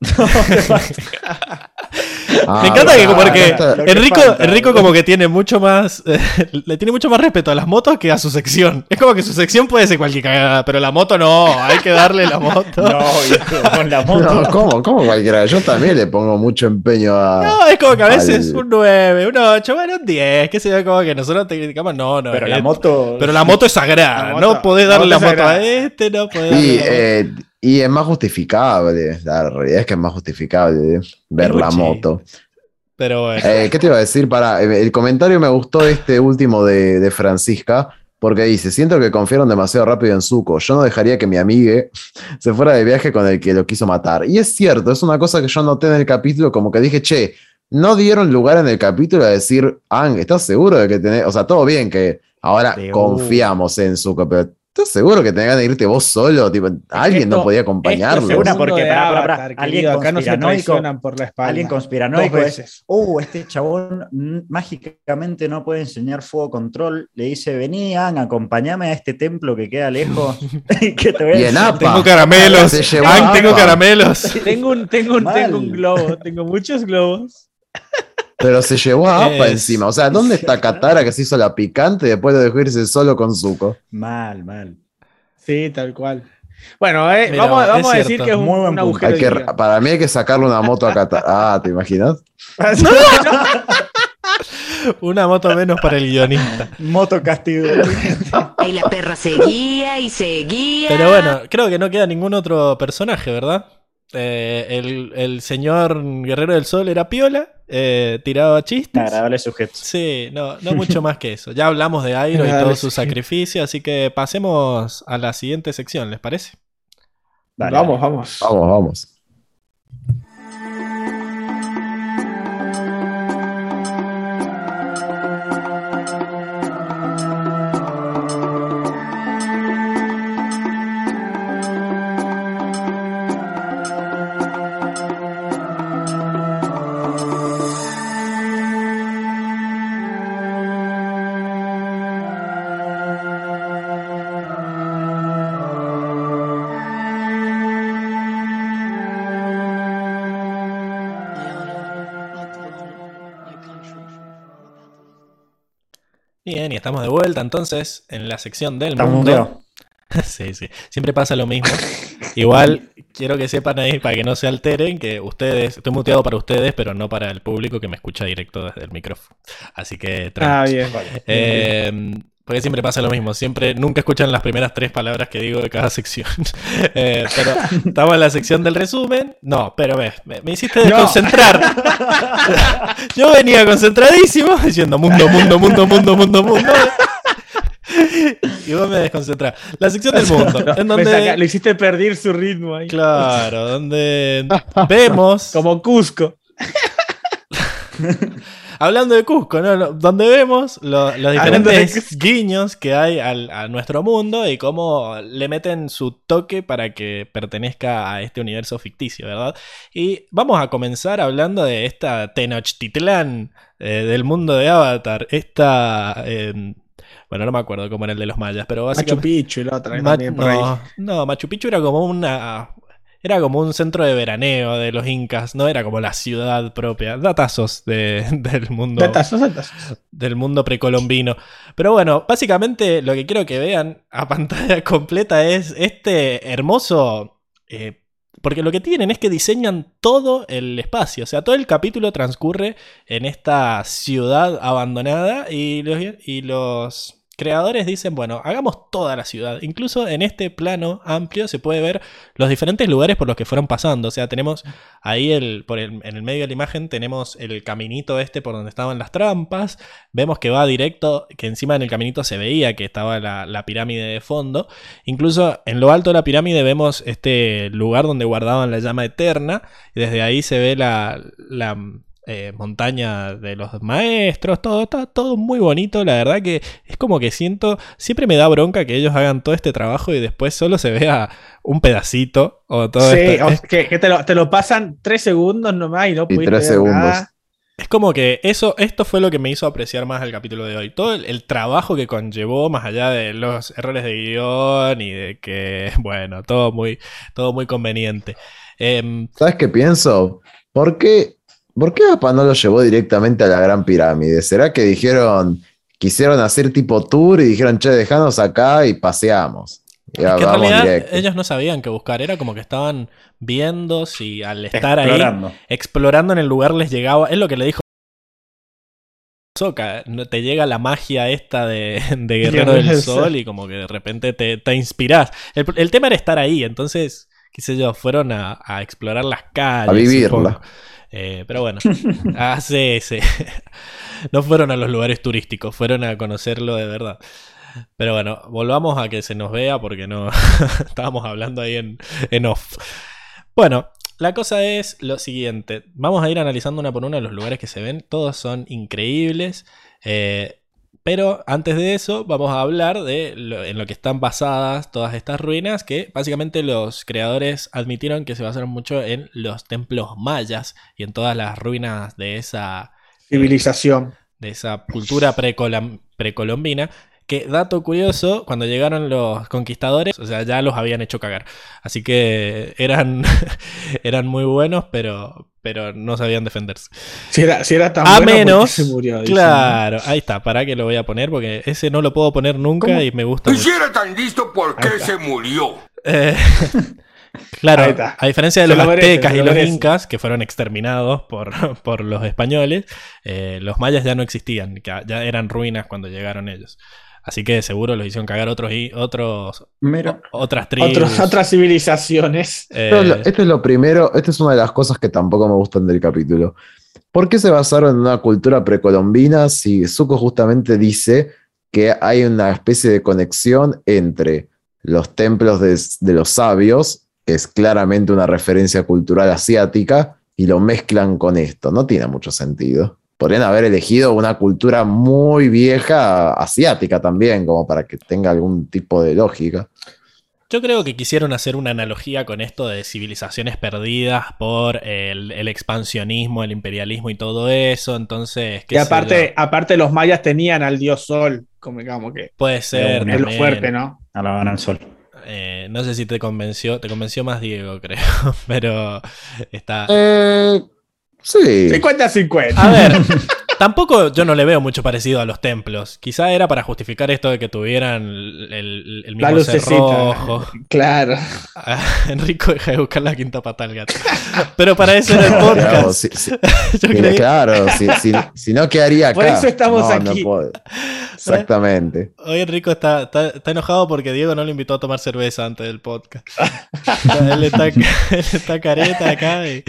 Ah, Me encanta que Lo que Enrico, falta, Enrico boludo. como que tiene mucho más eh, le tiene mucho más respeto a las motos que a su sección. Es como que su sección puede ser cualquier cagada, pero la moto no, hay que darle la moto. No, con la moto. No, ¿cómo? ¿Cómo cualquiera? Yo también le pongo mucho empeño a. No, es como que a veces Al- un 9, un 8, bueno, un 10, qué sé yo, como que nosotros te criticamos, no, no. Pero eh, la moto. pero la moto es sagrada, moto- no podés darle la moto a este, no podés darle Y, la moto. eh, y es más justificable. La realidad es que es más justificable ver la moto. Pero bueno. Eh, ¿Qué te iba a decir? Para, el comentario me gustó este último de, de Francisca, porque dice: Siento que confiaron demasiado rápido en Zuko. Yo no dejaría que mi amigue se fuera de viaje con el que lo quiso matar. Y es cierto, es una cosa que yo noté en el capítulo, como que dije, che, no dieron lugar en el capítulo a decir, Ang, ¿estás seguro de que tenés? O sea, todo bien que ahora confiamos en Zuko, pero ¿estás seguro que tenés que irte vos solo? Tipo, alguien no esto- podía Esto es acompañarlo. mundo porque, de pará, pará, Avatar, alguien querido, Acá no se traicionan por la espalda. Alguien conspiranoico es, veces. uh, este chabón mágicamente no puede enseñar fuego control. Le dice, vení, Ang, acompáñame a este templo que queda lejos. que te voy a Y en enseñar". Apa. Tengo caramelos. Ang, tengo caramelos. Tengo un, tengo, un, tengo un globo, tengo muchos globos. Pero se llevó a Apa Es- encima. O sea, ¿dónde está Katara que se hizo la picante y después lo dejó irse solo con Zuko? Mal, mal. Sí, tal cual. Bueno, eh, Mira, vamos, a decir cierto. que es un, Muy buen un punto. agujero Hay que, de para mí hay que sacarle una moto a Katara. Ah, ¿te imaginas? Una moto menos para el guionista. Moto castigo. Y la perra seguía y seguía. Pero bueno, creo que no queda ningún otro personaje, ¿verdad? Eh, el, el señor Guerrero del Sol era piola, eh, tiraba chistes. Agradable sujeto. Sí, no, no mucho más que eso. Ya hablamos de Airo y todo su sacrificio, así que pasemos a la siguiente sección, ¿les parece? Dale, vamos, vamos. Vamos, vamos. Estamos de vuelta entonces en la sección del Está mundo. Sí, sí. Siempre pasa lo mismo. Igual quiero que sepan ahí, para que no se alteren, que ustedes, estoy muteado para ustedes, pero no para el público que me escucha directo desde el micrófono. Así que Ah, tranquilos. bien. Eh, porque siempre pasa lo mismo, siempre, nunca escuchan las primeras tres palabras que digo de cada sección. Eh, pero estamos en la sección del resumen. No, pero ves, me, me hiciste desconcentrar. Yo venía concentradísimo diciendo mundo, mundo, mundo, mundo, mundo, mundo. Y vos me desconcentrás. La sección del mundo, en Me saca- donde. lo hiciste perder su ritmo ahí. Claro, donde vemos. Como Cusco. Hablando de Cusco, ¿no? Donde vemos lo- los de diferentes guiños que hay al- a nuestro mundo y cómo le meten su toque para que pertenezca a este universo ficticio, ¿verdad? Y vamos a comenzar hablando de esta Tenochtitlán eh, del mundo de Avatar. Esta. eh, bueno, no me acuerdo cómo era el de los mayas, pero Machu básicamente. Picchu y la otra. Ma- también por ahí. no, no, Machu Picchu era como una. Era como un centro de veraneo de los incas, no era como la ciudad propia. Datazos de- del mundo Datazos, datazos. del mundo precolombino. Pero bueno, básicamente lo que quiero que vean a pantalla completa es este hermoso... eh, porque lo que tienen es que diseñan todo el espacio, o sea, todo el capítulo transcurre en esta ciudad abandonada y los, y los creadores dicen, bueno, hagamos toda la ciudad. Incluso en este plano amplio se puede ver los diferentes lugares por los que fueron pasando. O sea, tenemos ahí el, por el- en el medio de la imagen tenemos el caminito este por donde estaban las trampas. Vemos que va directo, que encima en el caminito se veía que estaba la, pirámide de fondo. Incluso en lo alto de la pirámide vemos este lugar donde guardaban la llama eterna. Y desde ahí se ve la, la, eh, montaña de los maestros. Todo está todo muy bonito. La verdad que es como que siento. Siempre me da bronca que ellos hagan todo este trabajo y después solo se vea un pedacito. O todo Sí, esto. o- que, que te, lo, te lo pasan tres segundos nomás y no Y pudiste tres ver segundos. nada. Es como que eso, esto fue lo que me hizo apreciar más el capítulo de hoy. Todo el, el trabajo que conllevó, más allá de los errores de guion y de que, bueno, todo muy, todo muy conveniente. Em, ¿Sabes qué pienso? ¿Por qué, ¿Por qué APA no lo llevó directamente a la Gran Pirámide? ¿Será que dijeron, quisieron hacer tipo tour y dijeron, che, dejanos acá y paseamos? Y es que en realidad directo. ellos no sabían qué buscar, era como que estaban viendo si al estar ahí, Explorando. explorando en el lugar les llegaba, es lo que le dijo Soka, no te llega la magia esta de, de Guerrero del Sol Sol. y como que de repente te, te inspirás. El, el tema era estar ahí, entonces, qué sé yo, fueron a, a explorar las calles. A vivirla. Eh, pero bueno, ah, sí, sí. no fueron a los lugares turísticos, fueron a conocerlo de verdad. Pero bueno, volvamos a que se nos vea porque no estábamos hablando ahí en, en off. Bueno, la cosa es lo siguiente. Vamos a ir analizando una por una los lugares que se ven. Todos son increíbles. eh, pero antes de eso, vamos a hablar de lo- en lo que están basadas todas estas ruinas, que básicamente los creadores admitieron que se basaron mucho en los templos mayas y en todas las ruinas de esa Civilización. de esa cultura precolombina. Que, dato curioso, cuando llegaron los conquistadores, o sea, ya los habían hecho cagar. Así que eran, eran muy buenos, pero, pero no sabían defenderse. Si era, si era tan A bueno, ¿por qué menos, se murió? Claro, ahí está, para que lo voy a poner, porque ese no lo puedo poner nunca ¿Cómo? y me gusta mucho. era tan listo, ¿por está. se murió? Eh, claro, a diferencia de los lo merece, aztecas y lo los merece. incas, que fueron exterminados por, por los españoles, eh, los mayas ya no existían, ya eran ruinas cuando llegaron ellos. Así que seguro los hicieron cagar otros, y- otros Mira, otras tribus. Otros- otras civilizaciones. eh, Esto es lo- esto es lo primero, esta es una de las cosas que tampoco me gustan del capítulo. ¿Por qué se basaron en una cultura precolombina si Zuko justamente dice que hay una especie de conexión entre los templos de, de los sabios, que es claramente una referencia cultural asiática, y lo mezclan con esto? No tiene mucho sentido. Podrían haber elegido una cultura muy vieja asiática también, como para que tenga algún tipo de lógica. Yo creo que quisieron hacer una analogía con esto de civilizaciones perdidas por el, el expansionismo, el imperialismo y todo eso. Entonces, qué Y sé aparte, yo, aparte los mayas tenían al dios sol, como, como que puede ser. es lo fuerte, ¿no? alaban al sol. Eh, no sé si te convenció, te convenció más Diego, creo, pero está... Eh, sí. 50-50. A ver, tampoco yo no le veo mucho parecido a los templos. Quizá era para justificar esto de que tuvieran el, el- mismo lucecita. cerrojo. Claro. Ah, Enrico deja de buscar la quinta pata al gato. Pero para eso era el podcast. si- si- Yo Mira, creí- claro, si, si- si no quedaría acá. Por eso estamos No, no aquí. puedo. Exactamente. Hoy Enrico está, está, está enojado porque Diego no le invitó a tomar cerveza antes del podcast. él, está, él está careta acá. y-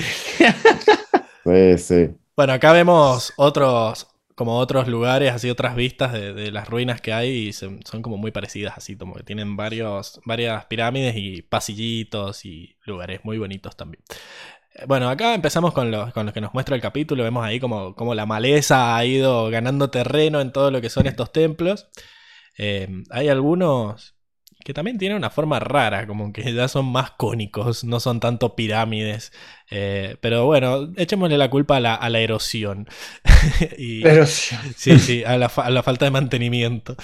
Sí. Bueno, acá vemos otros, como otros lugares, así otras vistas de, las ruinas que hay y son como muy parecidas, así como que tienen varios, varias pirámides y pasillitos y lugares muy bonitos también. Eh, Bueno, acá empezamos con los, con que nos muestra el capítulo, vemos ahí como, como la maleza ha ido ganando terreno en todo lo que son estos templos. Eh, hay algunos que también tienen una forma rara, como que ya son más cónicos, no son tanto pirámides. Eh, pero bueno, echémosle la culpa a la, a la erosión. y, Pero sí. sí, a la, a la falta de mantenimiento.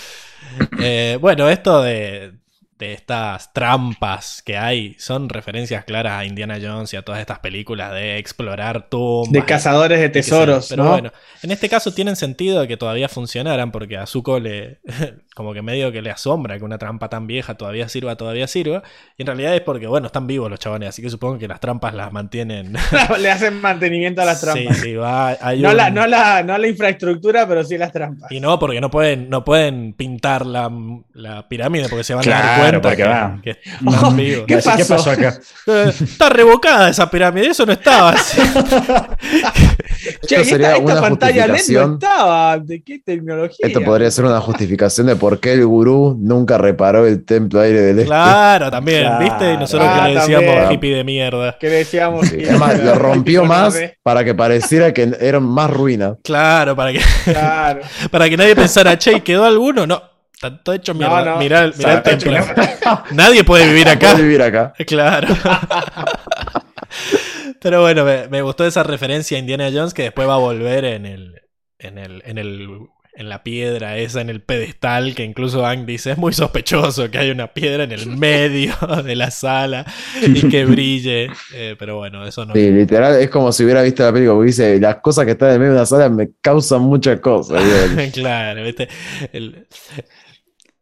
Eh, bueno, esto de, de estas trampas que hay son referencias claras a Indiana Jones y a todas estas películas de explorar tumbas. De cazadores de tesoros, Pero ¿no? bueno, en este caso tienen sentido de que todavía funcionaran porque a Zuko le, como que medio que le asombra que una trampa tan vieja todavía sirva, todavía sirva. Y en realidad es porque, bueno, están vivos los chabones, así que supongo que las trampas las mantienen. Le hacen mantenimiento a las trampas. Sí, sí, va, hay no, un- la, no, la, no la infraestructura, pero sí las trampas. Y no, porque no pueden, no pueden pintar la, la pirámide porque se van a dar Claro, cuenta porque que, va. que están vivos. ¿Qué pasó? acá? Está revocada esa pirámide, eso no estaba así. Che, sería esta, esta una pantalla LED no justificación. estaba. ¿De qué tecnología? Esto podría ser una justificación de por qué el gurú nunca reparó el templo aire del este. Claro, también, Claro. ¿viste? Y nosotros Ah, que le decíamos también. hippie de mierda. Que decíamos. Sí, que- Además, lo rompió más para que pareciera que eran más ruinas. Claro, para que, Claro. para que nadie pensara, che, ¿y ¿quedó alguno? No, está todo hecho mierda. No, no. Mirá, el- mirá el Está hecho templo. Nadie puede vivir acá. Puede vivir acá. Claro. Pero bueno, me, me gustó esa referencia a Indiana Jones que después va a volver en el. En el. En el en la piedra esa, en el pedestal, que incluso Ang dice, es muy sospechoso que haya una piedra en el medio de la sala y que brille. Eh, pero bueno, eso no. Sí, literal, es como si hubiera visto la película, porque dice, las cosas que están en medio de una sala me causan muchas cosas. Claro, ¿viste? El-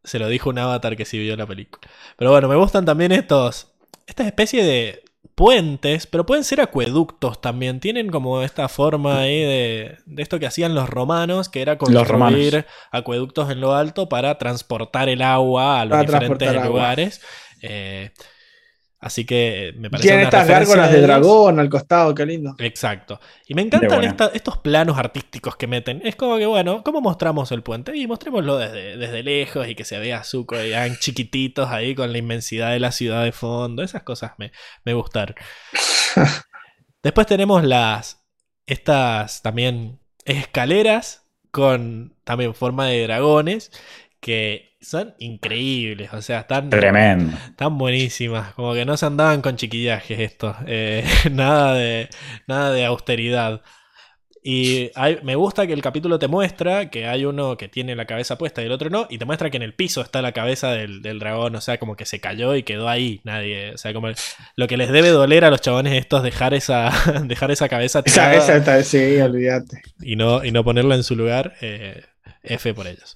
se lo dijo un avatar que sí vio la película. Pero bueno, me gustan también estos. Esta especie de puentes, pero pueden ser acueductos también. Tienen como esta forma ahí de, de esto que hacían los romanos, que era construir acueductos en lo alto para transportar el agua a los Para diferentes lugares. Eh, así que me parece Tienen una estas gárgolas de dragón al costado, qué lindo. Exacto. Y me encantan esta- estos planos artísticos que meten. Es como que, bueno, ¿cómo mostramos el puente? Y mostrémoslo desde, desde lejos y que se vea y Aang chiquititos ahí con la inmensidad de la ciudad de fondo. Esas cosas me, me gustaron. Después tenemos las. Estas también escaleras con también forma de dragones que son increíbles. O sea, están. Tremendo. Están buenísimas, como que no se andaban con chiquillajes estos, eh, nada, de, nada de austeridad. Y hay- me gusta que el capítulo te muestra que hay uno que tiene la cabeza puesta y el otro no, y te muestra que en el piso está la cabeza del, del dragón, o sea, como que se cayó y quedó ahí, nadie, o sea, como el- lo que les debe doler a los chabones estos dejar esa, dejar esa cabeza Esa, tirada esa está, sí, olvídate. y no, y no ponerla en su lugar, eh, F por ellos.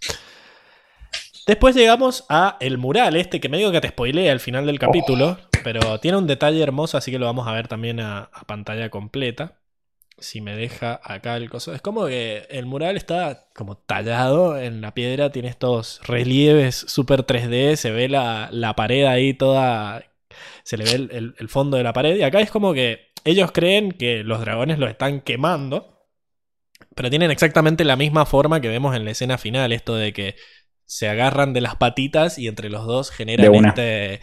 Después llegamos a el mural este que medio que te spoilea al final del capítulo, pero tiene un detalle hermoso, así que lo vamos a ver también a, a pantalla completa. Si me deja acá el coso. Es como que el mural está como tallado en la piedra, tiene estos relieves super 3D, se ve la, la pared ahí toda... Se le ve el, el- el fondo de la pared y acá es como que ellos creen que los dragones los están quemando, pero tienen exactamente la misma forma que vemos en la escena final, esto de que se agarran de las patitas y entre los dos generan este,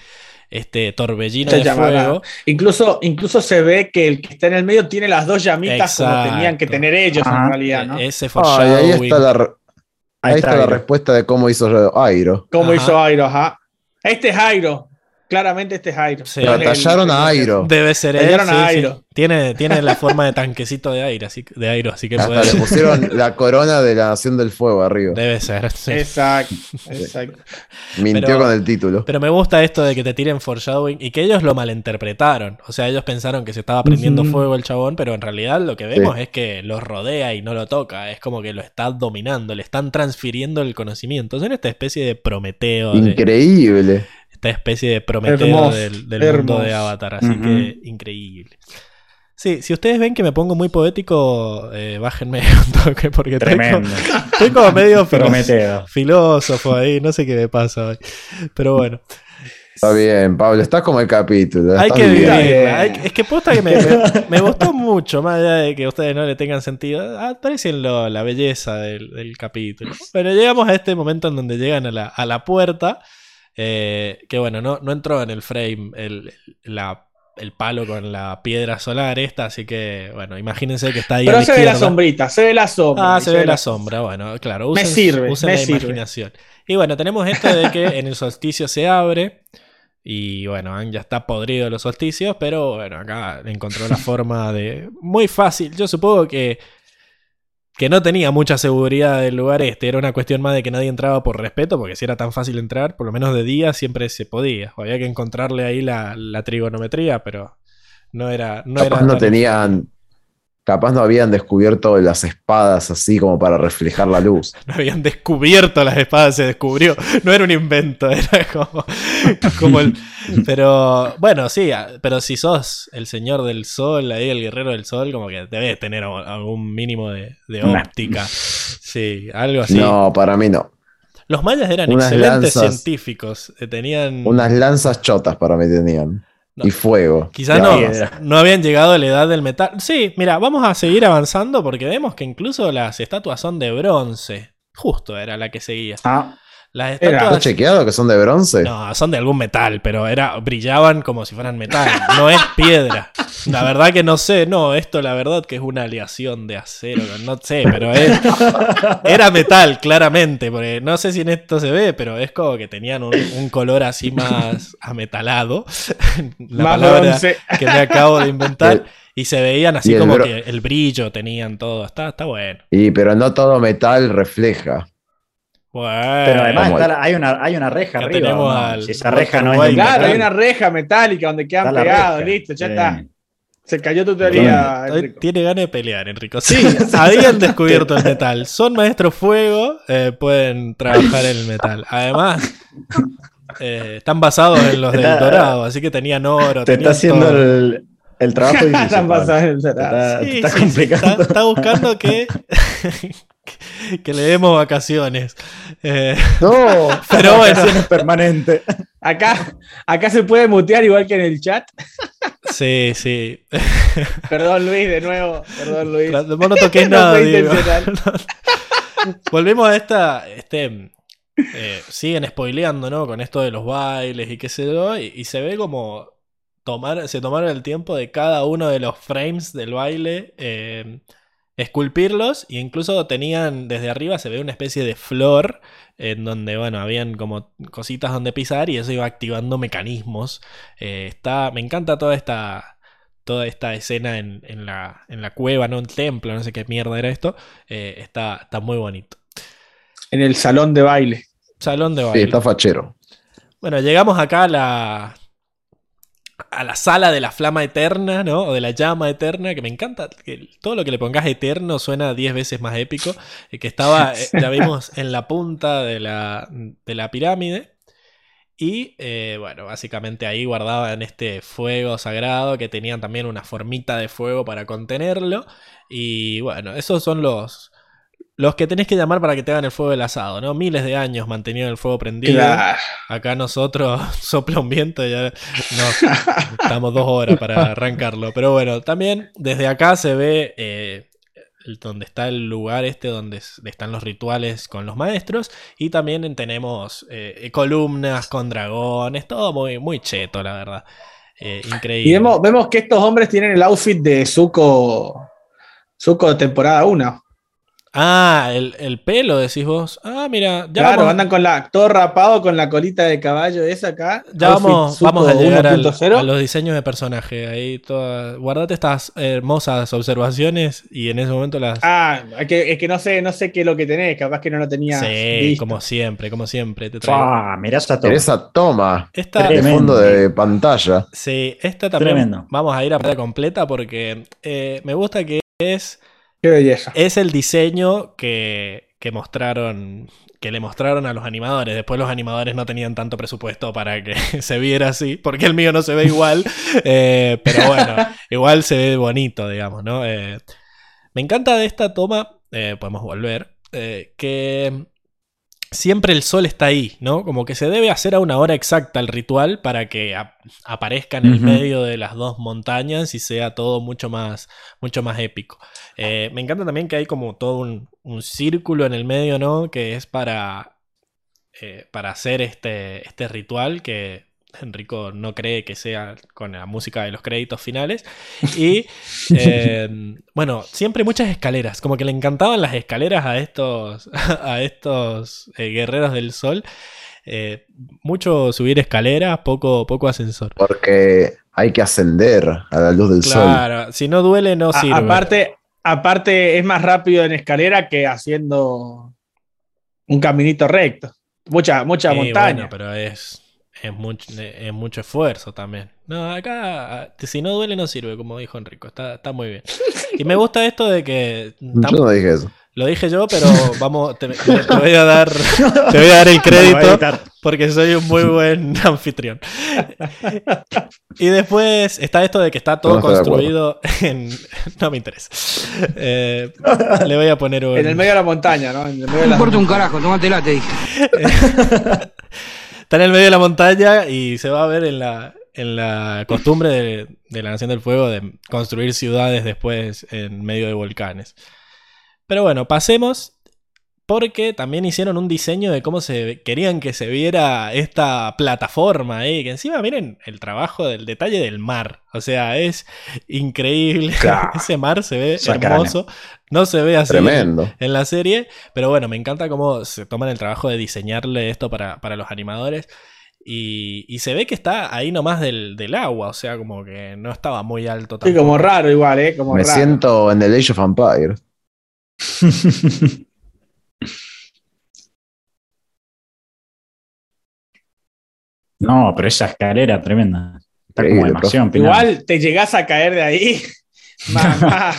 este torbellino Esta de llamada. fuego. Incluso, incluso se ve que el que está en el medio tiene las dos llamitas como tenían que tener ellos Ajá. en realidad, ¿no? E- Ese Ah, ahí está la, Ahí está está, la respuesta de cómo hizo Airo. Ajá. hizo Airo, ajá. Este es Airo. Claramente este es Airo. Sí. No Pero es el- tallaron a Airo. Debe ser él. Tallaron a sí, sí. Airo. Tiene, tiene la forma de tanquecito de aire, así, de aire, así que Hasta puede- le pusieron la corona de la Nación del Fuego arriba. Debe ser. sí. Exacto, exacto. Mintió Pero- con el título. Pero me gusta esto de que te tiren foreshadowing y que ellos lo malinterpretaron. O sea, ellos pensaron que se estaba prendiendo fuego el chabón, pero en realidad lo que vemos es que los rodea y no lo toca. Es como que lo está dominando, le están transfiriendo el conocimiento. Son esta especie de Prometeo, de- Increíble. Esta especie de Prometeo Hermoso, del, del mundo de Avatar. Así que increíble. Sí, si ustedes ven que me pongo muy poético, eh, bájenme un toque porque estoy como, Tremendo. estoy como medio Prometeo. filósofo ahí, no sé qué me pasa hoy. Pero bueno. Está bien, Pablo, estás como el capítulo. Hay que bien. vivirla. hay- es que posta que me, me- me gustó mucho, más allá de que a ustedes no le tengan sentido. Aprecian lo- la belleza del, del capítulo. Pero llegamos a este momento en donde llegan a la, a la puerta. Eh, que bueno, no, no entró en el frame el, la- el palo con la piedra solar esta, así que bueno, imagínense que está ahí. a Pero la se ve la sombrita, se ve la sombra. Ah, se ve la sombra, bueno, claro. Me sirve, usen me la sirve. imaginación. Y bueno, tenemos esto de que en el solsticio se abre. Y bueno, Aang ya está podrido de los solsticios, pero bueno, acá encontró la forma de. Muy fácil. Yo supongo que. Que no tenía mucha seguridad del lugar este. Era una cuestión más de que nadie entraba por respeto, porque si era tan fácil entrar, por lo menos de día siempre se podía. Había que encontrarle ahí la, la trigonometría, pero no era. No era no tenían. Capaz no habían descubierto las espadas así como para reflejar la luz. No habían descubierto las espadas, se descubrió. No era un invento, era como, como el. Pero bueno, sí, a- pero si sos el señor del sol, ahí el guerrero del sol, como que debes tener algún mínimo de, óptica. Sí, algo así. No, para mí no. Los mayas eran Unas excelentes lanzas. científicos. eh, Tenían. Unas lanzas chotas para mí tenían. No. Y fuego. Quizás no, no habían llegado a la edad del metal. Sí, mira, vamos a seguir avanzando porque vemos que incluso las estatuas son de bronce. Justo era la que seguía. Ah, Las Era. estatuas. ¿Está chequeado que son de bronce? No, son de algún metal, pero era, brillaban como si fueran metal. No es piedra. La verdad que no sé, no, esto la verdad que es una aleación de acero, no sé, pero es, era metal, claramente, porque no sé si en esto se ve, pero es como que tenían un, un color así más ametalado. La Más palabra bronce. que me acabo de inventar. Y se veían así como que el brillo tenían todo. Está, está bueno. Y pero no todo metal refleja. Bueno. Pero además Como está la- hay, una, hay una reja Acá arriba. tenemos ¿no? al Si esa reja no es. Claro, hay una reja metálica donde quedan pegados, listo, ya Sí. está. Se cayó tu teoría, Enrico. Tiene ganas de pelear, Enrico. Sí, habían descubierto el metal. Son maestros fuego, eh, pueden trabajar el metal. Además, eh, están basados en los del Dorado, así que tenían oro. Te tenían está haciendo todo. el, el trabajo difícil. Está, te Sí, está sí, complicando. está, está buscando que, que le demos vacaciones. Eh, No, Pero bueno. vacaciones permanentes. Acá, acá se puede mutear igual que en el chat. sí, sí. Perdón, Luis, de nuevo. Perdón, Luis. Vos no toqués No nada, fue Diego. intencional. Volvemos a esta. Este, eh, siguen spoileando, ¿no? Con esto de los bailes y qué sé yo. Y, y se ve como. Tomar, se tomaron el tiempo de cada uno de los frames del baile. eh, esculpirlos. E incluso tenían. Desde arriba se ve una especie de flor. En donde, bueno, habían como cositas donde pisar. Y eso iba activando mecanismos. Eh, está. Me encanta toda esta. Toda esta escena en, en la, en la cueva, ¿no? Un templo, no sé qué mierda era esto. Eh, está, está muy bonito. En el salón de baile. Salón de Sí, baile. está fachero. Bueno, llegamos acá a la. A la sala de la flama eterna, ¿no? O de la llama eterna, que me encanta. Que todo lo que le pongas eterno suena 10 veces más épico. eh, que estaba, eh, la vimos en la punta de la, de la pirámide. Y eh, bueno, básicamente ahí guardaban este fuego sagrado que tenían también una formita de fuego para contenerlo. Y bueno, esos son los, los que tenés que llamar para que te hagan el fuego del asado, ¿no? Miles de años manteniendo el fuego prendido. Claro. Acá nosotros sopla un viento y ya estamos dos horas para arrancarlo. Pero bueno, también desde acá se ve eh, donde está el lugar este donde están los rituales con los maestros. Y también tenemos eh, columnas con dragones, todo muy, muy cheto, la verdad. Eh, increíble. Y vemos, vemos que estos hombres tienen el outfit de Zuko. Zuko temporada 1. Ah, el, el pelo, decís vos. Ah, mira, ya Claro, vamos, andan con la, todo rapado con la colita de caballo esa acá. ya vamos, vamos a llegar al- 1.0. a los diseños de personaje. Ahí todas, guardate estas hermosas observaciones y en ese momento las... Ah, es que, es que no sé, no sé qué es lo que tenés, capaz que no lo tenía. sí, como siempre, como siempre. Te traigo. Ah, mirá esa toma. Esa toma Esta, de fondo de pantalla. sí, esta también Tremendo. vamos a ir a pantalla completa porque eh, me gusta que es, Qué belleza. es el diseño que, que mostraron, que le mostraron a los animadores. Después los animadores no tenían tanto presupuesto para que se viera así, porque el mío no se ve igual, eh, pero bueno, igual se ve bonito, digamos, ¿no? Eh, me encanta de esta toma, eh, podemos volver, que siempre el sol está ahí, ¿no? Como que se debe hacer a una hora exacta el ritual para que ap- aparezca en el medio de las dos montañas y sea todo mucho más, mucho más épico. Eh, me encanta también que hay como todo un, un círculo en el medio, ¿no? Que es para, eh, para hacer este, este ritual que Enrico no cree que sea con la música de los créditos finales. Y eh, bueno, siempre muchas escaleras, como que le encantaban las escaleras a estos, a estos eh, guerreros del sol. Eh, mucho subir escaleras, poco, poco ascensor. Porque hay que ascender a la luz del sol. Claro, si no duele, no A- sirve. aparte, aparte, es más rápido en escalera que haciendo un caminito recto. Mucha, mucha Sí, montaña. bueno, pero es, es, mucho, es mucho esfuerzo también. No, acá, si no duele, no sirve, como dijo Enrico. Está, está muy bien. Y me gusta esto de que. tam- Yo no dije eso. Lo dije yo, pero vamos, te, te voy a dar, te voy a dar el crédito porque soy un muy buen anfitrión. Y después está esto de que está todo No construido en. No me interesa. Eh, le voy a poner un. En el medio de la montaña, ¿no? En el medio No de la- importa un carajo, tomátela, te dije. Está en el medio de la montaña y se va a ver en la, en la costumbre de, de la Nación del Fuego de construir ciudades después en medio de volcanes. Pero bueno, pasemos porque también hicieron un diseño de cómo se querían que se viera esta plataforma, ahí que encima miren el trabajo del detalle del mar, o sea, es increíble, Claro. ese mar se ve hermoso, no se ve así Tremendo. en la serie. Pero bueno, me encanta cómo se toman el trabajo de diseñarle esto para, para los animadores. Y, y se ve que está ahí nomás del, del agua, o sea, como que no estaba muy alto Sí, tampoco. como raro igual, ¿eh? Como Me raro. siento en The Age of Empires. No, pero esa escalera tremenda. Está como demasiado. Igual te llegás a caer de ahí. Mamá.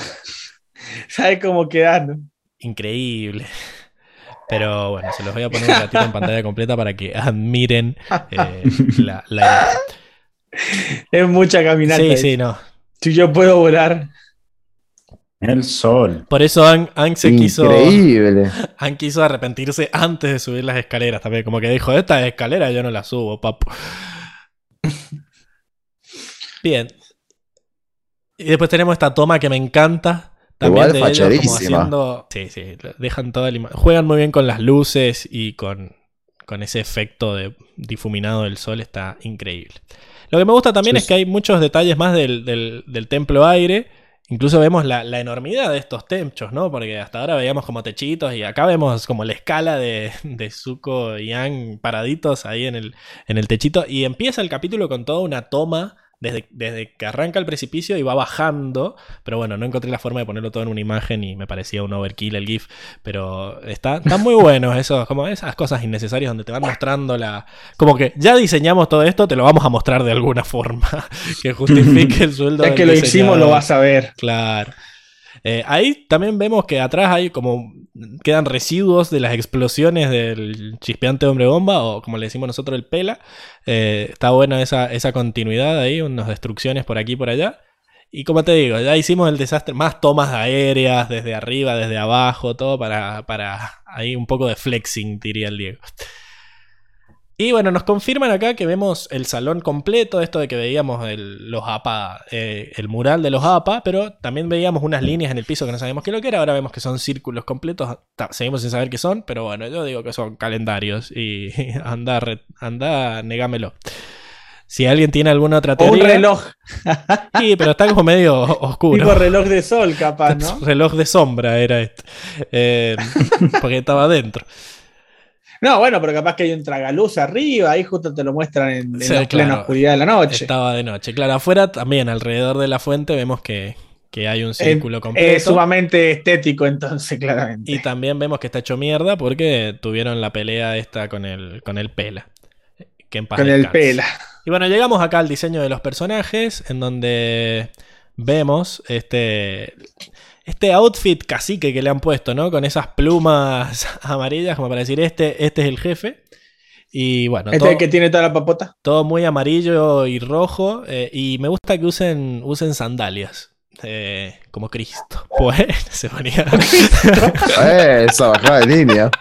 ¿Sabes cómo quedar? Increíble. Pero bueno, se los voy a poner un ratito en pantalla completa para que admiren eh, la, la Es mucha caminata. Sí, ahí. sí, no. Si yo puedo volar. El sol. Por eso Ang, Ang se quiso, Increíble. Ang quiso arrepentirse antes de subir las escaleras también. Como que dijo, esta escalera yo no la subo, papu. Bien. Y después tenemos esta toma que me encanta. También Igual de ellos como haciendo. Sí, sí. Dejan toda la Juegan muy bien con las luces y con, con ese efecto de difuminado del sol. Está increíble. Lo que me gusta también Sí, es que hay muchos detalles más del, del- del templo aire. Incluso vemos la, enormidad de estos techos, ¿no? Porque hasta ahora veíamos como techitos y acá vemos como la escala de, de Zuko y Yang paraditos ahí en el, en el techito. Y empieza el capítulo con toda una toma desde, desde que arranca el precipicio y va bajando. Pero bueno, no encontré la forma de ponerlo todo en una imagen y me parecía un overkill el GIF. Pero está, están muy buenos esos, como esas cosas innecesarias donde te van mostrando la. Como que ya diseñamos todo esto, te lo vamos a mostrar de alguna forma. que justifique el sueldo. Del que lo hicimos, lo vas a ver. Claro. Eh, ahí también vemos que atrás hay como quedan residuos de las explosiones del chispeante hombre bomba o como le decimos nosotros el pela. Eh, está buena esa, esa continuidad ahí, unas destrucciones por aquí y por allá. Y como te digo, ya hicimos el desastre, más tomas aéreas desde arriba, desde abajo, todo para, para ahí un poco de flexing, diría el Diego. Y bueno, nos confirman acá que vemos el salón completo, esto de que veíamos el, los APA, eh, el mural de los APA, pero también veíamos unas líneas en el piso que no sabíamos qué lo que era, ahora vemos que son círculos completos, seguimos sin saber qué son, pero bueno, yo digo que son calendarios y anda, anda, negámelo. Si alguien tiene alguna otra O teoría... un reloj. Sí, pero está como medio oscuro. Tipo reloj de sol, capaz, ¿no? Reloj de sombra era este. Eh, porque estaba adentro. No, bueno, pero capaz que hay un tragaluz arriba, ahí justo te lo muestran en, en Sí, la plena oscuridad de la noche. Estaba de noche. Claro, afuera también, alrededor de la fuente, vemos que, que hay un círculo Eh, completo. Es sumamente estético, entonces, claramente. Y también vemos que está hecho mierda porque tuvieron la pelea esta con el, con el Pela. Que en paz Con el pela. Y bueno, llegamos acá al diseño de los personajes, en donde vemos este, este outfit cacique que le han puesto, ¿no? Con esas plumas amarillas, como para decir, este, este es el jefe. Y bueno, Este todo, es el que tiene toda la papota. todo muy amarillo y rojo. eh, y me gusta que usen, usen sandalias. eh, como Cristo. Pues se ponía. Eh, esa bajada de línea.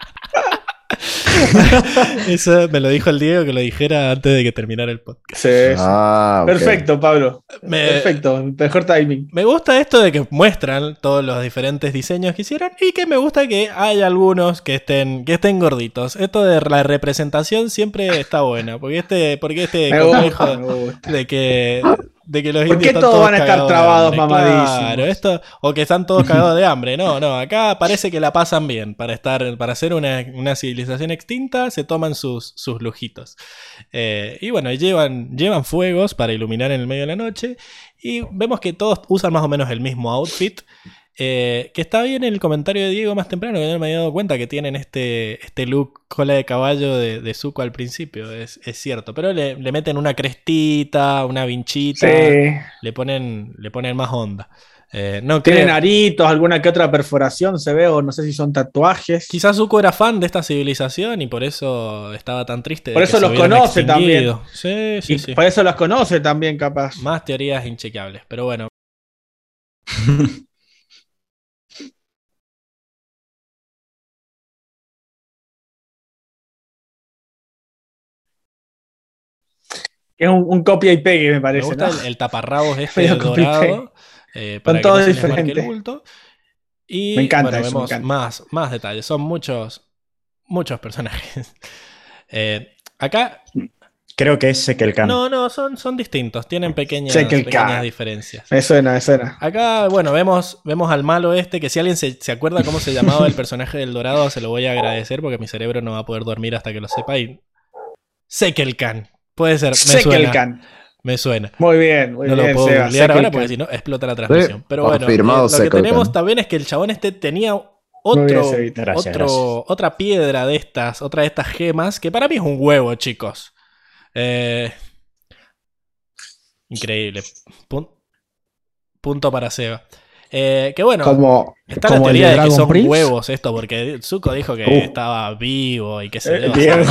Eso me lo dijo el Diego que lo dijera antes de que terminara el podcast. Sí. Ah. Perfecto, Pablo. Me- Perfecto. Mejor timing. Me gusta esto de que muestran todos los diferentes diseños que hicieron y que me gusta que hay algunos que estén, que estén gorditos. Esto de la representación siempre está buena, porque este, porque este Me complejo gusta, me gusta. de que, de que los ¿Por indios qué están todos van a estar trabados, hambre. mamadísimos? Claro, esto, o que están todos cagados de hambre. No, no, acá parece que la pasan bien. Para estar, para ser una, una civilización extinta, se toman sus, sus lujitos. Eh, y bueno, llevan, llevan fuegos para iluminar en el medio de la noche. Y vemos que todos usan más o menos el mismo outfit. Eh, que está bien el comentario de Diego más temprano, que no me había dado cuenta que tienen este, este look cola de caballo de, de Zuko al principio, es, es cierto. Pero le, le meten una crestita, una vinchita, Sí. le, ponen, le ponen más onda. Eh, no Tienen creo- aritos, alguna que otra perforación se ve, o no sé si son tatuajes. Quizás Zuko era fan de esta civilización y por eso estaba tan triste. de Por que eso se los conoce extinguido. Sí, sí, y sí. por eso los conoce también, capaz. Más teorías inchequeables, pero bueno. Es un, un copia y pegue, me Me parece. gusta ¿no? el, el taparrabos este copy dorado. eh, para que todos no el diferentes. bulto. Y Me encanta bueno, eso, me vemos encanta. más, más detalles. Son muchos, muchos personajes. Eh, acá, Creo que es Sekelkan. no, no, son, son distintos. Tienen pequeñas, el pequeñas diferencias. Me suena, me suena. Acá, bueno, vemos, vemos al malo este, que si alguien se, se acuerda cómo se llamaba el personaje del dorado, se lo voy a agradecer porque mi cerebro no va a poder dormir hasta que lo sepa. Y Sekelkan. Puede ser, me Sé que suena. el can. Me suena. Muy bien, muy no bien, lo puedo Seba, googlear ahora porque si no explota la transmisión. Pero bueno, eh, lo que tenemos can. también es que el chabón este tenía otro, bien, Sebita. Gracias, otro- gracias. otra piedra de estas, otra de estas gemas, que para mí es un huevo, chicos. Eh, increíble. Pun- punto para Seba. Eh, que bueno, Como, está la como el teoría de de, que son Prince. huevos esto, porque Zuko dijo que Uh. estaba vivo y que se Eh, Diego.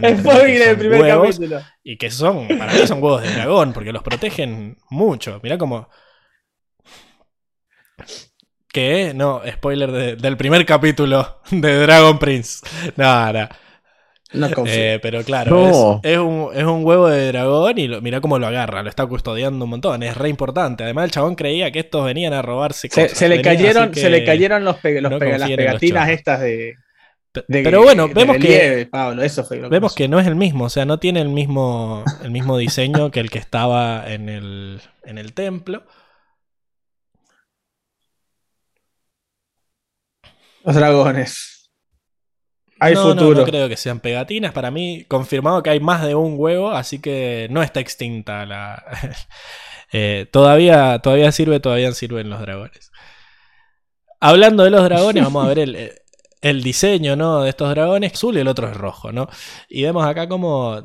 Del primer capítulo. y que son, para mí son huevos de dragón, porque los protegen mucho. Mirá como. ¿Qué? No, spoiler de- del primer capítulo de Dragon Prince. No, no. No confío. Eh, pero claro, No. es, es un, es un huevo de dragón y lo, mirá cómo lo agarra, lo está custodiando un montón, es re importante. Además, el chabón creía que estos venían a robarse se, cosas. se le Venían, cayeron, que- se le cayeron los pe- los no pega- las los pegatinas estas de, Pe- de- Pero bueno, de vemos que relieve, Pablo, eso fue lo Vemos pasó. que no es el mismo, o sea, no tiene el mismo, el mismo diseño que el que estaba en el, en el templo. los dragones. Hay no, no, futuro. no creo que sean pegatinas. Para mí, confirmado que hay más de un huevo, así que no está extinta la. Eh, todavía, todavía sirve, todavía sirven los dragones. Hablando de los dragones, vamos a ver el, el diseño ¿no? de estos dragones. Azul y el otro es rojo, ¿no? Y vemos acá como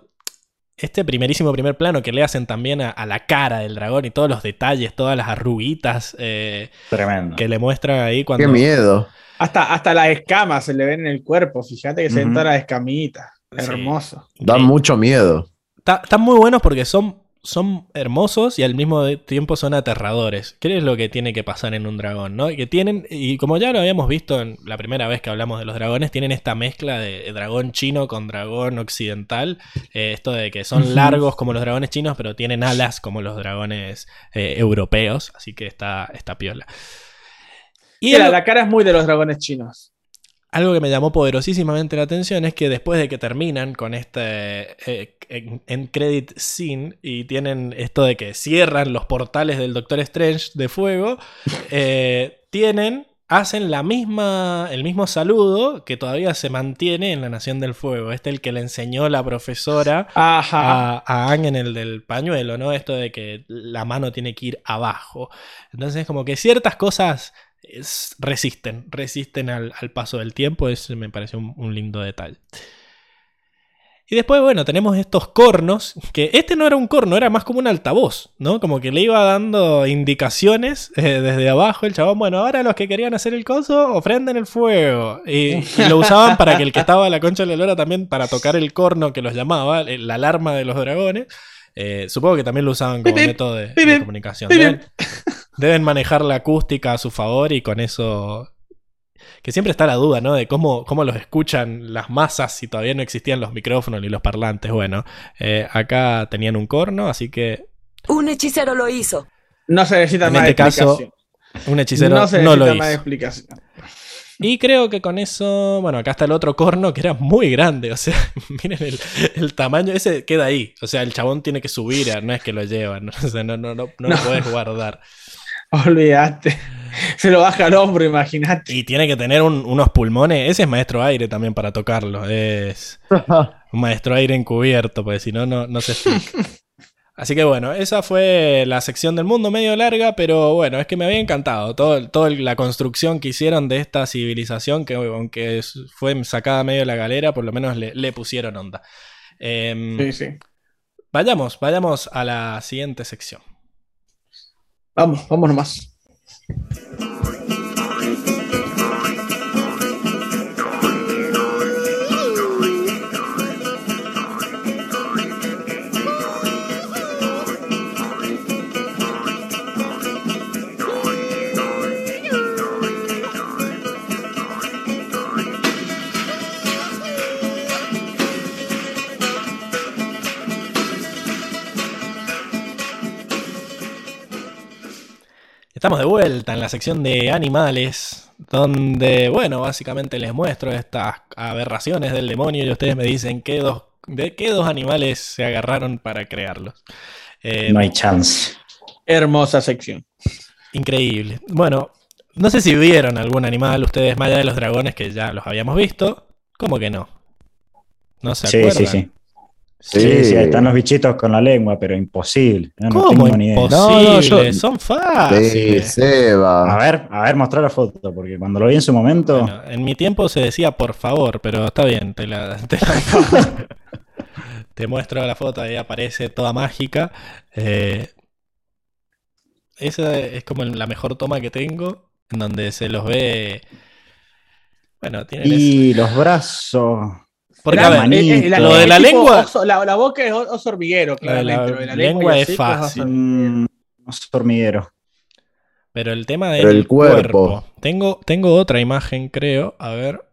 este primerísimo primer plano que le hacen también a, a la cara del dragón y todos los detalles, todas las arruguitas eh, Tremendo. que le muestran ahí cuando. Qué miedo. Hasta, hasta las escamas se le ven en el cuerpo. Fíjate que se ven todas las escamitas. Sí. Hermoso. Da mucho miedo. Ta- Están muy buenos porque son, son hermosos y al mismo tiempo son aterradores. ¿Qué es lo que tiene que pasar en un dragón? ¿no? Que tienen, y como ya lo habíamos visto en la primera vez que hablamos de los dragones, tienen esta mezcla de dragón chino con dragón occidental. Eh, esto de que son largos como los dragones chinos, pero tienen alas como los dragones eh, europeos. Así que está, está piola. Y Mira, el- la cara es muy de los dragones chinos. algo que me llamó poderosísimamente la atención es que después de que terminan con este eh, en, en credit scene y tienen esto de que cierran los portales del Doctor Strange de fuego, eh, tienen hacen la misma el mismo saludo que todavía se mantiene en la Nación del Fuego. Este es el que le enseñó la profesora Ajá. a, a Aang en el del pañuelo, ¿no? Esto de que la mano tiene que ir abajo. Entonces, como que ciertas cosas es- resisten, resisten al, al paso del tiempo. Eso me parece un, un lindo detalle. Y después, bueno, tenemos estos cornos, que este no era un corno, era más como un altavoz, ¿no? Como que le iba dando indicaciones eh, desde abajo el chabón, bueno, ahora los que querían hacer el coso, ofrenden el fuego. Y, y lo usaban para que el que estaba a la concha de la lora también, para tocar el corno que los llamaba, la alarma de los dragones. Eh, supongo que también lo usaban como método de, de comunicación. Deben, manejar la acústica a su favor y con eso que siempre está la duda, ¿no? De cómo, cómo los escuchan las masas si todavía no existían los micrófonos ni los parlantes. Bueno, eh, acá tenían un corno, así que Un hechicero lo hizo. No se necesita En más este caso, explicación. un hechicero no no, se lo necesita hizo. más explicación. Y creo que con eso, bueno, acá está el otro corno que era muy grande, o sea, miren el, el tamaño, ese queda ahí, o sea, el chabón tiene que subir, no es que lo llevan, o sea, no, no, no, no lo No. puedes guardar. Olvídate. Se lo baja al hombro, imagínate. Y tiene que tener un- unos pulmones, ese es maestro aire también para tocarlo, es un maestro aire encubierto, porque si no, no, no se explica. Así que bueno, esa fue la sección del mundo medio larga, pero bueno, es que me había encantado todo, toda la construcción que hicieron de esta civilización, que aunque fue sacada medio de la galera, por lo menos le, le pusieron onda. Em, Sí, sí. Vayamos, vayamos a la siguiente sección. Vamos, vamos nomás. Estamos de vuelta en la sección de animales, donde, bueno, básicamente les muestro estas aberraciones del demonio y ustedes me dicen qué dos, de qué dos animales se agarraron para crearlos. Eh, No hay chance. Hermosa sección. Increíble. Bueno, no sé si vieron algún animal ustedes más allá de los dragones que ya los habíamos visto. ¿Cómo que no? No se Sí, acuerdan. sí, sí. Sí, Sí. sí, están los bichitos con la lengua, pero imposible. Yo no ¿Cómo tengo ni idea. imposible? No, no, yo- Son Sí, fáciles. Seba. A ver, a ver, mostrar la foto, porque cuando lo vi en su momento. Bueno, en mi tiempo se decía por favor, pero está bien, te la, te la- te muestro la foto, ahí aparece toda mágica. Eh, esa es como la mejor toma que tengo, en donde se los ve. Bueno, tienen ese- y los brazos. Porque, la a ver. Eh, eh, lo de es la lengua- oso- la, la boca es oso hormiguero, de la la lengua es hocico fácil. oso hormiguero. Mm, oso hormiguero. Pero el tema del Pero el cuerpo. Tengo, tengo otra imagen, creo. A ver.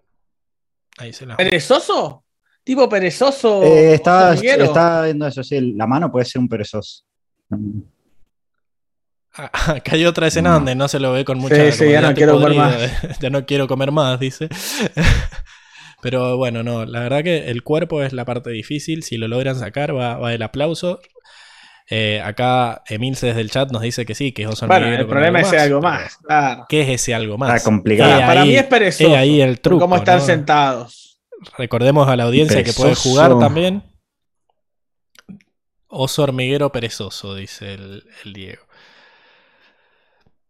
Ahí se la. ¿Perezoso? ¿Tipo perezoso? Eh, estaba, viendo eso, sí. La mano puede ser un perezoso. Mm. Ah, Acá hay otra escena No. donde no se lo ve con mucha Sí, sí, ya no quiero comer podrido, Ya no quiero comer más, dice. Pero bueno, no, la verdad que el cuerpo es la parte difícil. Si lo logran sacar, va, va el aplauso. Eh, acá Emilce desde el chat nos dice que sí, que es oso Bueno, hormiguero el problema es algo algo más. Claro. ¿Qué es ese algo más? Está complicado. Eh, para ahí- mí es perezoso. eh, ahí el truco. ¿Cómo están ¿no? sentados? Recordemos a la audiencia que puede jugar también. Oso hormiguero perezoso, dice el, el Diego.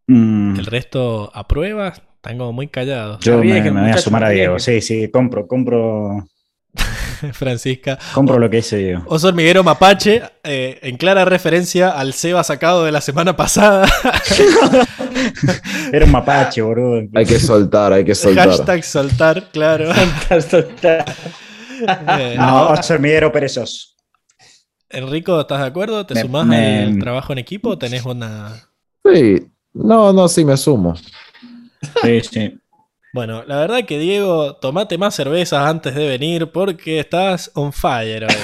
Mm, El resto aprueba, están como muy callados. Yo me, me voy a sumar a Diego. Sí, sí, compro, compro, Francisca. compro lo que dice Diego. Oso hormiguero mapache, eh, en clara referencia al Seba sacado de la semana pasada. Era un mapache, boludo. Hay que soltar, hay que soltar. Hashtag soltar, claro. Soltar, soltar. Eh, No, oso hormiguero perezoso. Enrico, ¿estás de acuerdo? ¿Te Me- sumás me- al trabajo en equipo o tenés una...? Sí. No, no, sí me sumo. Sí, sí. Bueno, la verdad que Diego, tomate más cervezas antes de venir porque estás on fire hoy.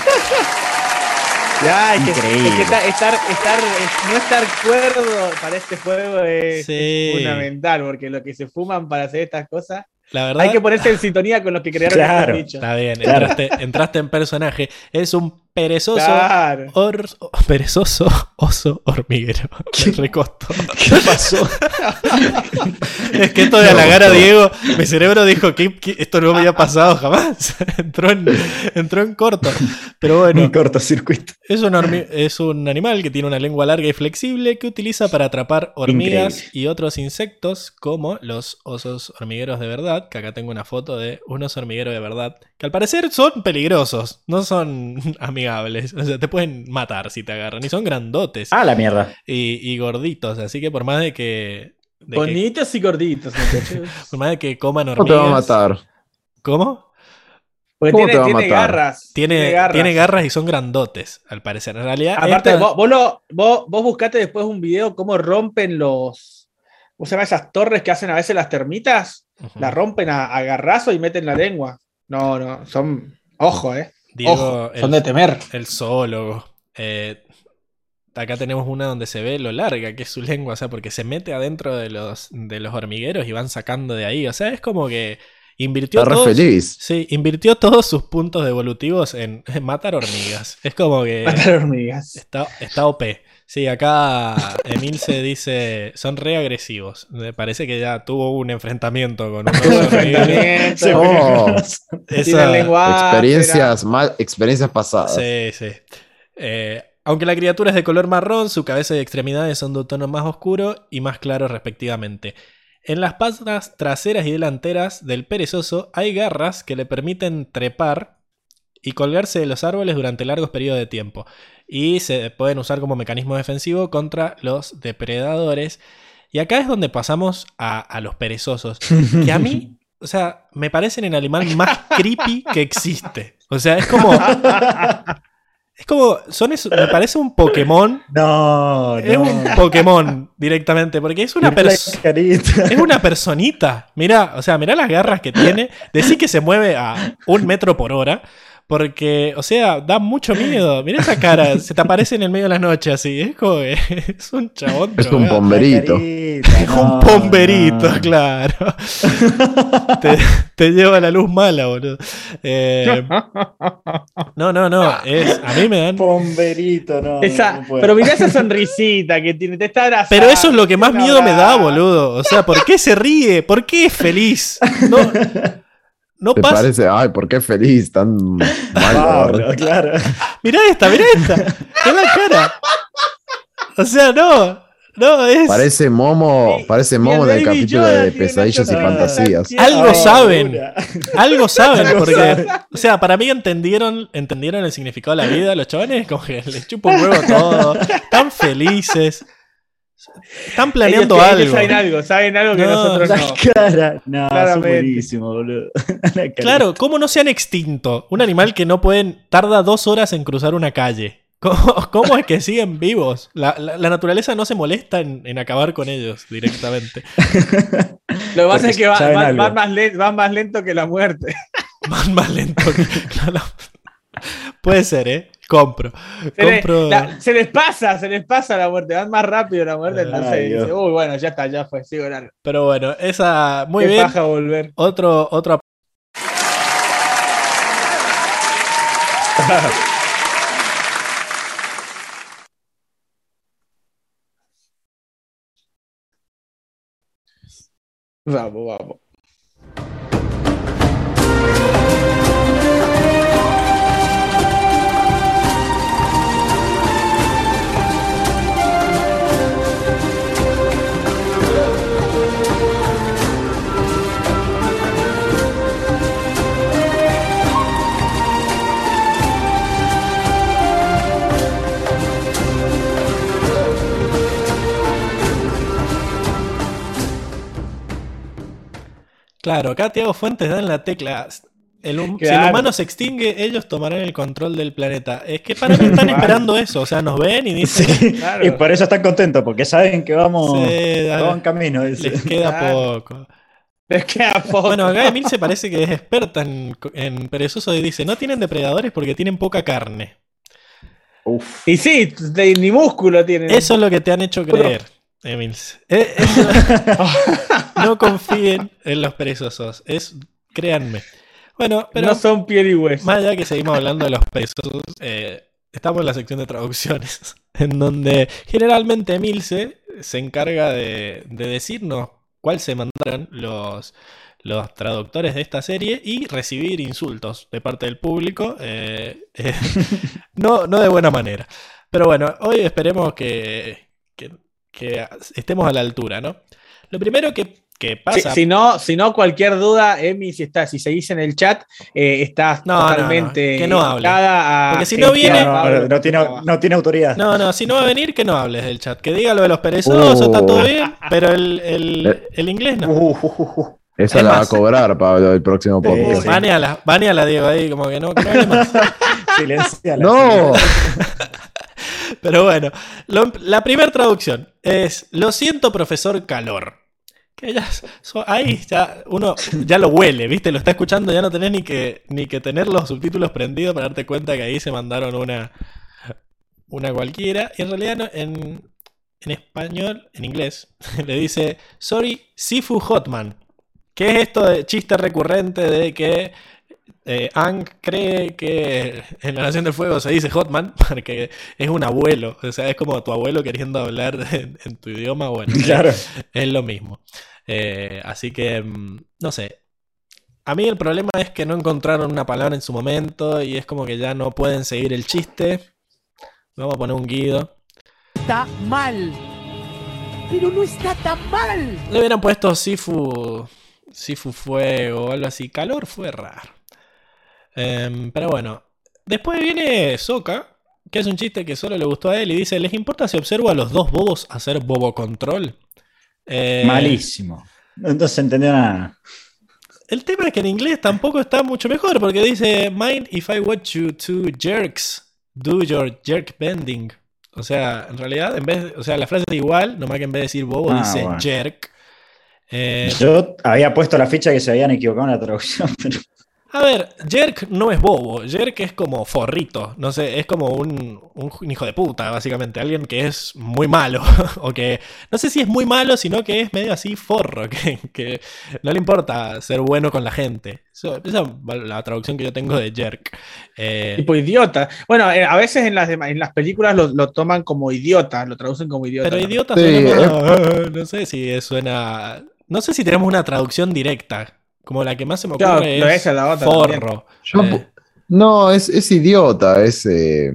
Ya, es que, Increíble. es que estar, estar, estar- no estar cuerdo para este juego es Sí. fundamental, porque lo que se fuman para hacer estas cosas, La verdad, hay que ponerse en sintonía con los que crearon Claro. estos bichos. está bien, Claro. entraste, entraste en personaje. Es un perezoso Claro. Or- perezoso oso hormiguero. Me recostó. ¿Qué pasó? Es que esto de halagar a Diego, mi cerebro dijo que esto no me había pasado jamás. entró, en, entró en corto. Pero bueno, Un cortocircuito. es un, hormi- es un animal que tiene una lengua larga y flexible que utiliza para atrapar hormigas Increíble. y otros insectos como los osos hormigueros de verdad, que acá tengo una foto de unos hormigueros de verdad, que al parecer son peligrosos, no son amigables, o sea, te pueden matar si te agarran, y son grandotes Ah, la mierda. y, y gorditos, así que por más de que... de que- Bonitos y gorditos, muchachos. por más de que coman ¿Cómo hormigas... te va a matar? ¿Cómo? Porque ¿Cómo tiene, te va a tiene matar? garras. Tiene, tiene garras. y son grandotes, al parecer. En realidad, Aparte, esta- vos, vos, lo, vos, vos buscate después un video cómo rompen los. ¿Cómo se llama esas torres que hacen a veces las termitas? Las rompen a, a garrazo y meten la lengua. No, no, son. Ojo, eh. Diego, Ojo, el- son de temer. El zoólogo. Eh, acá tenemos una donde se ve lo larga que es su lengua, o sea, porque se mete adentro de los, de los hormigueros y van sacando de ahí. O sea, es como que invirtió Está re todos, feliz. sí, invirtió todos sus puntos evolutivos en, en matar hormigas. Es como que Matar hormigas. está, está OP. Sí, acá Emil se dice, son re agresivos. Me parece que ya tuvo un enfrentamiento con unos Oh, Esa- experiencias, mal, experiencias pasadas. Sí, sí. Eh, aunque la criatura es de color marrón, su cabeza y extremidades son de un tono más oscuro y más claro respectivamente. En las patas traseras y delanteras del perezoso hay garras que le permiten trepar y colgarse de los árboles durante largos periodos de tiempo. Y se pueden usar como mecanismo defensivo contra los depredadores. Y acá es donde pasamos a, a los perezosos. Que a mí, o sea, me parecen el animal más creepy que existe. O sea, es como. Es como. Son eso- me parece un Pokémon. No, Es no. un Pokémon directamente. Porque es una persona. Es una personita. Mira, o sea, mira las garras que tiene. Decir que se mueve a un metro por hora. Porque, o sea, da mucho miedo. Mira esa cara. Se te aparece en el medio de la noche así. Es como es un chabón. Es un pomberito. Es un pomberito, claro. te, te lleva la luz mala, boludo. Eh, no, no, no. Es, a mí me dan. Pomberito, no. Esa- no pero mirá esa sonrisita que tiene, te está abrazando. Pero eso es lo que más miedo me da, boludo. O sea, ¿por qué se ríe? ¿Por qué es feliz? No, No ¿Te pasa. parece? Ay, ¿por qué feliz? Tan mal. Pablo, claro. Mirá esta, mirá esta. Mirá la cara. O sea, no. No, es. Parece Momo, Sí, parece Momo del capítulo de Pesadillas y Fantasías. Algo Ah, saben. Algo saben, porque. O sea, para mí entendieron, entendieron el significado de la vida. Los chavales, como que les chupa un huevo todo. Están felices. Están planeando ellos, algo. ellos saben algo, saben algo que No, nosotros La no. cara. No, son Claramente. buenísimos, boludo. La cara. Claro, ¿cómo no se han extinto? Un animal que no pueden. tarda dos horas en cruzar una calle. ¿Cómo, cómo es que siguen vivos? La, la- la naturaleza no se molesta en, en acabar con ellos directamente. Lo que pasa es que va- van, más lento, van más lento que la muerte. Van más lento. que- claro. Puede ser, ¿eh? Compro. Se, la- les pasa, se les pasa la muerte, van más rápido la muerte, entonces dice, uy, bueno, ya está, ya fue, sigo largo. Pero bueno, esa. Muy Qué bien. paja volver. Otro, otro. Vamos, vamos. Claro, acá Tiago Fuentes da en la tecla. El hum- Si el humano se extingue, ellos tomarán el control del planeta. Es que para mí están esperando eso. O sea, nos ven y dicen. Sí, Claro. Y por eso están contentos, porque saben que vamos, "Sí, vamos en camino. dice. les queda Claro. poco. Les queda poco. Bueno, acá Emil se parece que es experta en, en perezoso y dice: No tienen depredadores porque tienen poca carne. Uf. Y sí, de- ni músculo tienen. Eso es lo que te han hecho creer, Emil. Eh, eso- no confíen en los perezosos. Es, créanme. Bueno, pero no son piel y hueso. más allá que seguimos hablando de los perezosos, eh, estamos en la sección de traducciones, en donde generalmente Emilce se encarga de, de decirnos cuál se mandaron los, los traductores de esta serie y recibir insultos de parte del público, eh, eh, no, no de buena manera. Pero bueno, hoy esperemos que, que- estemos a la altura, ¿no? Lo primero que, que pasa... si no, si no, cualquier duda, Emi, si está, si seguís en el chat, eh, estás No, no, no, totalmente que no hable. a Porque si no viene- No, no, no tiene, no tiene autoridad. No, no, si no va a venir, que no hables del chat. Que diga lo de los perezosos, Oh. está todo bien, pero el, el- Eh. el inglés no. Uh, uh, uh, uh. Esa Es la va a cobrar, Pablo, el próximo podcast. sí. Baneala, baneala, Diego, ahí, como que no, que no más. Silenciala. ¡No! Pero bueno, lo- la primera traducción es: Lo siento, profesor Calor. Que ya, so- ahí ya uno ya lo huele, ¿viste? Lo está escuchando, ya no tenés ni que, ni que tener los subtítulos prendidos para darte cuenta que ahí se mandaron una, una cualquiera. Y en realidad en, en español, en inglés, le dice: Sorry, Sifu Hotman. ¿Qué es esto de chiste recurrente de que eh, Ang cree que en la Nación del Fuego se dice Hotman porque es un abuelo, o sea, es como tu abuelo queriendo hablar en, en tu idioma, bueno, Claro. es lo mismo. Eh, así que, mm, no sé. A mí el problema es que no encontraron una palabra en su momento y es como que ya no pueden seguir el chiste. Vamos a poner un guido. Está mal. Pero no está tan mal. Le hubieran puesto Sifu, Sifu Fuego o algo así. Calor fue raro. Em, pero bueno. Después viene Soka, que es un chiste que solo le gustó a él y dice, ¿les importa si observo a los dos bobos hacer bobo control? Eh, Malísimo. No se entendió nada. El tema es que en inglés tampoco está mucho mejor porque dice, Mind if I watch you two jerks do your jerk bending. O sea, en realidad, en vez, o sea, la frase es igual, nomás que en vez de decir bobo Ah, dice bueno. jerk. Eh, Yo había puesto la ficha que se habían equivocado en la traducción, pero A ver, Jerk no es bobo, Jerk es como forrito, no sé, es como un, un hijo de puta, básicamente, alguien que es muy malo, o que, no sé si es muy malo, sino que es medio así forro, que, que no le importa ser bueno con la gente. Eso- esa es la traducción que yo tengo de Jerk. Eh, Tipo idiota. Bueno, eh, a veces en las, en las películas lo, lo toman como idiota, lo traducen como idiota. pero ¿no? idiota Sí, suena más- no sé si suena, no sé si tenemos una traducción directa Como la que más se me ocurre lo es esa es la otra forro. Yo Eh, no, es, es idiota. Es, eh,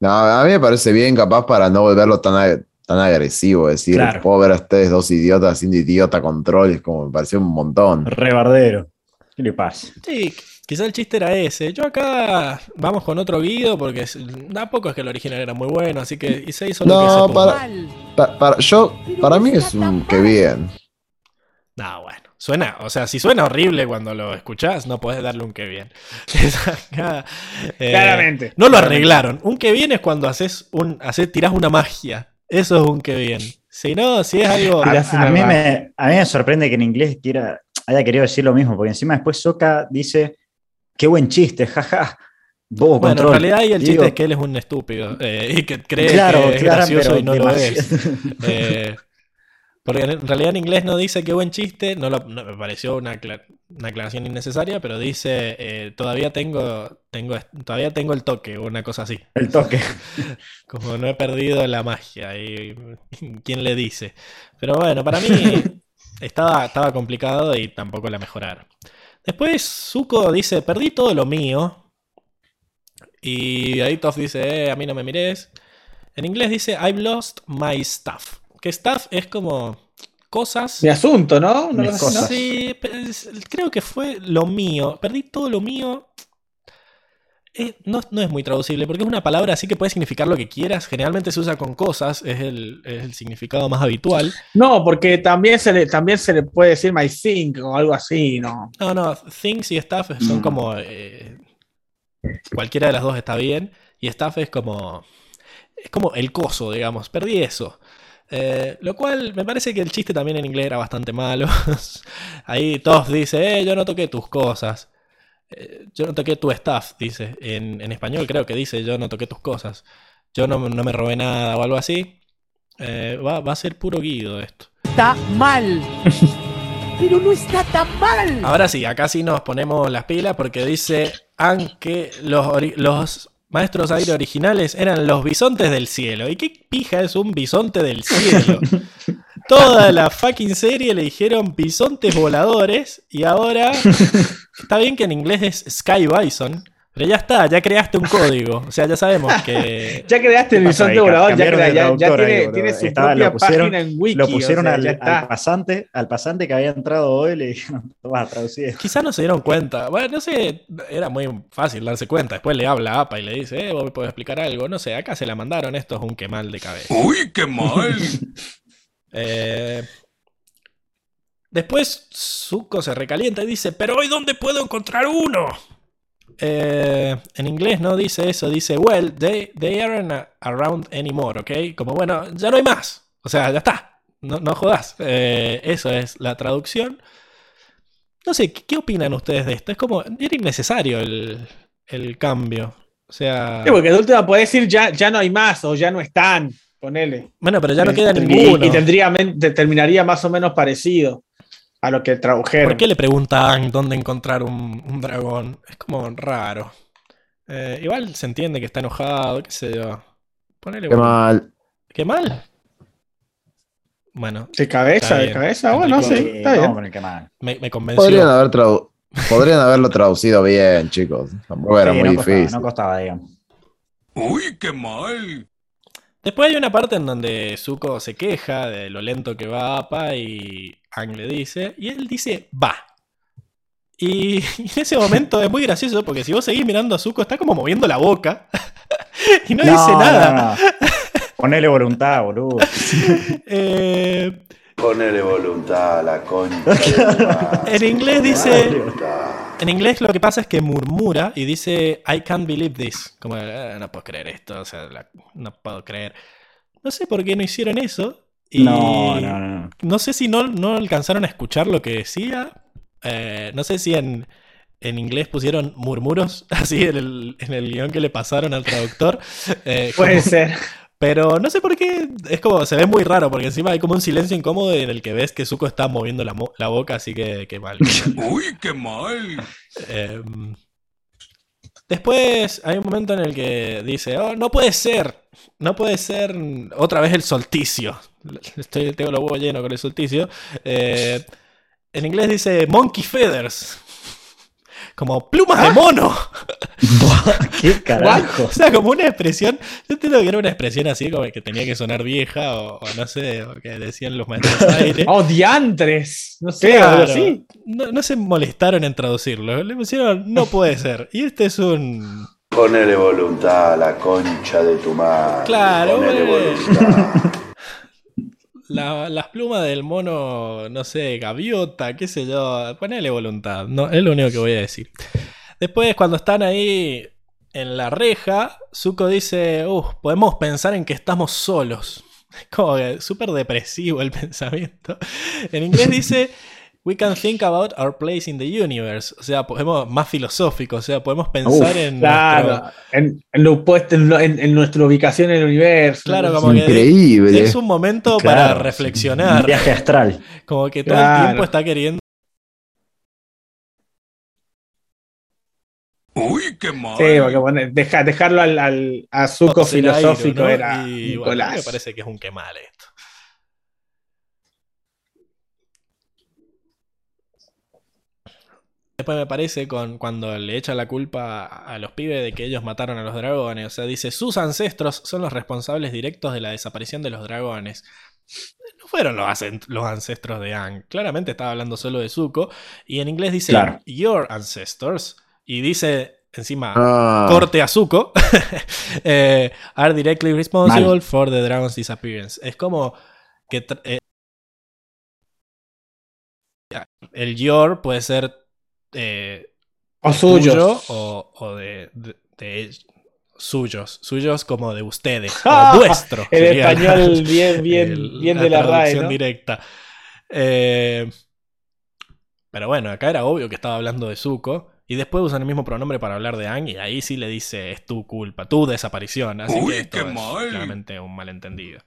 no, a mí me parece bien, capaz para no volverlo tan, ag- tan agresivo. Decir, Claro. puedo ver a ustedes dos idiotas haciendo idiota control. Es como me pareció un montón. Rebardero. ¿Qué le pasa? Sí, quizá el chiste era ese. Yo acá vamos con otro guido porque tampoco es que el original era muy bueno, así que y se hizo lo que se No, pudo. para, Mal. pa- para- yo, para mí es un que bien. No, bueno. Suena, o sea, si suena horrible cuando lo escuchás, no podés darle un que bien. Eh, Claramente. No lo arreglaron. Un que bien es cuando haces un, haces, tirás una magia. Eso es un que bien. Si no, si es algo. A, mí me, a mí me sorprende que en inglés quiera, haya querido decir lo mismo, porque encima después Soka dice, qué buen chiste, jaja. Bobo Bueno, en control. realidad ahí el chiste digo, es que él es un estúpido eh, y que cree Claro, que es claro, gracioso y no lo es. Eh, porque en realidad en inglés no dice qué buen chiste, no, lo- no- me pareció una, una aclaración innecesaria, pero dice eh, todavía tengo, tengo todavía tengo el toque, o una cosa así. El toque. Como no he perdido la magia y quién le dice. Pero bueno, para mí estaba, estaba complicado y tampoco la mejoraron. Después Zuko dice, perdí todo lo mío. Y ahí Toph dice, eh, a mí no me mires. En inglés dice, I've lost my stuff. Que stuff es como cosas. Mi asunto, ¿no? ¿No cosas. Sí, creo que fue lo mío. Perdí todo lo mío. Eh, no, no es muy traducible porque es una palabra así que puede significar lo que quieras. Generalmente se usa con cosas, es el, es el significado más habitual. No, porque también se le, también se le puede decir my think o algo así, ¿no? No, no, things y stuff son Mm. como. eh, cualquiera de las dos está bien. Y stuff es como. Es como el coso, digamos. Perdí eso. Eh, lo cual me parece que el chiste también en inglés era bastante malo. Ahí todos dicen, eh, yo no toqué tus cosas. Eh, yo no toqué tu stuff, dice. En, en español creo que dice, yo no toqué tus cosas. Yo no, no me robé nada o algo así. Eh, va, va a ser puro guido esto. Está mal. Pero no está tan mal. Ahora sí, acá sí nos ponemos las pilas porque dice aunque los, los maestros aire originales eran los bisontes del cielo. ¿Y qué pija es un bisonte del cielo? Toda la fucking serie le dijeron bisontes voladores y ahora está bien que en inglés es Sky Bison, pero ya está, ya creaste un código. O sea, ya sabemos que... Ya creaste el ¿Qué pasó bisonte volador, ya, crea- ya- ya ahí, tiene, su Estaba- propia lo pusieron- página en Wiki. Lo pusieron o sea, al, pasante, al pasante que había entrado hoy, le dijeron, vas a traducir. Quizá no se dieron cuenta. Bueno, no sé, era muy fácil darse cuenta. Después le habla a APA y le dice, eh, vos me podés explicar algo. No sé, acá se la mandaron, esto es un quemal de cabeza. Uy, qué mal. Eh, Después Zuko se recalienta y dice, pero hoy dónde puedo encontrar uno? Eh, en inglés no dice eso, dice, well, they, they aren't around anymore, ¿ok? Como bueno, ya no hay más. O sea, ya está. No, no jodas. Eh, eso es la traducción. No sé, ¿qué, qué opinan ustedes de esto? Es como, era innecesario el, el cambio. O sea, Sí, porque de última puedes decir ya, ya no hay más o ya no están. Ponele. bueno, pero ya no queda Y- ninguno. Y, tendría, terminaría más o menos parecido a lo que tradujeron. ¿Por qué le preguntan dónde encontrar un, un dragón? Es como raro. Eh, igual se entiende que está enojado, qué sé yo. Ponele Qué bueno. mal. ¿Qué mal? Bueno, ¿De cabeza? ¿De cabeza? Bueno, sí, Enrique, está bien. me, me convenció. Podrían, haber tradu- Podrían haberlo traducido bien, chicos. Tampoco era muy no costaba, difícil. no costaba, digamos. Uy, qué mal. Después hay una parte en donde Zuko se queja de lo lento que va Appa y Ang le dice, y él dice, va. Y, y en ese momento es muy gracioso porque si vos seguís mirando a Zuko está como moviendo la boca y no, dice nada. no, no. Ponele voluntad, boludo. Eh, Ponele voluntad a la concha. en inglés dice... Voluntad. En inglés lo que pasa es que murmura y dice I can't believe this. Como "Eh, no puedo creer esto, o sea, la- no puedo creer. No sé por qué no hicieron eso. Y No, no, no. no sé si no, no alcanzaron a escuchar lo que decía. Eh, no sé si en, en inglés pusieron murmuros así en el, en el guion que le pasaron al traductor. Eh, Puede como- ser. Pero no sé por qué. Es como, se ve muy raro porque encima hay como un silencio incómodo en el que ves que Zuko está moviendo la, mo- la boca, así que qué mal. qué mal. Uy, qué mal. Em, después hay un momento en el que dice, oh, no puede ser, no puede ser otra vez el solsticio. Estoy, tengo los huevos llenos con el solsticio. Eh, En inglés dice monkey feathers. Como plumas de mono. ¿Qué carajo? O sea, como una expresión. Yo entiendo que era una expresión así como que tenía que sonar vieja o, o no sé, o que decían los maestros de aire. ¡Oh, diantres! No sé, Claro. algo así. No, no se molestaron en traducirlo. Le pusieron no puede ser. Y este es un. Ponele voluntad a la concha de tu madre. Claro, Ponele voluntad. la- las plumas del mono, no sé, gaviota, qué sé yo. Ponele voluntad. No, es lo único que voy a decir. Después, cuando están ahí en la reja, Zuko dice: "Uh, podemos pensar en que estamos solos. Como que súper depresivo el pensamiento. En inglés dice. We can think about our place in the universe. O sea, podemos, más filosófico. O sea, podemos pensar en. Claro, nuestro- en, en lo puesto en, lo- en- en nuestra ubicación en el universo. Claro, como que Increíble. es un momento para reflexionar. Un viaje astral. Como que todo el tiempo está queriendo. Uy, qué mal. Sí, porque bueno, deja- dejarlo al, al- a aire, filosófico ¿no? era Y bueno, a mí me parece que es un quemal esto. Después me parece con cuando le echa la culpa a los pibes de que ellos mataron a los dragones. O sea, dice, sus ancestros son los responsables directos de la desaparición de los dragones. No fueron los, ancestros de Aang. Claramente estaba hablando solo de Zuko. Y en inglés dice, Claro. your ancestors. Y dice encima, Ah, corte a Zuko, eh, are directly responsible Mal. for the dragon's disappearance. Es como que eh, el your puede ser eh, O tuyo suyos. o, o de, de- suyos, suyos como de ustedes, Ah, o vuestro. El sería español bien, bien, el- bien de la RAE, ¿no? directa. Eh, pero bueno, acá era obvio que estaba hablando de Zuko. Y después usan el mismo pronombre para hablar de Aang. Y ahí sí le dice: Es tu culpa, tu desaparición. Así Uy, que esto qué es mal. claramente un malentendido.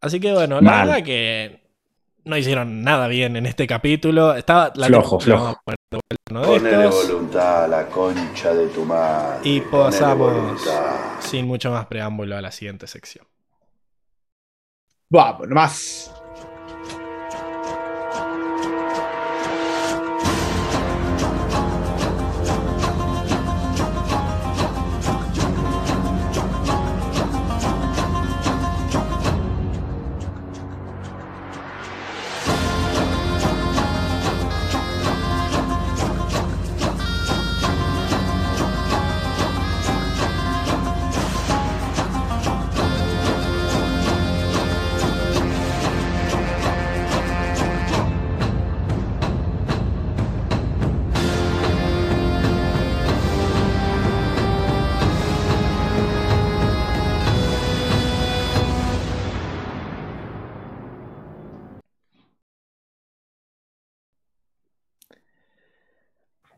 Así que bueno, la Mal. verdad que no hicieron nada bien en este capítulo. Estaba la Flojo, lo flojo. Ponele voluntad a la concha de tu madre. Y pasamos sin mucho más preámbulo a la siguiente sección. Vamos, nomás.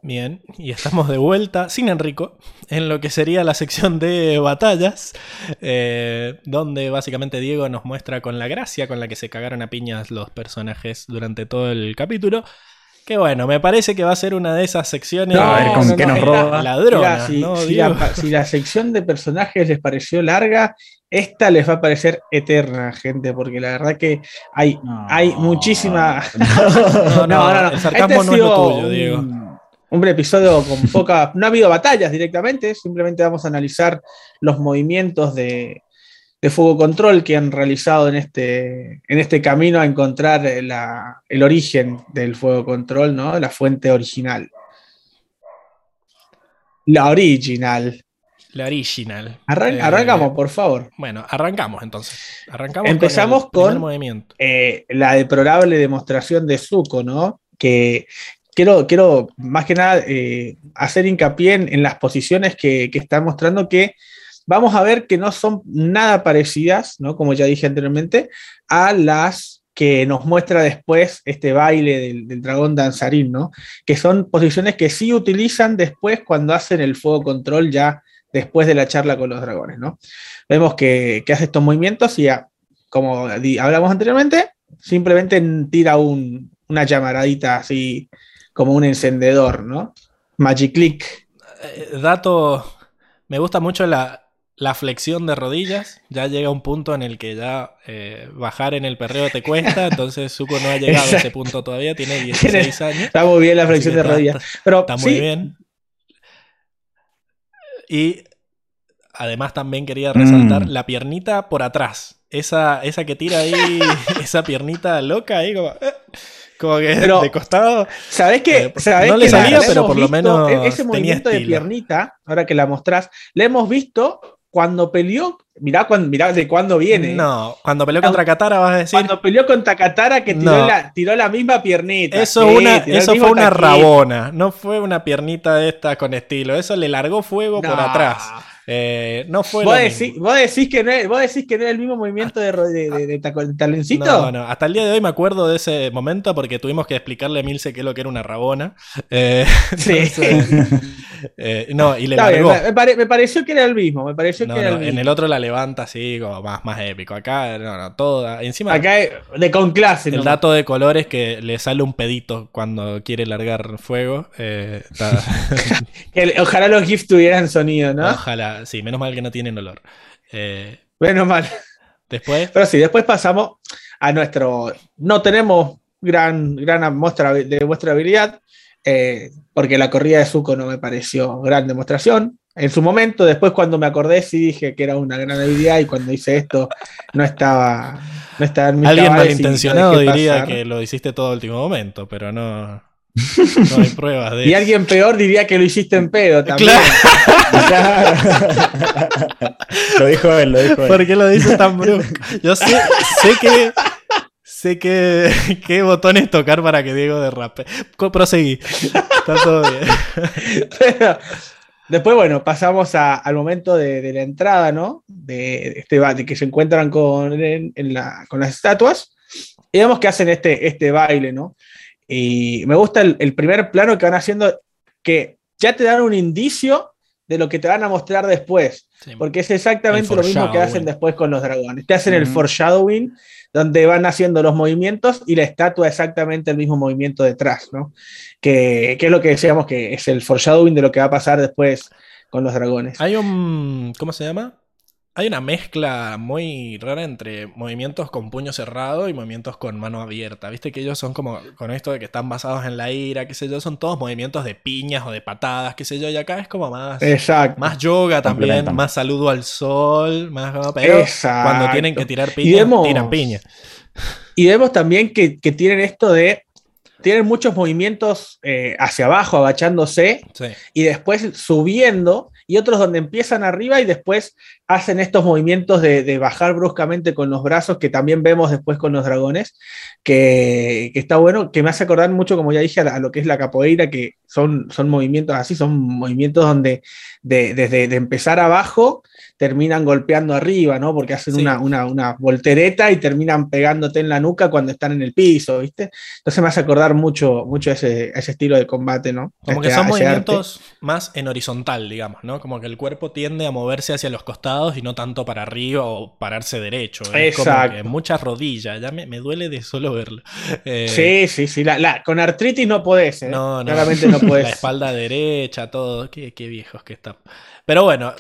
Bien, y estamos de vuelta sin Enrico en lo que sería la sección de batallas, eh, donde básicamente Diego nos muestra con la gracia con la que se cagaron a piñas los personajes durante todo el capítulo. Que bueno, me parece que va a ser una de esas secciones A ver, ¿con qué nos esta- roba? ladronas, Mirá, si, ¿no, si la, si la sección de personajes les pareció larga, esta les va a parecer eterna, gente, porque la verdad que hay, hay muchísima. No, no, el sarcasmo Este no es lo tuyo, Diego. Un, un episodio con poca. No ha habido batallas directamente, simplemente vamos a analizar los movimientos de, de fuego control que han realizado en este, en este camino a encontrar la- el origen del fuego control, ¿no? La fuente original. La original. La original. Arran- Eh, arrancamos, por favor. Bueno, arrancamos entonces. Arrancamos Empezamos con, el con- movimiento. eh, la deplorable demostración de Zuko, ¿no? Que quiero, quiero más que nada eh, hacer hincapié en, las posiciones que, que están mostrando que vamos a ver que no son nada parecidas, ¿no? Como ya dije anteriormente, a las que nos muestra después este baile del, dragón danzarín, ¿no? Que son posiciones que sí utilizan después cuando hacen el fuego control ya después de la charla con los dragones, ¿no? Vemos que, hace estos movimientos y como hablamos anteriormente, simplemente tira un- una llamaradita así como un encendedor, ¿no? Magic click. Eh, dato, me gusta mucho la, la flexión de rodillas. Ya llega un punto en el que ya eh, bajar en el perreo te cuesta. Entonces Zuko no ha llegado a ese punto todavía. Tiene 16 años. Está muy bien la flexión de está- rodillas. está- Pero Está muy sí, bien. Y además también quería resaltar Mm. la piernita por atrás. Esa, esa que tira ahí, esa piernita loca ahí, como, eh, como que Pero- de costado. ¿Sabés qué? Eh, ¿Sabés no le que salía, pero por lo menos e- Ese tenía movimiento de piernita, ahora que la mostrás, la hemos visto cuando peleó. Mirá, cuando, mirá de cuándo viene. No, cuando peleó contra Katara vas a decir. Cuando peleó con Takatara que tiró, No. la, tiró la misma piernita. Eso, Sí, una, eso fue una rabona, no fue una piernita de esta con estilo. Eso le largó fuego por atrás. Eh, no fue ¿Vos mismo. vos, decís que no es, vos decís que no es el mismo movimiento de, de, de- taloncito? No, no, hasta el día de hoy me acuerdo de ese momento porque tuvimos que explicarle a Milce qué es lo que era una rabona. Eh, Sí. entonces, eh, no, y le bien, largó. me, pare- me pareció que era el mismo. Me pareció No, que era no, el en el otro la levanta así, como más, más épico. Acá, no, no, toda. Encima, Acá de con clase. el dato de color es que le sale un pedito cuando quiere largar fuego. Eh, ojalá los GIFs tuvieran sonido, ¿no? Ojalá, sí, menos mal que no tienen olor. Eh, Menos mal. después, Pero sí, después pasamos a nuestro. No tenemos gran, gran muestra de vuestra habilidad, eh, porque la corrida de Zuko no me pareció gran demostración. En su momento, después cuando me acordé, sí dije que era una gran habilidad y cuando hice esto no estaba. No estaba en mis alguien malintencionado diría pasar. que lo hiciste todo el último momento, pero no, no hay pruebas de Y eso. alguien peor diría que lo hiciste en pedo también. Claro. lo dijo él, lo dijo él. ¿Por qué lo dices tan brusco? Yo sé, sé que. Sé que. ¿Qué botones tocar para que Diego derrape? Proseguí. Está todo bien. Pero después, bueno, pasamos a- al momento de, de la entrada, ¿no? De, este, de que se encuentran con, en- en la- con las estatuas. Y vemos que hacen este, este baile, ¿no? Y me gusta el, el primer plano que van haciendo, que ya te dan un indicio de lo que te van a mostrar después. Porque es exactamente lo mismo que hacen después con los dragones. Te hacen el foreshadowing, donde van haciendo los movimientos y la estatua exactamente el mismo movimiento detrás, ¿no? Que, que es lo que decíamos que es el foreshadowing de lo que va a pasar después con los dragones. Hay un. ¿Cómo se llama? Hay una mezcla muy rara entre movimientos con puño cerrado y movimientos con mano abierta. Viste que ellos son como, con esto de que están basados en la ira, qué sé yo, son todos movimientos de piñas o de patadas, qué sé yo, y acá es como más, Exacto. más yoga también, más saludo al sol, más pero Exacto. cuando tienen que tirar Y piña, vemos- tiran piña. Y vemos también que, que tienen esto de. Tienen muchos movimientos eh, hacia abajo, agachándose, Sí. y después subiendo, y otros donde empiezan arriba y después hacen estos movimientos de, de bajar bruscamente con los brazos, que también vemos después con los dragones, que, que está bueno, que me hace acordar mucho, como ya dije, a, lo que es la capoeira, que son, son movimientos así, son movimientos donde de- desde de empezar abajo terminan golpeando arriba, ¿no? Porque hacen Sí. una, una, una voltereta y terminan pegándote en la nuca cuando están en el piso, ¿viste? Entonces me hace acordar mucho, mucho ese, ese estilo de combate, ¿no? Como que Este, son arte. movimientos más en horizontal, digamos, ¿no? Como que el cuerpo tiende a moverse hacia los costados y no tanto para arriba o pararse derecho. Como Exacto. que muchas rodillas, ya me, me duele de solo verlo. Eh, Sí, sí, sí. La, la- con artritis no podés, ¿eh? No, no. Claramente no podés. La espalda derecha, todo. Qué, qué viejos que están. Pero bueno,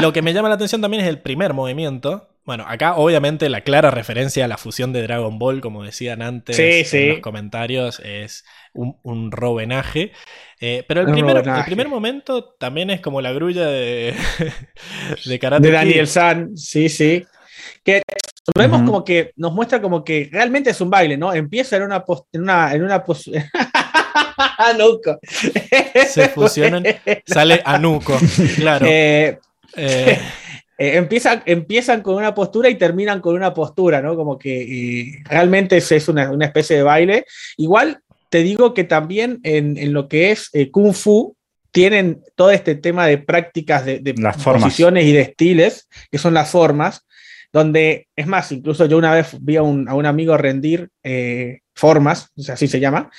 lo que me llama la atención también es el primer movimiento. Bueno, acá obviamente la clara referencia a la fusión de Dragon Ball, como decían antes Sí, en los comentarios, es un, un robenaje. Eh, pero el Un primer, el primer momento también es como la grulla de, de Karate de Kid. Daniel San, sí, sí. Que vemos como que nos muestra como que realmente es un baile, ¿no? Empieza en una pos- en una, en una pos- Nuco. Se fusionan, sale Anuko, claro. Eh, Eh, eh, empiezan, empiezan con una postura y terminan con una postura, ¿no? Como que eh, realmente es, es una, una especie de baile. Igual te digo que también en, en lo que es eh, Kung Fu tienen todo este tema de prácticas de, de Las formas. posiciones y de estiles, que son las formas, donde, es más, incluso yo una vez vi a un, a un amigo rendir eh, formas, o sea, así se llama,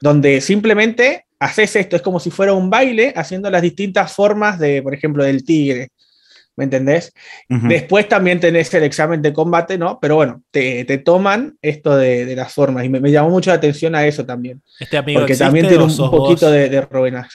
donde simplemente haces esto, es como si fuera un baile haciendo las distintas formas de, por ejemplo, del tigre. ¿Me entendés? Después también tenés el examen de combate, ¿no? Pero bueno, te, te toman esto de, de las formas y me, me llamó mucho la atención a eso también. ¿Este amigo Porque también tiene un, poquito vos? de, de robenaje.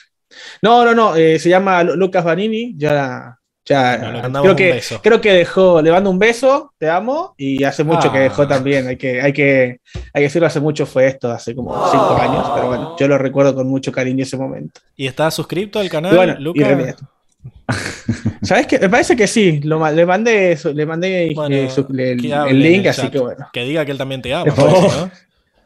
No, no, no, eh, se llama Lu- Lucas Vanini, ya Ya, Bueno, creo un que, beso. creo que dejó, le mando un beso, te amo, y hace mucho que Ah. dejó también, hay que, hay que, hay que decirlo, hace mucho fue esto, hace como cinco años, pero bueno, yo lo recuerdo con mucho cariño ese momento. ¿Y estás suscrito al canal, Y bueno, y Luca? realidad. ¿Sabes qué? Me parece que sí, lo, le mandé, su- le mandé Bueno, eh, su- le- el, link, el así que bueno. Que diga que él también te ama. Oh. ¿no?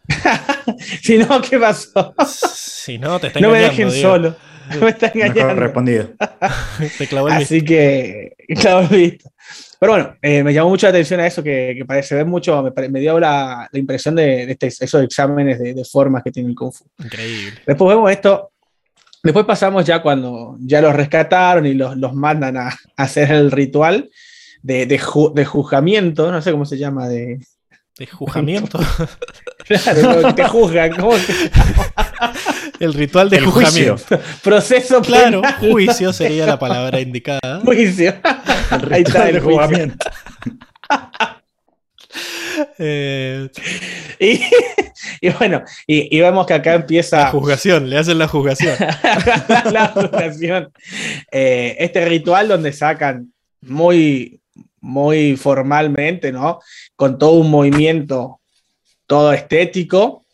Si no, ¿qué pasó? Si no, te está No me dejen solo. Me está Mejor engañando. respondido. Te clavó el Así que, claro, listo. Pero bueno, eh, me llamó mucho la atención a eso que, que parece ver mucho, me, me dio la, la impresión de, de este- esos exámenes de, de formas que tiene el Kung Fu. Increíble. Después vemos esto, después pasamos ya cuando ya los rescataron y los, los mandan a, a hacer el ritual de, de, ju- de juzgamiento, no sé cómo se llama, de... De juzgamiento. Claro, te juzgan, ¿cómo se el ritual de El juicio. juzgamiento. Proceso Claro, penal. juicio sería la palabra indicada. Juicio. Ahí está el juicio. jugamiento. Eh, Y, y bueno, y, y vemos que acá empieza juzgación, le hacen la juzgación. la juzgación. Eh, este ritual donde sacan muy, muy formalmente, ¿no? Con todo un movimiento, todo estético.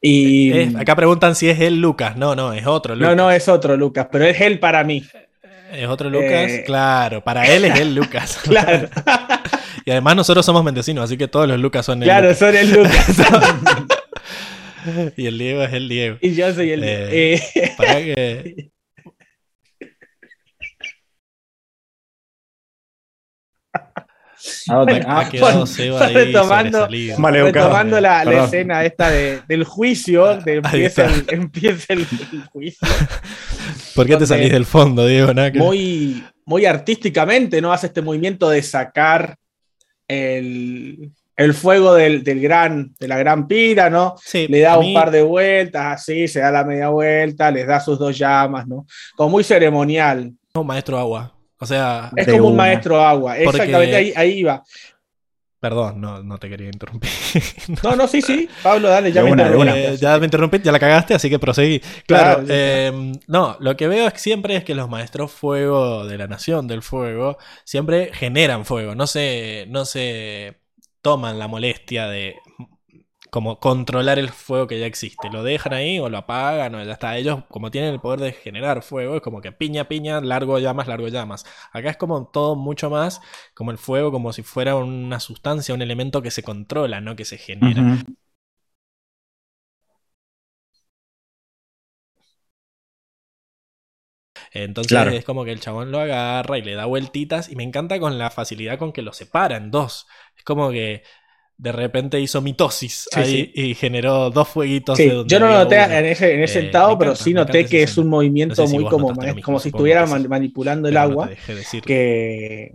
Y acá preguntan si es él Lucas. No, no, es otro no, Lucas. no es otro Lucas, pero es él para mí. Es otro Lucas. Eh, Claro, para él es él Lucas. Claro, y además nosotros somos mendecinos, así que todos los Lucas son el claro, son el Lucas. Y el Diego es el Diego. y yo soy el. Eh, eh, Para que. ¿A dónde? Bueno, Ah, Ha quedado bueno, Seba ahí retomando-. Vale. Retomando la, escena esta de- del juicio, de Ahí empieza, el, empieza el- el juicio. ¿Por qué te salís del fondo, Diego? Nada que- muy, muy artísticamente, ¿no? Hace este movimiento de sacar el, el fuego del, del gran, de la gran pira, ¿no? Sí, Le da un mí- par de vueltas, así, se da la media vuelta, les da sus dos llamas, ¿no? Como muy ceremonial. un maestro agua. O sea, Es como un una. maestro agua. Porque- Exactamente, ahí, ahí iba. perdón, no, no te quería interrumpir. No, no, sí, sí. Pablo, dale, ya me. Eh, ya me interrumpí, ya la cagaste, así que proseguí. Claro, eh, no, lo que veo es que siempre es que los maestros fuego de la nación del fuego siempre generan fuego, no se, no se toman la molestia de como controlar el fuego que ya existe. Lo dejan ahí o lo apagan o ya está. Ellos, como tienen el poder de generar fuego, es como que piña, piña, largo llamas, largo llamas. Acá es como todo mucho más como el fuego, como si fuera una sustancia, un elemento que se controla, no que se genera. Entonces Claro. es como que el chabón lo agarra y le da vueltitas y me encanta con la facilidad con que lo separa en dos. Es como que de repente hizo mitosis Sí, ahí y generó dos fueguitos. Sí, de donde yo no lo noté uno. en ese, en ese Eh, estado, pero sí noté que es un movimiento No sé si muy como, mismo, como si estuviera man- manipulando el no agua. decirlo. que,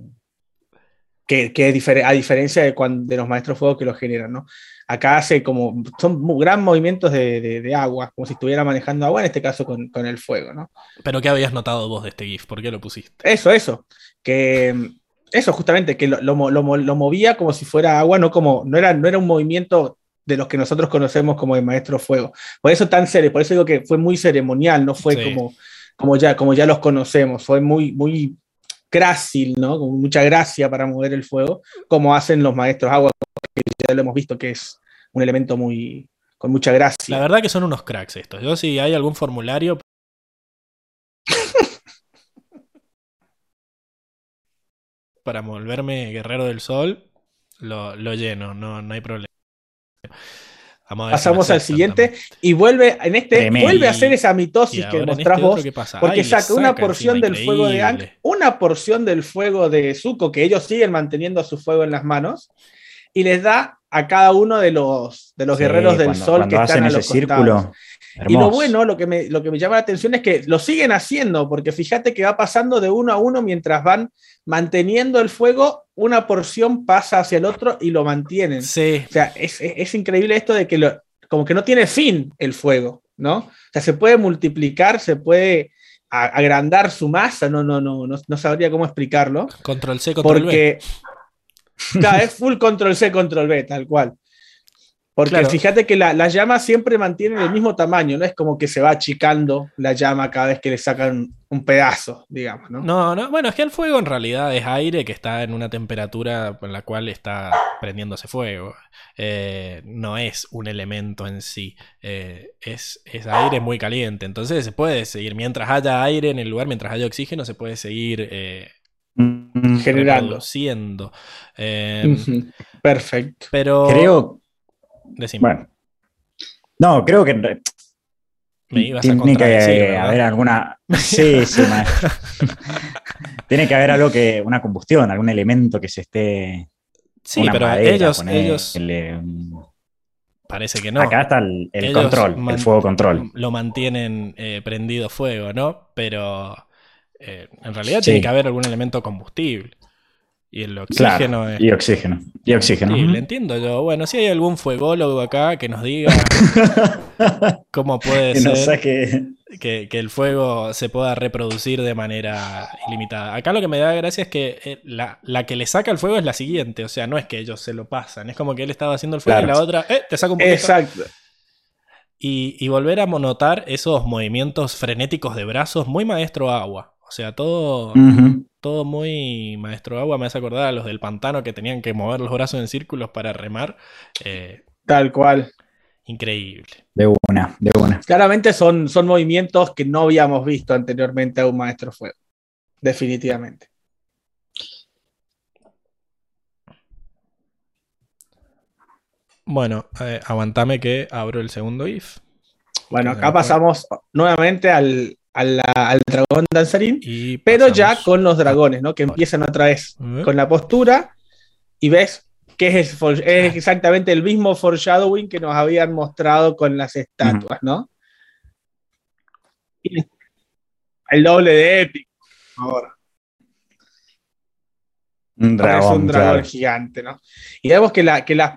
que, que difer- a diferencia de, cuando, de los maestros fuego que lo generan, ¿no? Acá hace como, son gran movimientos de, de- de agua, como si estuviera manejando agua, en este caso con, con el fuego, ¿no? Pero ¿qué habías notado vos de este GIF? ¿Por qué lo pusiste? Eso, eso, que eso justamente, que lo, lo lo mo- lo movía como si fuera agua, no, como, no, era, no era un movimiento de los que nosotros conocemos como de maestro fuego. Por eso tan serio, por eso digo que fue muy ceremonial, no fue Sí. como, como, ya, como ya los conocemos, fue muy, muy grácil, ¿no? Con mucha gracia para mover el fuego, como hacen los maestros agua, que ya lo hemos visto que es un elemento muy con mucha gracia. La verdad que son unos cracks estos. Yo si hay algún formulario para volverme guerrero del sol, lo, lo lleno, no, no hay problema. Vamos a ver si Pasamos al siguiente también. y vuelve en este Tremendo. vuelve a hacer esa mitosis que en mostrás este otro, vos. Porque Ay, saca una porción del fuego de increíble. una porción del fuego de Zuko, que ellos siguen manteniendo su fuego en las manos, y les da a cada uno de los, de los Sí, guerreros del cuando- sol cuando que están a ese los círculo. Y lo bueno, lo que, me, lo que me llama la atención es que lo siguen haciendo, porque fíjate que va pasando de uno a uno mientras van manteniendo el fuego, una porción pasa hacia el otro y lo mantienen. Sí, O sea, es, es- es increíble esto de que lo, como que no tiene fin el fuego, ¿no? O sea, se puede multiplicar, se puede a- agrandar su masa, no, no, no, no, no sabría cómo explicarlo, control C, control B. porque claro, es full control C, control B, tal cual. Porque Claro. fíjate que la, la llama siempre mantiene el mismo tamaño, no es como que se va achicando la llama cada vez que le sacan un pedazo, digamos, ¿no? No, no, bueno, es que el fuego en realidad es aire que está en una temperatura en la cual está prendiéndose fuego. Eh, no es un elemento en sí, eh, es, es aire muy caliente. Entonces se puede seguir, mientras haya aire en el lugar, mientras haya oxígeno, se puede seguir eh, Generando. reproduciendo. Eh, Ujú, Perfecto. pero. Creo, Decime, bueno. No, creo que me ibas a tiene que haber alguna. Sí, sí, tiene que haber algo que. Una combustión, algún elemento que se esté. Sí, una pero madera, ellos, ellos un- parece que no. Acá está el, el Ellos control, el fuego control. Lo mantienen eh, prendido fuego, ¿no? Pero eh, en realidad Sí. tiene que haber algún elemento combustible. Y el oxígeno Claro, es y oxígeno. Y oxígeno. Entiendo yo. Bueno, si hay algún fuególogo acá que nos diga cómo puede Que ser saque. que, que el fuego se pueda reproducir de manera ilimitada. Acá lo que me da gracia es que eh, la, la que le saca el fuego es la siguiente. O sea, no es que ellos se lo pasan. Es como que él estaba haciendo el fuego y la otra, eh, te saca un poquito. Exacto. Y, y volver a notar esos movimientos frenéticos de brazos, muy maestro agua. O sea, todo, todo muy maestro agua. Me hace acordar a los del pantano que tenían que mover los brazos en círculos para remar. Eh, Tal cual. increíble. De una, de una. Claramente son, son movimientos que no habíamos visto anteriormente a un maestro fuego. Definitivamente. Bueno, eh, aguantame que abro el segundo if. Bueno, acá pasamos nuevamente al, a la- al dragón danzarín, Y pero ya con los dragones, ¿no? Que empiezan otra vez con la postura y ves que es, es exactamente el mismo foreshadowing que nos habían mostrado con las estatuas, ¿no? Y El doble de épico, por favor. Un Ahora es dragón. un dragón claro. gigante, ¿no? Y vemos que, la, que las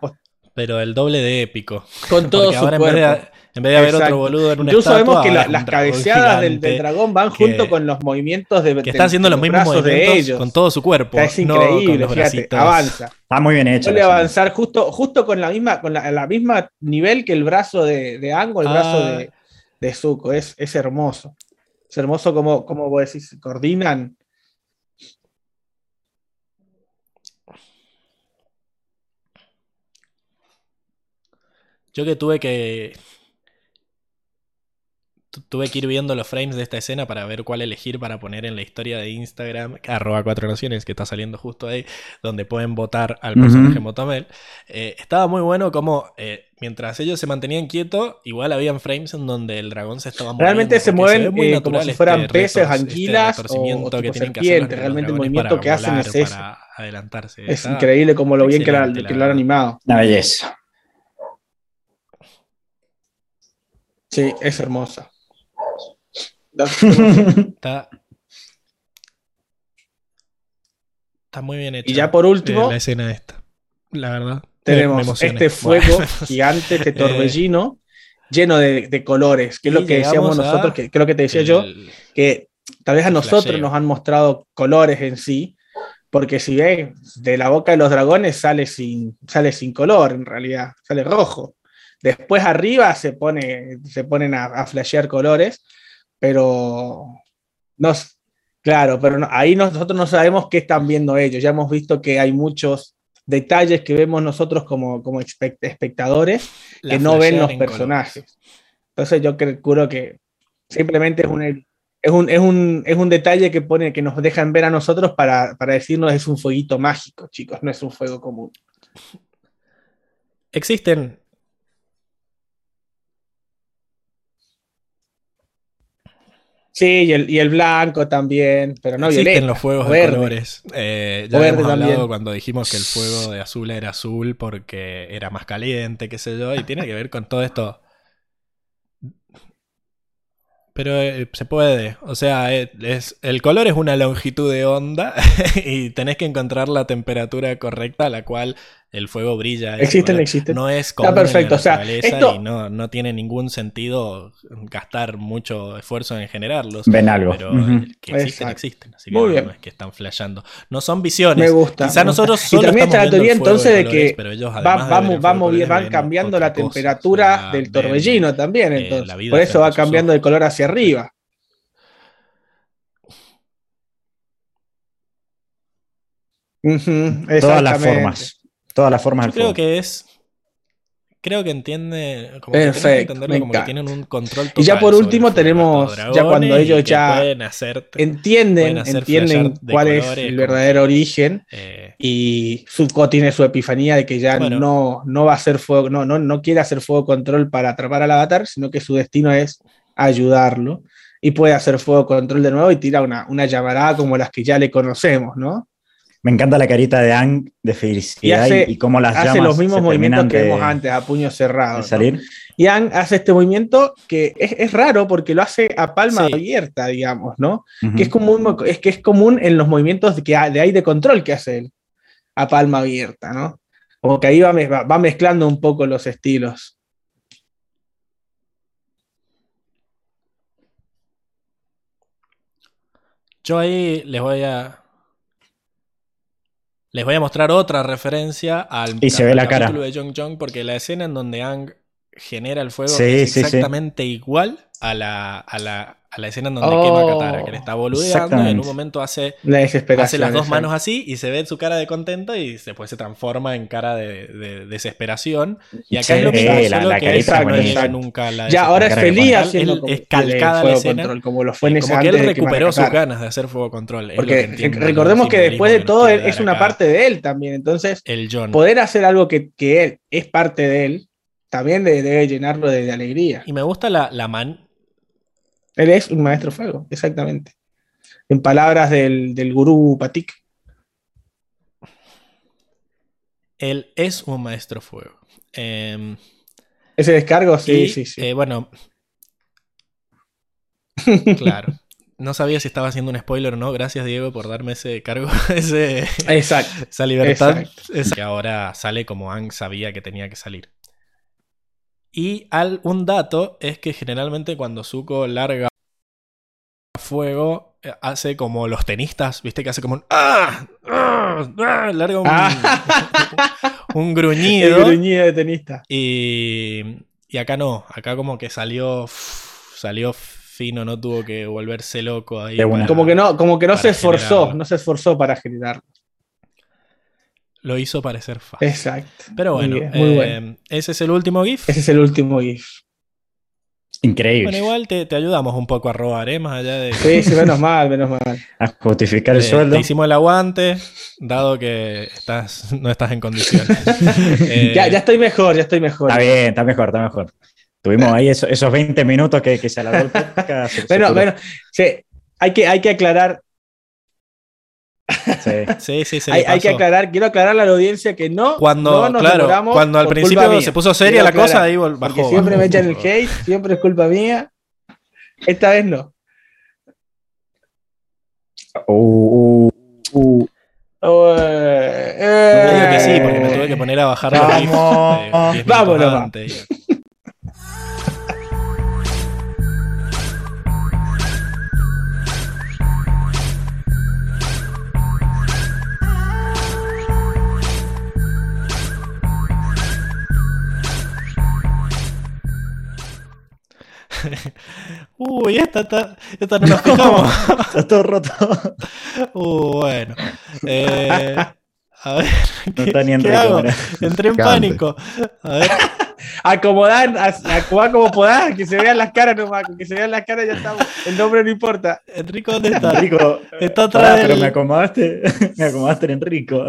Pero el doble de épico. con todo Porque su ahora en cuerpo. vez, de, en vez de haber Exacto. otro boludo en una Incluso estatua, vemos que la- las cabeceadas del, dragón van que- junto con los movimientos de Que de- está haciendo los mismos brazos de movimientos ellos. con todo su cuerpo. Es no increíble, los fíjate, avanza. Está muy bien hecho. Suele avanzar justo, justo con la misma, con la, la misma nivel que el brazo de, de Ango, el Ah. brazo de, de Zuko. Es, es hermoso. Es hermoso como, como vos decís, se coordinan. Yo que tuve que. Tu- Tuve que ir viendo los frames de esta escena para ver cuál elegir para poner en la historia de Instagram, arroba cuatro naciones, que está saliendo justo ahí, donde pueden votar al personaje Motomel. Eh, estaba muy bueno como eh, mientras ellos se mantenían quietos, igual habían frames en donde el dragón se estaba moviendo. Realmente se mueven eh, como si este fueran peces, este anguilas o, retorcimiento o que tienen hacer Realmente el movimiento para que hacen es ese. para adelantarse. Es Está- increíble como lo bien que, la- la lo han animado. Una belleza. Sí, es hermosa. Está. Está muy bien hecha. Y ya por eh, último, la escena esta. La verdad. me- me tenemos este fuego Bueno. gigante, este torbellino, lleno de, de colores, que es lo que decíamos nosotros, que, que es lo que te decía yo, que tal vez a nosotros flasheo. nos han mostrado colores en sí, porque si ven, de la boca de los dragones sale sin, sale sin color, en realidad, sale rojo. Después arriba se, pone, se ponen a, a flashear colores, pero no, s- claro, pero no- ahí nosotros no sabemos qué están viendo ellos. Ya hemos visto que hay muchos detalles que vemos nosotros como, como expect- espectadores la que no ven los color. personajes. Entonces yo cre- creo que simplemente es un, es un, es un, es un detalle que, pone, que nos dejan ver a nosotros para, para decirnos es un fueguito mágico, chicos, no es un fuego común. Existen. Sí, y el, y el blanco también, pero no existen violeta. los fuegos de colores. Eh, ya hemos hablado también. cuando dijimos que el fuego de azul era azul porque era más caliente, qué sé yo, y tiene que ver con todo esto. Pero eh, se puede, o sea, eh, es, el color es una longitud de onda y tenés que encontrar la temperatura correcta a la cual El fuego brilla. Existen, existen. No es Está común perfecto, en o sea, esto- y no, no tiene ningún sentido gastar mucho esfuerzo en generarlos. Ven algo. Pero eh, que existen, Exacto. existen. Así que Muy no, bien. no es que están flasheando. No son visiones. Me gusta. Quizá me gusta. nosotros y solo también está la teoría entonces de colores, que pero ellos, va, vamos, vamos, van cambiando la cosa, temperatura del torbellino también, eh, entonces. Por eso va cambiando de color hacia arriba. Todas las formas. Todas las formas Yo del creo fuego. que es. Creo que entiende. Como que tenés que Perfecto, como que tienen un control Y ya por último tenemos, ya cuando ellos ya hacerte- entienden, entienden cuál es el verdadero origen eh, y Zuko tiene su epifanía de que ya Bueno. no, no va a hacer fuego, no, no, no quiere hacer fuego control para atrapar al avatar, sino que su destino es ayudarlo y puede hacer fuego control de nuevo y tira una, una llamarada como las que ya le conocemos, ¿no? Me encanta la carita de Ang de felicidad y, Y hace- y cómo las Hace llamas los mismos se movimientos que vimos antes, a puño cerrado. de ¿no? salir. Yang hace este movimiento que es, es raro porque lo hace a palma Sí. abierta, digamos, ¿no? Que es común, es que es común en los movimientos de, que hay, de ahí de control que hace él, a palma abierta, ¿no? Como que ahí va- va mezclando un poco los estilos. Yo ahí les voy a. Les voy a mostrar otra referencia al, Y se ve al la cara. de Jong Jong, porque la escena en donde Ang genera el fuego Sí, es sí, sí. exactamente igual a la, a, la, a la escena en donde Oh. quema a Katara, que le está boludeando y en un momento hace, La hace las dos manos así y se ve su cara de contento y después se transforma en cara de, de desesperación. Y acá Sí, es lo mismo, la- solo la que esa no es llega nunca a la Ya, ahora es feliz haciendo es calcada la escena, control, como lo fue en ese Como que él recuperó sus ganas de hacer fuego control. Porque recordemos que después de todo él es una acá parte de él también. Entonces, El John. poder hacer algo que, que él es parte de él, también de- debe llenarlo de, de alegría. Y me gusta la, la man. Él es un maestro fuego, exactamente. En palabras del, del gurú Patik. Él es un maestro fuego. Eh, Ese descargo, sí, y, sí, sí. eh, bueno, claro. No sabía si estaba haciendo un spoiler o no. Gracias, Diego, por darme ese cargo, ese, Exacto. esa libertad. Exacto. Esa- que ahora sale como Ang sabía que tenía que salir. Y al, un dato es que generalmente cuando Zuko larga fuego, eh, hace como los tenistas, ¿viste? Que hace como un. ¡Ah! ¡Ah! ¡Ah! Larga un, Ah. un El gruñido. gruñido de tenista. Y, y acá no, acá como que salió salió fino, no tuvo que volverse loco ahí. Para- Como que no, como que no se esforzó, generarlo. no se esforzó para generarlo. Lo hizo parecer fácil. Exacto. Pero Muy bueno, bien, muy eh, bueno. ese es el último GIF. Ese es el último GIF. Increíble. Bueno, igual te, te ayudamos un poco a robar, ¿eh? Más allá de Sí, sí, menos mal, menos mal. A justificar el te- sueldo. te hicimos el aguante, dado que estás, no estás en condiciones. Eh, Ya, ya estoy mejor, ya estoy mejor. Está bien, está mejor, está mejor. Tuvimos ahí eso- esos 20 minutos que, que se alargó el podcast. Bueno, bueno, sí, hay, que, hay que aclarar, Sí. Sí, sí, se hay, hay que aclarar, quiero aclararle a la audiencia que no, Cuando, no nos claro, cuando al principio se puso seria Quiero la cosa, ahí vol- Porque bajó. siempre me echan el bajó. hate, siempre es culpa mía. Esta vez no. Uh, uh, uh. Eh, Yo digo que sí, eh. porque me tuve que poner a bajar Vamos. Eh, 10 minutos Vámonos, Uy, esta, esta, esta no nos fijamos. Está todo roto. Uh, bueno. Eh, a ver. No está ni en. Entré en Cante. pánico. A ver. Acomodar, acomodar como podás, que se vean las caras nomás, que se vean las caras ya estamos. El nombre no importa. Enrico, ¿dónde está? Enrico, Está atrás pará, del- pero me acomodaste, me acomodaste en Enrico.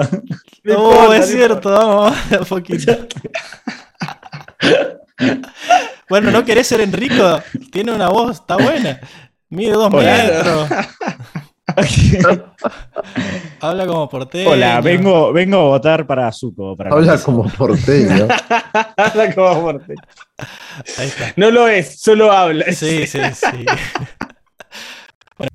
No Oh, importa, es no cierto, vamos, vamos de a poquito. Bueno, ¿no querés ser Enrico? Tiene una voz, está buena. Mide dos Hola. metros. Habla como porteño. Hola, vengo, vengo a votar para Zuko. Para Habla como porteño. Habla como fuerte. Ahí está. No lo es, solo habla. Sí, sí, sí. bueno.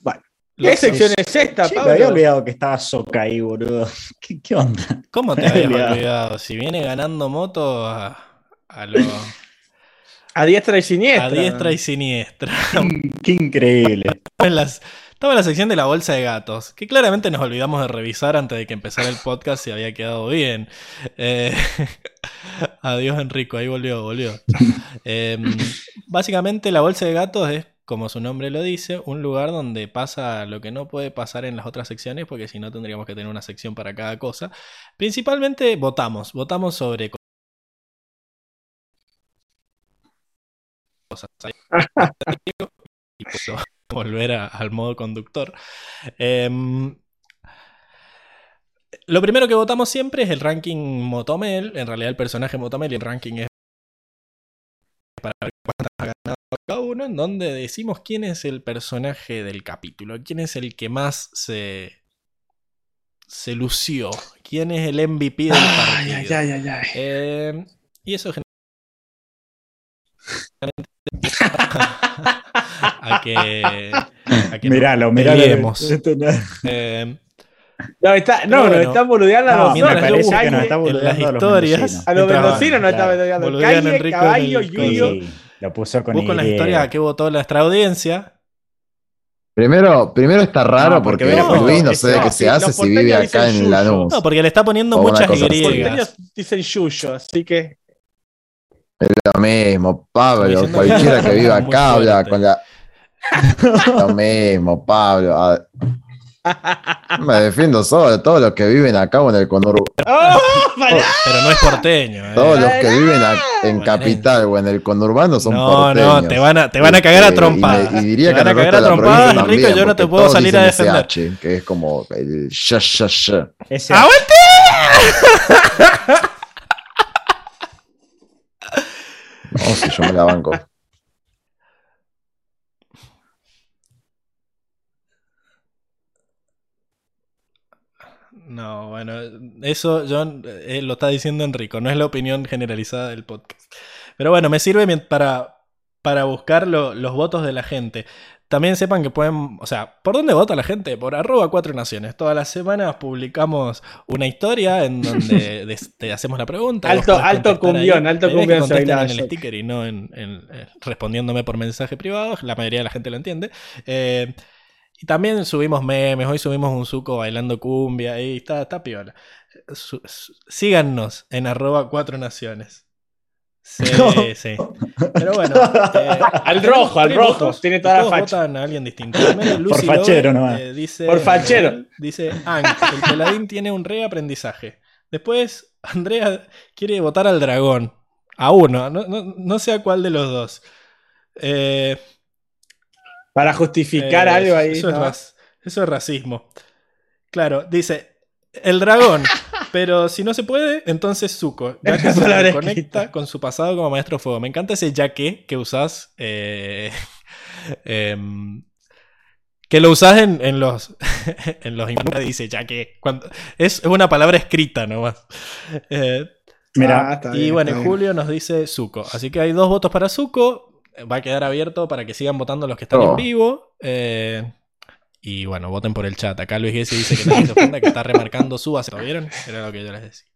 Bueno. ¿Qué sección es esta, Che, me Pablo? había olvidado que estaba Soca ahí, boludo. ¿Qué, qué onda? ¿Cómo te habías olvidado. olvidado? Si viene ganando moto a, a, lo- A diestra y siniestra. a diestra y siniestra. Qué increíble. Estaba en, las- estaba en la sección de la bolsa de gatos, que claramente nos olvidamos de revisar antes de que empezara el podcast si había quedado bien. Eh, adiós Enrico, ahí volvió, volvió. Eh, básicamente la bolsa de gatos es, como su nombre lo dice, un lugar donde pasa lo que no puede pasar en las otras secciones, porque si no tendríamos que tener una sección para cada cosa. Principalmente votamos, votamos sobre Y puedo volver a- al modo conductor. Em, lo primero que votamos siempre es el ranking Motomel. En realidad, el personaje Motomel y el ranking es para ver cuántas ha ganado cada uno. En donde decimos quién es el personaje del capítulo, quién es el que más se, se lució, quién es el MVP del Ay, partido. ay, ay, ay, ay. Eh, y eso a que, a que Miralo, nos no- Eh, No, está, no, Pero nos bueno. están boludeando a No, nosotros. mientras me parece que nos está las boludeando a los historias. A los mendocinos nos está boludeando. Boludean Calle, Enrico en caballo, el yuyo. Sí, lo puso con busco las historias a qué votó nuestra audiencia. Primero, primero está raro No, porque porque, puesto- Luis no sé de no, qué se hace los si vive acá en. Lanús. No, porque le está poniendo muchas. Los griegas. porteños dicen yuyo, así que. Es lo mismo, Pablo. Cualquiera que que viva acá habla con la. Lo mismo, Pablo. Me defiendo solo. Todos los que viven acá o en el conurbano. ¡Oh! pará! Pero no es porteño. eh. Todos los que viven a- en capital o en el conurbano son No, porteños. no, te van a, te van a cagar a Este, y me- trompadas. Y, diría te que van a cagar a trompadas, Enrico, yo no te puedo salir a defender. SH, que es como el ya, ya, ya. ¡Aguante! No, si yo me la banco. No, bueno, eso John eh, lo está diciendo Enrico, no es la opinión generalizada del podcast. Pero bueno, me sirve para, para buscar lo- los votos de la gente. También sepan que pueden, o sea, ¿por dónde vota la gente? Por arroba cuatro naciones. Todas las semanas publicamos una historia en donde des- te hacemos la pregunta. Alto- alto cumbión, ahí. alto La que cumbión bailaba en el sticker y no en, en- respondiéndome por mensaje privado. La mayoría de la gente lo entiende. Eh, y también subimos memes, hoy subimos un suco bailando cumbia y está, está piola. Su- su- síganos en arroba cuatro naciones. Sí, sí. Pero bueno. eh, Al rojo, al rojo, votos tiene toda la facha. votan a alguien distinto. Lucy fachero nomás. eh, dice, Por fachero. Dice, Ang, el peladín tiene un reaprendizaje. Después, Andrea quiere votar al dragón. A uno, no, no, no sé a cuál de los dos. Eh, Para justificar eh, algo ahí. Eso es racismo. Claro, dice el dragón. Pero si no se puede, entonces Zuko. Ya que La se conecta con su pasado como maestro fuego. Me encanta ese ya que que usás. eh, em, que lo usás en, en los. en los dice ya que. Cuando, es, una palabra escrita nomás. Eh, Mira, Ah, y bien, bueno, en bien. julio nos dice Zuko. Así que hay dos votos para Zuko. Va a quedar abierto para que sigan votando los que están Oh. en vivo. Eh, y bueno, voten por el chat. Acá Luis Gessi dice que nadie se ofenda, que está remarcando su acento. ¿Vieron? Era lo que yo les decía.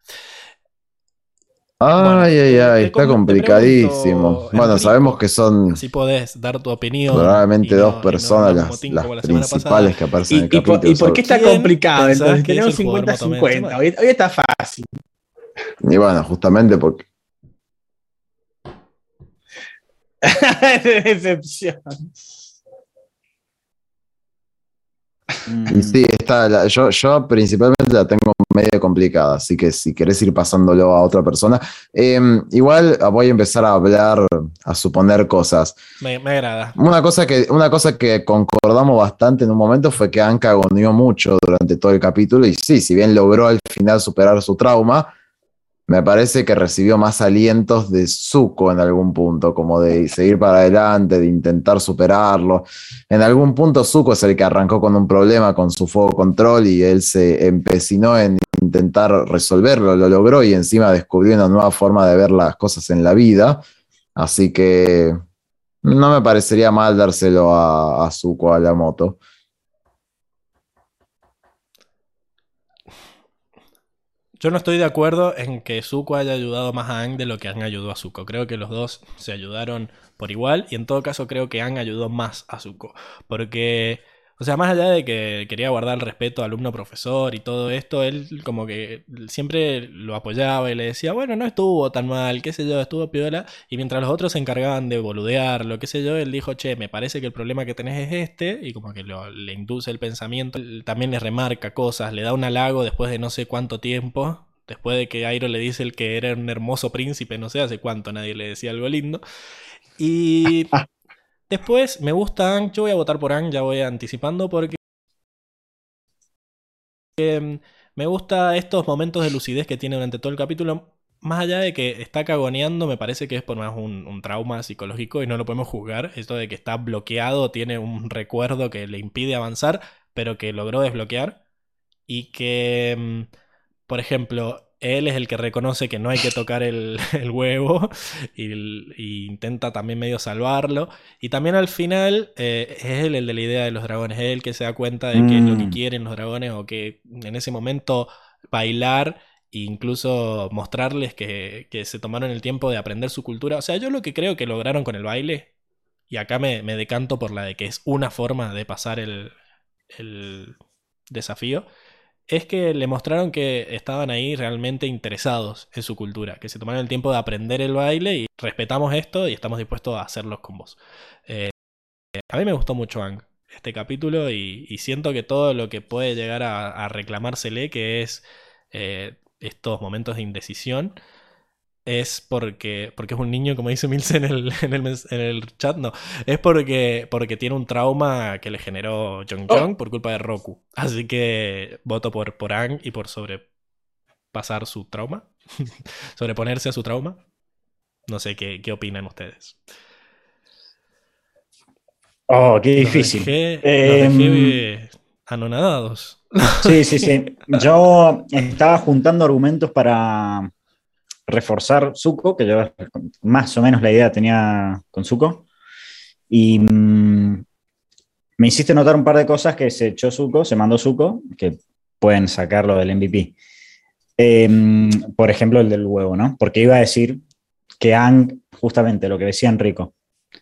Bueno, Ay, ay, ay, está complicadísimo. pregunto, Bueno, sabemos que son Así podés dar tu opinión. probablemente no- dos no personas las, la principales pasada. que aparecen en ¿Y, el y por, y por qué está ¿Quién complicado? Entonces tenemos el jugador 50-50. motomel? Hoy, hoy está fácil. Y bueno, justamente porque Decepción. Mm, Y sí, está, la- yo, yo principalmente la tengo medio complicada, así que si querés ir pasándolo a otra persona. Eh, igual voy a empezar a hablar, a suponer cosas. Me, me agrada. Una cosa, que, una cosa que concordamos bastante en un momento fue que Anka agonió mucho durante todo el capítulo y sí, si bien logró al final superar su trauma, me parece que recibió más alientos de Zuko en algún punto, como de seguir para adelante, de intentar superarlo. En algún punto Zuko es el que arrancó con un problema con su fuego control y él se empecinó en intentar resolverlo, lo logró y encima descubrió una nueva forma de ver las cosas en la vida. Así que no me parecería mal dárselo a, a Zuko a la moto. Yo no estoy de acuerdo en que Zuko haya ayudado más a Aang de lo que Aang ayudó a Zuko. Creo que los dos se ayudaron por igual y en todo caso creo que Aang ayudó más a Zuko. Porque, o sea, más allá de que quería guardar el respeto alumno-profesor y todo esto, él como que siempre lo apoyaba y le decía, bueno, no estuvo tan mal, qué sé yo, estuvo piola. Y mientras los otros se encargaban de boludearlo, qué sé yo, él dijo, che, me parece que el problema que tenés es este. Y como que lo- le induce el pensamiento. También le remarca cosas, le da un halago después de no sé cuánto tiempo. Después de que Airo le dice el que era un hermoso príncipe, no sé hace cuánto nadie le decía algo lindo. Y después me gusta Ang, yo voy a votar por Ang, ya voy anticipando porque em, me gusta estos momentos de lucidez que tiene durante todo el capítulo. Más allá de que está cagoneando, me parece que es por más un, un trauma psicológico y no lo podemos juzgar. Esto de que está bloqueado, tiene un recuerdo que le impide avanzar, pero que logró desbloquear. Y que, em, por ejemplo, él es el que reconoce que no hay que tocar el, el huevo y, y intenta también medio salvarlo. Y también al final eh, es él el de la idea de los dragones, es él que se da cuenta de qué es lo que Mm. quieren los dragones o que en ese momento bailar e incluso mostrarles que, que se tomaron el tiempo de aprender su cultura. O sea, yo lo que creo que lograron con el baile, y acá me, me decanto por la de que es una forma de pasar el, el desafío, es que le mostraron que estaban ahí realmente interesados en su cultura, que se tomaron el tiempo de aprender el baile y respetamos esto y estamos dispuestos a hacerlos con vos. Eh, a mí me gustó mucho Ang este capítulo y, siento que todo lo que puede llegar a, a reclamársele, que es eh, estos momentos de indecisión, es porque, porque es un niño, como dice Milce en el, en el, mens- en el chat, no, es porque, porque tiene un trauma que le generó Jong Jong por culpa de Roku. Así que voto por, por Ang y por sobrepasar su trauma, sobreponerse a su trauma. No sé qué, qué opinan ustedes. Oh, qué Los difícil. dejé, Eh, los dejé anonadados. Sí, sí, sí. Yo estaba juntando argumentos para reforzar Zuko, que yo más o menos la idea tenía con Zuko. Y mm, me hiciste notar un par de cosas que se echó Zuko, se mandó Zuko, que pueden sacarlo del MVP. Eh, por ejemplo, el del huevo, ¿no? Porque iba a decir que Ang, justamente lo que decía Enrico,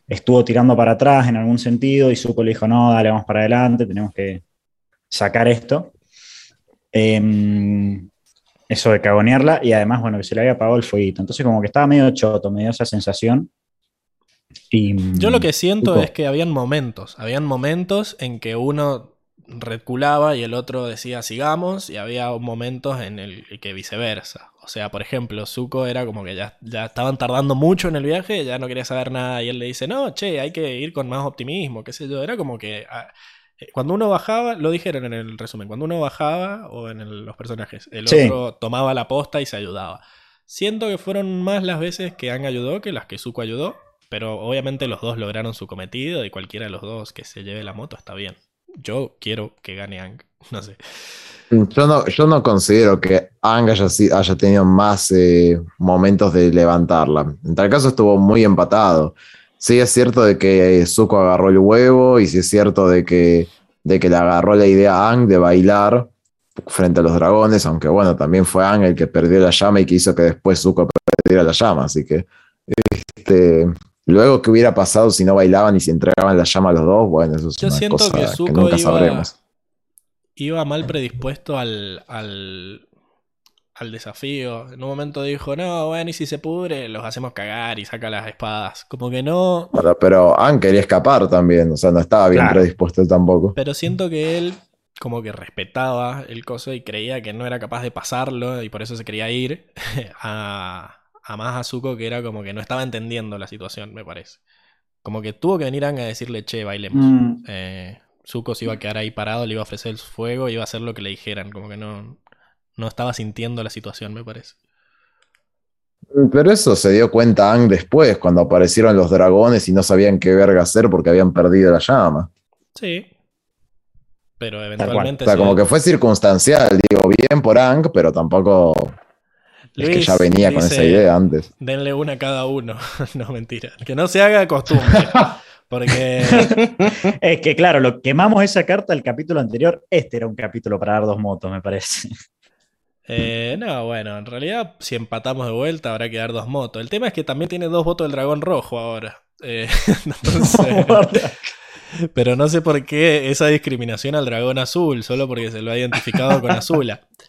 estuvo tirando para atrás en algún sentido y Zuko le dijo, no, dale, vamos para adelante, tenemos que sacar esto. Eh, eso de cagonearla y además, bueno, que se le había apagado el fueguito. Entonces, como que estaba medio choto, me dio esa sensación. Y, Yo lo que siento es que habían momentos, habían momentos en que uno reculaba y el otro decía sigamos y había momentos en el que viceversa. O sea, por ejemplo, Zuko era como que ya, ya estaban tardando mucho en el viaje, ya no quería saber nada y él le dice, no, che, hay que ir con más optimismo, qué sé yo. Era como que ah, cuando uno bajaba, lo dijeron en el resumen, cuando uno bajaba o en el- los personajes, el Sí. otro tomaba la posta y se ayudaba. Siento que fueron más las veces que Aang ayudó que las que Zuko ayudó, pero obviamente los dos lograron su cometido y cualquiera de los dos que se lleve la moto está bien. Yo quiero que gane Aang, no sé. Yo no, yo no considero que Ang haya tenido más eh, momentos de levantarla. En tal caso estuvo muy empatado. Sí es cierto de que eh, Zuko agarró el huevo y sí es cierto de que, de que le agarró la idea a Ang de bailar frente a los dragones, aunque bueno, también fue Ang el que perdió la llama y que hizo que después Zuko perdiera la llama. Así que este, luego que hubiera pasado si no bailaban y si entregaban la llama a los dos, bueno, eso es Yo una siento cosa que que, Zuko nunca iba, sabremos. iba mal predispuesto al, al, al desafío. En un momento dijo, no, bueno, y si se pudre, los hacemos cagar y saca las espadas. Como que no, Pero, pero Ann quería escapar también, o sea, no estaba bien Claro. predispuesto tampoco. Pero siento que él como que respetaba el coso y creía que no era capaz de pasarlo y por eso se quería ir a, a más a Zuko que era como que no estaba entendiendo la situación, me parece. Como que tuvo que venir Aang a decirle, che, bailemos. Mm, Eh, Zuko se iba a quedar ahí parado, le iba a ofrecer el fuego, iba a hacer lo que le dijeran. Como que no, no estaba sintiendo la situación, me parece. Pero eso se dio cuenta Aang después, cuando aparecieron los dragones y no sabían qué verga hacer porque habían perdido la llama. Sí. Pero eventualmente... O sea, como que fue circunstancial, digo, bien por Aang, pero tampoco es que ya venía con esa idea antes. Denle una a cada uno. no, mentira. Que no se haga costumbre. Porque Es que claro, lo quemamos esa carta el capítulo anterior. Este era un capítulo para dar dos motos, me parece. Eh, no, bueno, en realidad si empatamos de vuelta habrá que dar dos motos. El tema es que también tiene dos votos del dragón rojo ahora. Eh, entonces, pero no sé por qué esa discriminación al dragón azul, solo porque se lo ha identificado con Azula.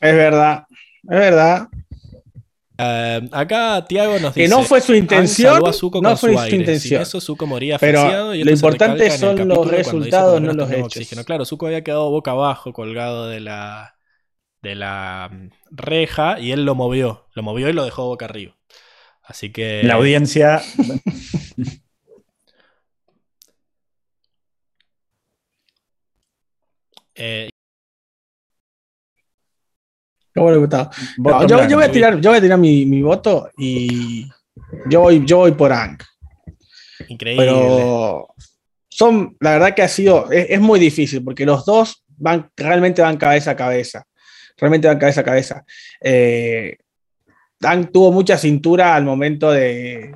Es verdad, es verdad. Eh, acá Tiago nos Que dice no fue su "Han intención, salvó a Zuko no fue su aire. intención. Sin eso Zuko moría Pero y lo importante son los resultados, "¿Por qué no los hechos". oxígeno?". Claro, Zuko había quedado boca abajo colgado de la de la mm, reja y él lo movió, lo movió y lo dejó boca arriba. Así que La audiencia. eh, Bueno. No, yo, voy a tirar, yo voy a tirar mi, mi voto y yo voy, yo voy por Ang. increíble. Pero son, la verdad que ha sido, es, es muy difícil porque los dos van, realmente van cabeza a cabeza. Realmente van cabeza a cabeza. Eh, Ang tuvo mucha cintura al momento de,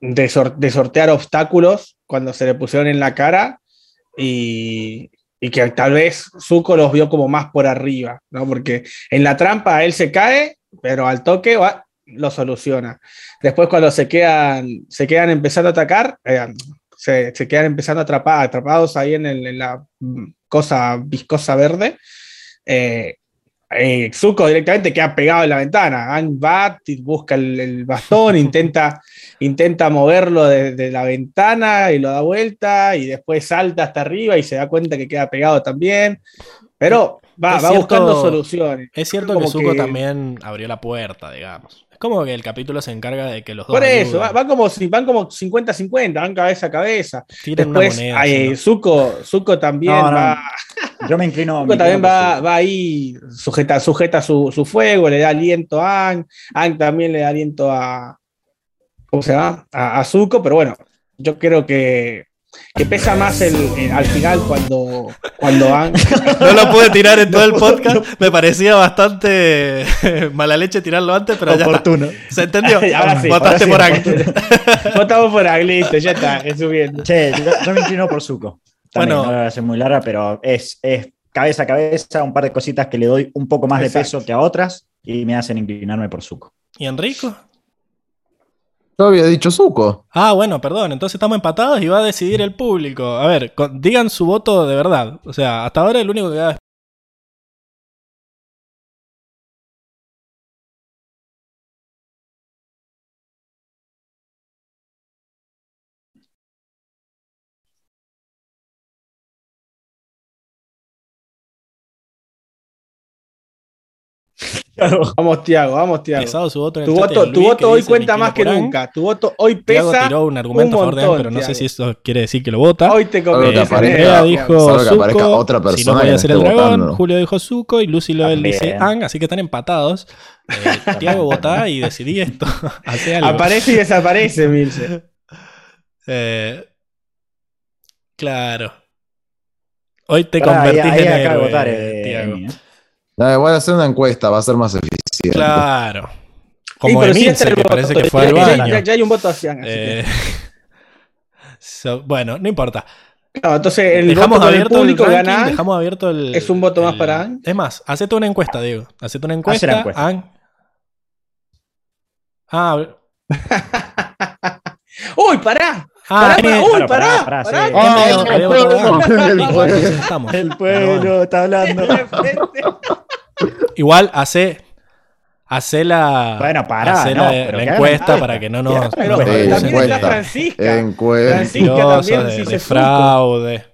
de, sor- de sortear obstáculos cuando se le pusieron en la cara y, y que tal vez Zuko los vio como más por arriba, ¿no? Porque en la trampa él se cae, pero al toque va, lo soluciona. Después cuando se quedan, se quedan empezando a atacar, eh, se, se quedan empezando a atrapar, atrapados ahí en, el- en la mm, cosa viscosa verde, eh, eh, Zuko directamente queda pegado en la ventana. Aang va, busca el, el bastón, intenta, intenta moverlo desde la ventana y lo da vuelta y después salta hasta arriba y se da cuenta que queda pegado también. Pero va, Es va cierto- buscando soluciones. Es cierto Como que Zuko que- también abrió la puerta, digamos. Es como que el capítulo se encarga de que los dos Por eso, ayudan. va, va como, si- van como 50-50, van cabeza a cabeza. Tiran una Después, moneda. eh, así, ¿no? Zuko, Zuko también No, no, va. Yo me inclino. Zuko me también va, va ahí, sujeta, sujeta su, su fuego, le da aliento a Ang. Ang también le da aliento a. ¿Cómo se llama? A, a Zuko, pero bueno, yo creo que, que pesa más el, el- al final cuando, cuando Ang. No lo pude tirar en todo el podcast. Me parecía bastante mala leche tirarlo antes, pero ya está. Oportuno. ¿Se entendió? Ahora sí, Votaste por ahora sí, Ang. Votamos por Ang, listo, ya está, resumiendo. Che, yo, yo me inclino por Zuko. También, Bueno. no voy a hacer muy larga, pero es, es cabeza a cabeza, un par de cositas que le doy un poco más de Exacto. peso que a otras y me hacen inclinarme por Zuko. ¿Y Enrico? Yo había dicho Zuko. Ah, bueno, perdón. Entonces estamos empatados y va a decidir el público. A ver, digan su voto de verdad. O sea, hasta ahora el único que Vamos, Tiago, vamos, Tiago. pesado su voto en el Tu chat voto, tu voto hoy cuenta "Me más que inclino por Ang". nunca. Tu voto hoy Tiago pesa. tiró un argumento a favor de montón, pero no sé Tiago. si eso quiere decir que lo vota. Hoy te conviene. Tiago. Andrea dijo Salvo que aparezca Zuko, otra si no persona podía que ser el dragón, votando. Julio dijo Zuko y Lucy Loel dice. Ang, así que están empatados. Eh, Tiago votá y decidí esto. Hace algo. Aparece y desaparece, Milce. Eh, claro. Hoy te Pará, ahí- convertís ahí en héroe, votar, eh, Tiago. No, voy a hacer una encuesta, va a ser más eficiente. Claro. Como sí Emilce, está el que voto, parece que ya- fue al ya- baño. Ya, ya hay un voto hacia Ang, así que- Eh, so- bueno, no importa. Claro, entonces el Dejamos voto abierto el público ranking, gana Ang. dejamos abierto el. Es un voto más el- para Ang. Es más, hacete una encuesta, Diego. Hacete una encuesta. la encuesta. Ang. Ah, ¡Uy, pará! ah, Pará, ¡Uy, Pará, pará! sí. el pueblo, el. El pueblo está hablando. Igual hace. Hace la. Bueno, hace no, la, pero la que encuesta para que no nos. Pero nos también está. Francisca. Encuesta. Francisca también de, dice de Zuko. fraude.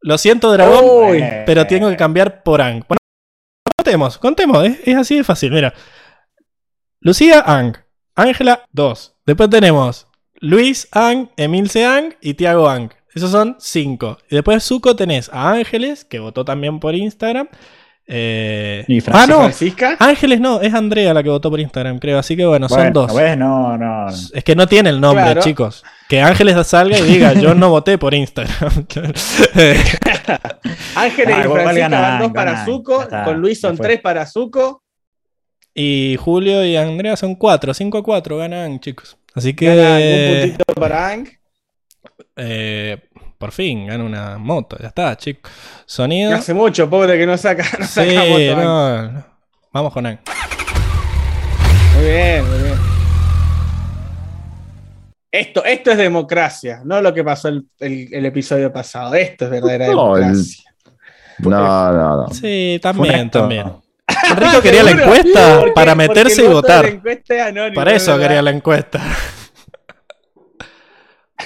Lo siento, dragón, Uy. pero tengo que cambiar por Ang. Bueno, contemos, contemos, es, es así de fácil. Mira, Lucía Ang, Ángela 2. Después tenemos Luis Ang, Emilce Ang y Tiago Ang. Esos son 5. Y después Zuko tenés a Ángeles, que votó también por Instagram. Eh, Y ah, Francisco. no, Francisca. Ángeles no, es Andrea la que votó por Instagram, creo. Así que bueno, son dos. ves, no, no. Es que no tiene el nombre, Claro. chicos. Que Ángeles salga y diga, yo no voté por Instagram. Ángeles Ah, y Francisca van dos para ganan. Zuko, está, con Luis son tres para Zuko. y Julio y Andrea son 4, 5 a 4 ganan, chicos. Así Ganan un que puntito para Ang. eh, por fin gana una moto, ya está, chicos. Sonido. Hace mucho, pobre, que no saca, no Sí, saca moto, no, no. Vamos con Ang. Muy bien, muy bien. Esto, esto es democracia, no lo que pasó el, el- el episodio pasado. Esto es verdadera No, el- democracia. No, no, no. Sí, también, también. Enrico quería la encuesta Porque- para meterse y votar. encuesta es anónimo, Para es eso verdad. quería la encuesta.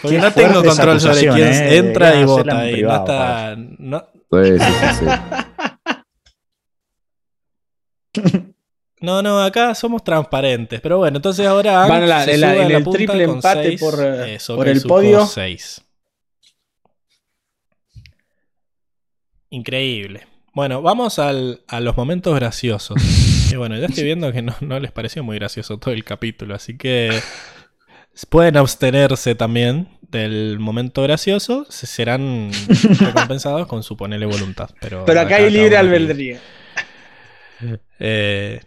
Porque Qué no tengo control sobre quién eh. entra y vota. en Y no privado, está. No, Sí, sí, sí, sí. no, no, acá somos transparentes. Pero bueno, entonces ahora Van a la- se en la- en el triple empate seis, por, eh, eso, por que el podio. seis. Increíble. Bueno, vamos al- a los momentos graciosos. Que bueno, ya estoy viendo que no, no les pareció muy gracioso todo el capítulo, así que pueden abstenerse también del momento gracioso, se serán recompensados con su ponerle voluntad. Pero, Pero acá hay libre albedrío. Eh,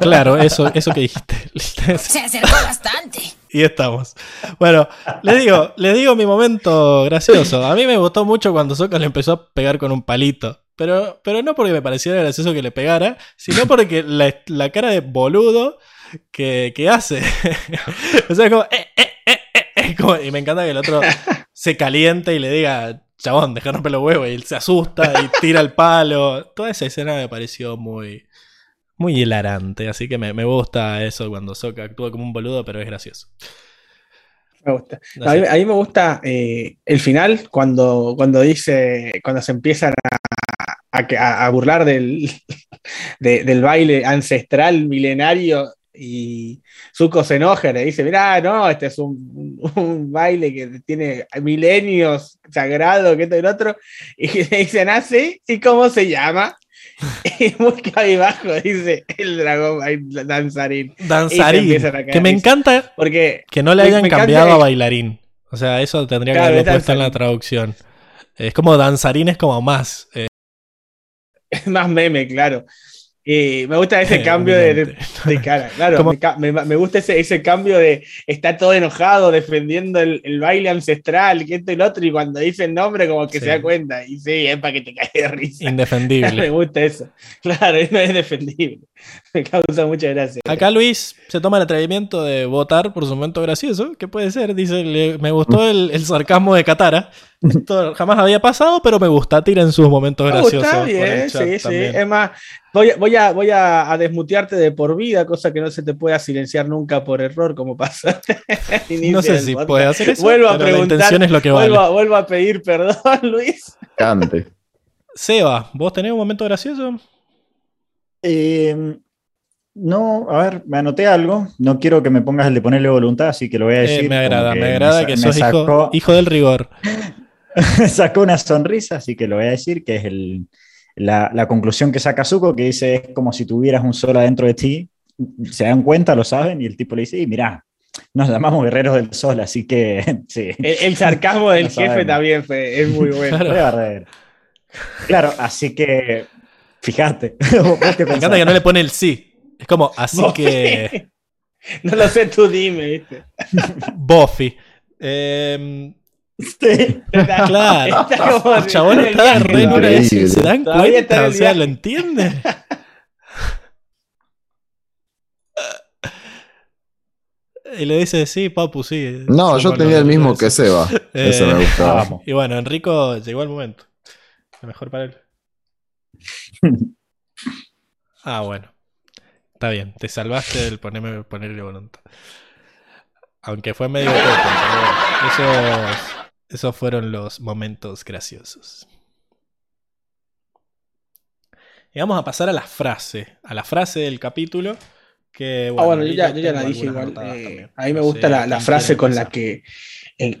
claro, eso, eso que dijiste. Se acercó bastante. Y estamos. Bueno, les digo, les digo mi momento gracioso. A mí me gustó mucho cuando Sokka le empezó a pegar con un palito. Pero, pero no porque me pareciera gracioso que le pegara, sino porque la, la cara de boludo que, que hace. o sea, como, eh, eh, eh, eh, como- Y me encanta que el otro se caliente y le diga, chabón, deja romper los huevos. Y él se asusta y tira el palo. Toda esa escena me pareció muy, muy hilarante. Así que me, me gusta eso cuando Sokka actúa como un boludo, pero es gracioso. Me gusta. No a, mí, sé. a mí me gusta eh, el final cuando, cuando dice, cuando se empiezan a, burlar del, de- del baile ancestral milenario y Zuko se enoja, le dice, mirá, no, este es un, un baile que tiene milenios sagrado, que esto y lo otro, y le dicen, ah, sí, ¿y cómo se llama? Y muy cabizbajo dice el dragón bail- danzarín. Danzarín. Que me encanta Porque que no le hayan encanta cambiado a el- bailarín. O sea, eso tendría Claro, que haberlo es puesto en la traducción. Es como danzarín es como más. eh, es más meme, claro. Y me gusta ese cambio de, de- evidente. de cara, claro. Me, me- me gusta ese, ese cambio de está todo enojado defendiendo el, el baile ancestral, que esto y lo otro, y cuando dice el nombre, como que Sí. se da cuenta. Y sí, es para que te caigas de risa. me Indefendible. gusta eso. Claro, no es defendible. Me causa mucha gracia. Acá Luis se toma el atrevimiento de votar por su momento gracioso, que puede ser, dice, le- me gustó el, el sarcasmo de Katara. Esto jamás había pasado, pero me gusta, tiren sus momentos Me graciosos. gusta por el bien, sí, sí. Es más, voy, a- voy, a, voy a, a desmutearte de por vida, cosa que no se te pueda silenciar nunca por error, como pasa. No sé si podcast. puede hacer eso, Vuelvo a pero la preguntar, intención es lo que vale. vuelvo, a, vuelvo a pedir perdón, Luis. Cante. Seba, ¿vos tenés un momento gracioso? Eh, no, a ver, me anoté algo. No quiero que me pongas el de ponerle voluntad, así que lo voy a Eh, decir. me como agrada, me agrada sa- que me sos hijo, hijo del rigor. sacó una sonrisa, así que lo voy a decir, que es el, la, la conclusión que saca Zuko, que dice, es como si tuvieras un sol adentro de ti. Se dan cuenta, lo saben, y el tipo le dice, y mirá, nos llamamos guerreros del sol, así que sí. El, el sarcasmo del Lo jefe sabemos. también fue, es muy bueno. Claro. Claro, así que, fíjate. ¿Vos qué Me encanta que no le pone el sí. Es como, así que. No lo sé, tú dime, ¿viste? Buffy. Em, Sí. Está- Claro. está como el chabón está re en una. ¿Se dan cuenta? O sea. ¿lo entiende? Y le dice, sí, papu, sí. No, yo tenía el mismo que Seba. Ese Eh, me gustaba. Vamos. Y bueno, Enrico llegó el momento. Lo mejor para él. Ah, bueno. Está bien, te salvaste del ponerme, ponerle voluntad. Aunque fue medio poco, pero bueno, esos, esos fueron los momentos graciosos. Y vamos a pasar a la frase, a la frase del capítulo. Que, Ah, bueno, yo ya, yo ya la dije igual. eh, a mí me gusta la, frase con la que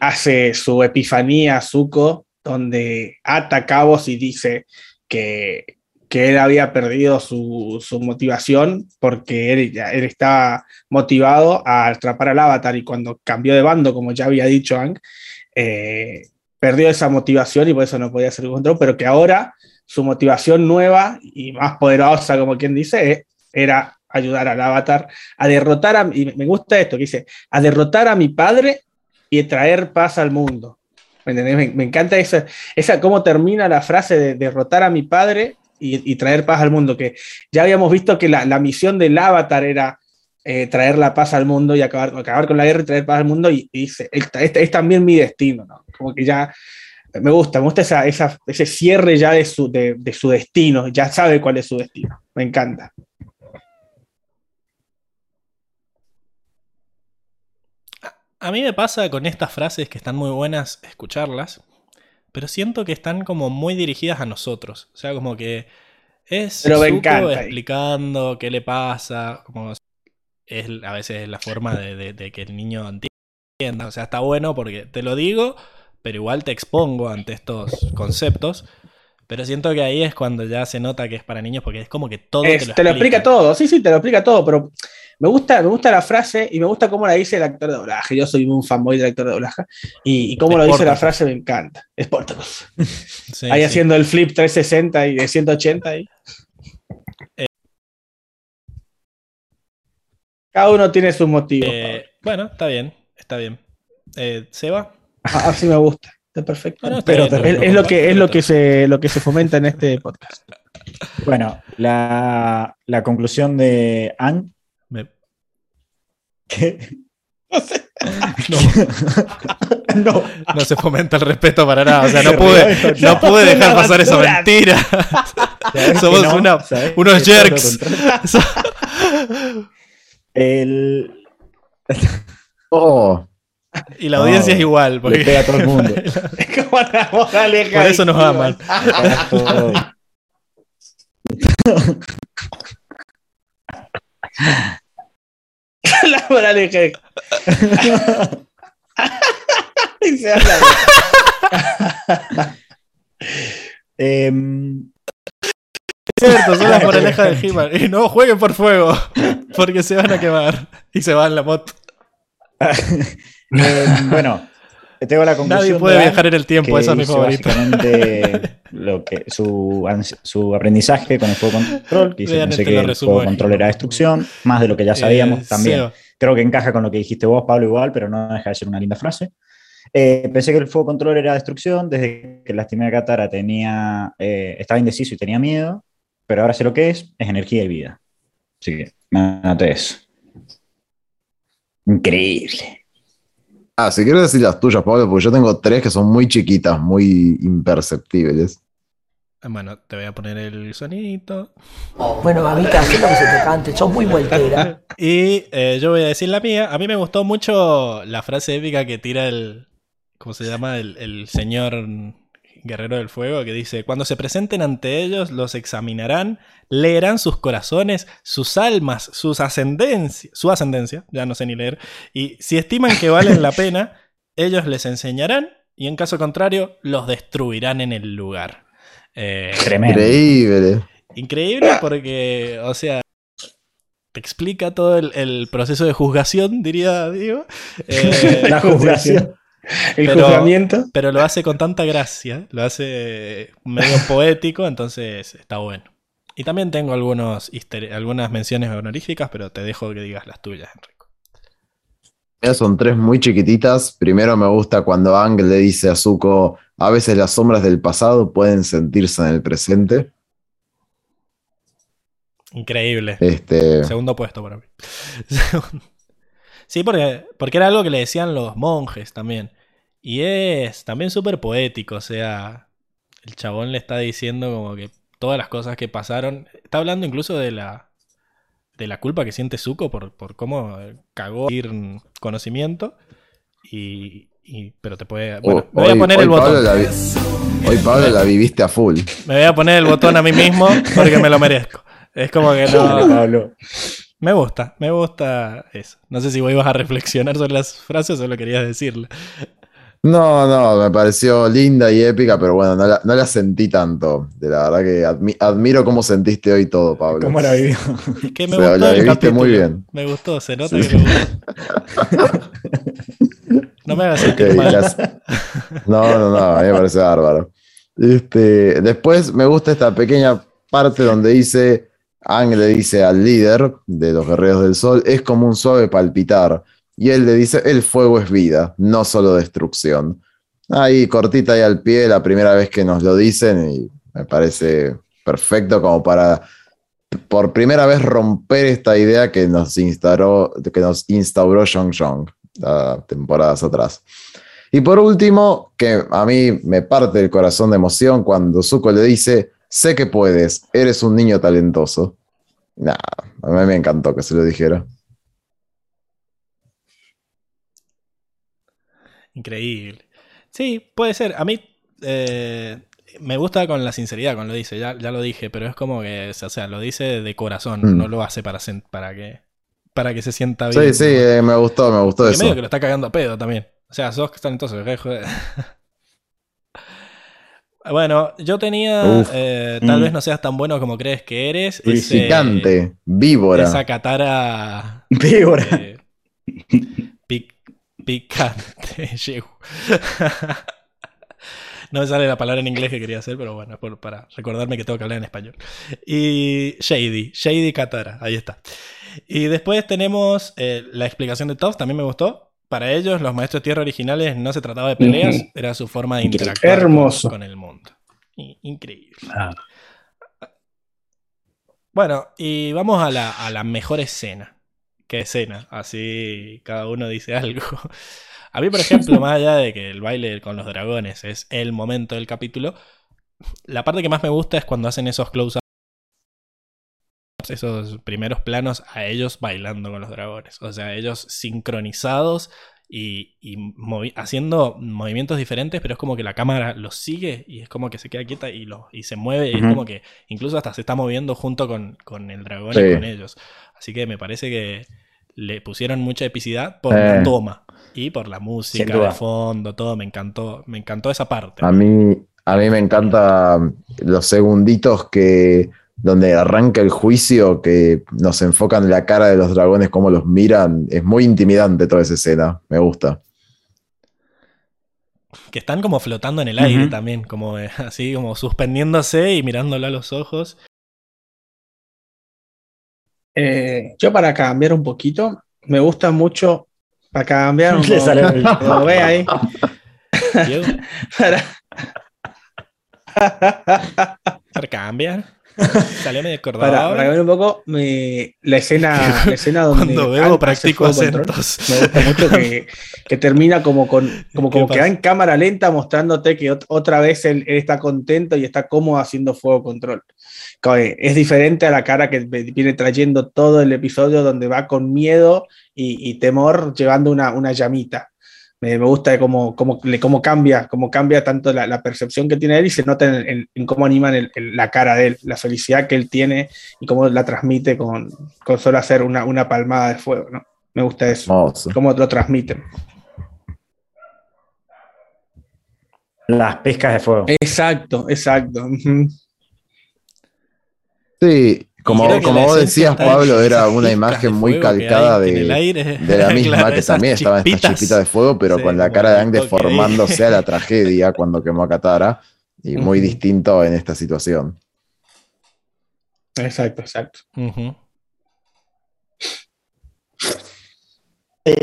hace su epifanía Zuko, donde ata cabos y dice que que él había perdido su, su motivación porque él, ya- él estaba motivado a atrapar al avatar y cuando cambió de bando, como ya había dicho Ang, eh, perdió esa motivación y por eso no podía hacer el control, pero que ahora su motivación nueva y más poderosa, como quien dice, era ayudar al avatar a derrotar a, y me gusta esto que dice, a derrotar a mi padre y traer paz al mundo. Me encanta esa, esa, cómo termina la frase de derrotar a mi padre y, y traer paz al mundo, que ya habíamos visto que la, la misión del avatar era eh, traer la paz al mundo y acabar, acabar con la guerra y traer paz al mundo, y, y dice, es, es- es también mi destino, ¿no? Como que ya me gusta, me gusta esa, esa- ese cierre ya de su, de, de su destino, ya sabe cuál es su destino, me encanta. A mí me pasa con estas frases que están muy buenas escucharlas, pero siento que están como muy dirigidas a nosotros. O sea, como que es Pero me Zuko encanta ahí. explicando qué le pasa, como es a veces la forma de, de- de que el niño entienda. O sea, está bueno porque te lo digo, pero igual te expongo ante estos conceptos. Pero siento que ahí es cuando ya se nota que es para niños porque es como que todo Es- te lo te lo explica todo, sí, sí, te lo explica todo, pero me gusta, me gusta la frase y me gusta cómo la dice el actor de doblaje. Yo soy un fanboy del actor de doblaje y, y cómo lo dice la frase me encanta. Sportacus. Sí, Ahí sí. haciendo el flip 360 y de 180 y Cada uno tiene sus motivos. Eh, bueno, está bien, está bien. Eh, ¿Seba? Ah, Así me gusta. Está perfecto. Bueno, está Pero bien, te- es, lo es lo que, es lo que se, lo que se fomenta en este podcast. Bueno, la, la conclusión de Anne. Me- No, no, no se fomenta el respeto para nada. O sea, no pude, no pude dejar pasar esa mentira. ¿sabes que Somos no? una- ¿Sabes unos jerks. El, Oh, y la audiencia es igual. Porque... le pega a todo el mundo. Es como la moraleja. Por eso nos aman. La moraleja. de- cierto, son las moralejas de He-Man. Y no jueguen por fuego, porque se van a quemar. Y se va en la moto. em, bueno, tengo la conclusión. Nadie puede viajar en el tiempo, esa es mi lo que, su, aprendizaje con el juego control, que que el juego control era destrucción, más de lo que ya sabíamos Eh, también. Seba, Creo que encaja con lo que dijiste vos, Pablo, igual, pero no deja de ser una linda frase. Eh, pensé que el fuego control era destrucción, desde que lastimé a Katara tenía, eh, estaba indeciso y tenía miedo, pero ahora sé lo que es, es energía y vida. Así que, eso. Increíble. ah, si quieres decir las tuyas, Pablo, porque yo tengo tres que son muy chiquitas, muy imperceptibles. Bueno, te voy a poner el sonidito. Bueno, mamita, haz lo que se te cante, sos muy voltera. Y eh, yo voy a decir la mía. A mí me gustó mucho la frase épica que tira el. ¿Cómo se llama? El, el señor guerrero del fuego que dice: Cuando se presenten ante ellos, los examinarán, leerán sus corazones, sus almas, sus ascendencias, su ascendencia, ya no sé ni leer. Y si estiman que valen la pena, ellos les enseñarán y en caso contrario, los destruirán en el lugar. Eh, Tremendo. Increíble. Increíble porque, o sea, te explica todo el, el proceso de juzgación, diría Diego. Eh, La juzgación. El Pero- juzgamiento. pero lo hace con tanta gracia, lo hace medio poético, entonces está bueno. Y también tengo algunos algunas menciones honoríficas, pero te dejo que digas las tuyas, Enrico. Mira, son tres muy chiquititas. Primero me gusta cuando Ang le dice a Zuko, a veces las sombras del pasado pueden sentirse en el presente. Increíble. Este, Segundo puesto para mí. sí, porque, porque era algo que le decían los monjes también. Y es también súper poético, o sea, el chabón le está diciendo como que todas las cosas que pasaron. Está hablando incluso de la, de la culpa que siente Zuko por, por cómo cagó ir conocimiento. Y, y- pero te puede... Bueno, me voy a hoy- poner hoy el Pablo botón. la vi- hoy Pablo la viviste a full. Me voy a poner el botón a mí mismo porque me lo merezco. Es como que Dale, no... Pablo. Me gusta, me gusta eso. No sé si vos ibas a reflexionar sobre las frases o solo querías decirle. No, no, me pareció linda y épica, pero bueno, no la, no la sentí tanto. De la verdad que admi- admiro cómo sentiste hoy todo, Pablo. ¿Cómo la vivió? Es que me O sea, gustó la el viviste capítulo. muy bien. Me gustó, se nota que me gustó. No me hagas sentir Ok, mal. las- No, no, no, a mí me parece bárbaro. Este, después me gusta esta pequeña parte donde dice, Ang le dice al líder de los Guerreros del Sol, es como un suave palpitar. Y él le dice, el fuego es vida, no solo destrucción. Ahí cortita y al pie, la primera vez que nos lo dicen y me parece perfecto como para por primera vez romper esta idea que nos instauró, que nos instauró Jong ah, temporadas atrás. Y por último, que a mí me parte el corazón de emoción cuando Zuko le dice, sé que puedes, eres un niño talentoso. Nah, a mí me encantó que se lo dijera. Increíble. Sí, puede ser. A mí eh, me gusta con la sinceridad cuando lo dice, ya, ya lo dije, pero es como que, o sea, lo dice de corazón, Mm. no lo hace para, para, que, para que se sienta Sí, bien. sí, ¿no? eh, me gustó, me gustó Y eso. medio que lo está cagando a pedo también. O sea, sos talentoso, joder. Bueno, yo tenía, Uf. eh, tal Mm. vez no seas tan bueno como crees que eres. ese- Purificante, víbora. esa catara Víbora. eh, pic- picante. No me sale la palabra en inglés que quería hacer, pero bueno, por- para recordarme que tengo que hablar en español. Y Shady, Shady Katara, ahí está. Y después tenemos eh, la explicación de Toph, también me gustó. Para ellos, los maestros tierra originales no se trataba de peleas, era su forma de interactuar con- Hermoso. con el mundo. Increíble. Ah. Bueno, y vamos a la, a la mejor escena. ¿Qué escena? Así cada uno dice algo. A mí, por ejemplo, más allá de que el baile con los dragones es el momento del capítulo, la parte que más me gusta es cuando hacen esos close-ups, esos primeros planos a ellos bailando con los dragones. O sea, ellos sincronizados y, y movi- haciendo movimientos diferentes, pero es como que la cámara los sigue y es como que se queda quieta y, lo, y se mueve. Y es como que incluso hasta se está moviendo junto con, con el dragón Sí. y con ellos. Así que me parece que le pusieron mucha epicidad por Eh. la toma y por la música de fondo, todo. Me encantó, me encantó esa parte. A mí, a mí me encanta los segunditos que donde arranca el juicio, que nos enfocan en la cara de los dragones, cómo los miran. Es muy intimidante toda esa escena. Me gusta. Que están como flotando en el aire también, como eh, así, como suspendiéndose y mirándolo a los ojos. Eh, yo para cambiar un poquito, me gusta mucho, para cambiar un Le sale el- como ve ahí, para cambiar. Salió medio para, acordado. para cambiar un poco, me- la escena, la escena donde Cuando bebo practico fuego control, acentos. Me gusta mucho que, que termina como con como, ¿Qué como que va en cámara lenta mostrándote que ot- otra vez él, él está contento y está cómodo haciendo fuego control. Es diferente a la cara que viene trayendo todo el episodio donde va con miedo y, y temor llevando una, una llamita. Me, me gusta cómo, cómo, le- cómo cambia, cómo cambia tanto la, la percepción que tiene él y se nota en, en- en cómo animan el- el- la cara de él, la felicidad que él tiene y cómo la transmite con, con solo hacer una, una palmada de fuego. ¿no? Me gusta eso cómo lo transmiten. Las pescas de fuego. Exacto, exacto. Sí, como, como vos decías, Pablo, era una imagen muy calcada de, de la misma Claro, que también estaban estas chispitas. de fuego, pero Sí, con la cara de Ang deformándose a la tragedia cuando quemó a Katara. Y muy distinto en esta situación. Exacto, exacto.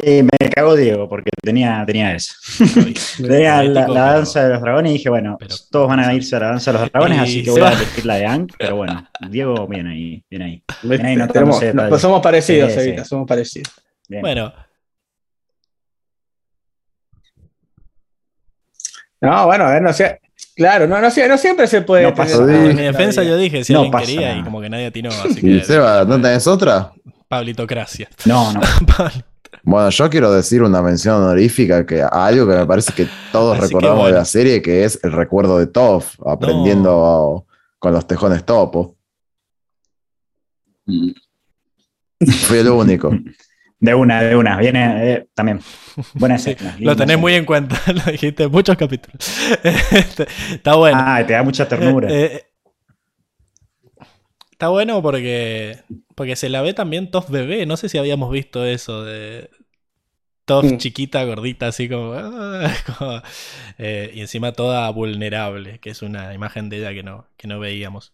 Eh, me cagó Diego porque tenía, tenía eso. Tenía la, danza de los dragones y dije, bueno, pero- todos van a irse a la danza de los dragones, así que voy va. a elegir la de Ang, pero bueno, Diego viene ahí, viene ahí. No Tenemos- no, detalles. pues somos parecidos, Sí, sí. Somos parecidos. Bien. Bueno, No, bueno, a ver, no sé. Claro, no, no, sie- no siempre se puede. No pasa en mi defensa yo dije si No alguien pasa quería nada. y como que nadie atinó, así que Seba, ¿no tenés otra? Pablitocracia. No, no. Bueno, yo quiero decir una mención honorífica que a algo que me parece que todos Así que recordamos bueno. de la serie, que es el recuerdo de Toph, aprendiendo con los tejones topo. Fui el único. De una, de una. Viene eh, también. Buena Sí, escena. lo tenés escena. muy en cuenta, lo dijiste en muchos capítulos. Este, está bueno. Ah, te da mucha ternura. Eh, eh, está bueno porque, porque se la ve también Toff bebé. No sé si habíamos visto eso de Toff Mm. chiquita, gordita, así como. ah, como, eh, y encima toda vulnerable, que es una imagen de ella que no, que no veíamos.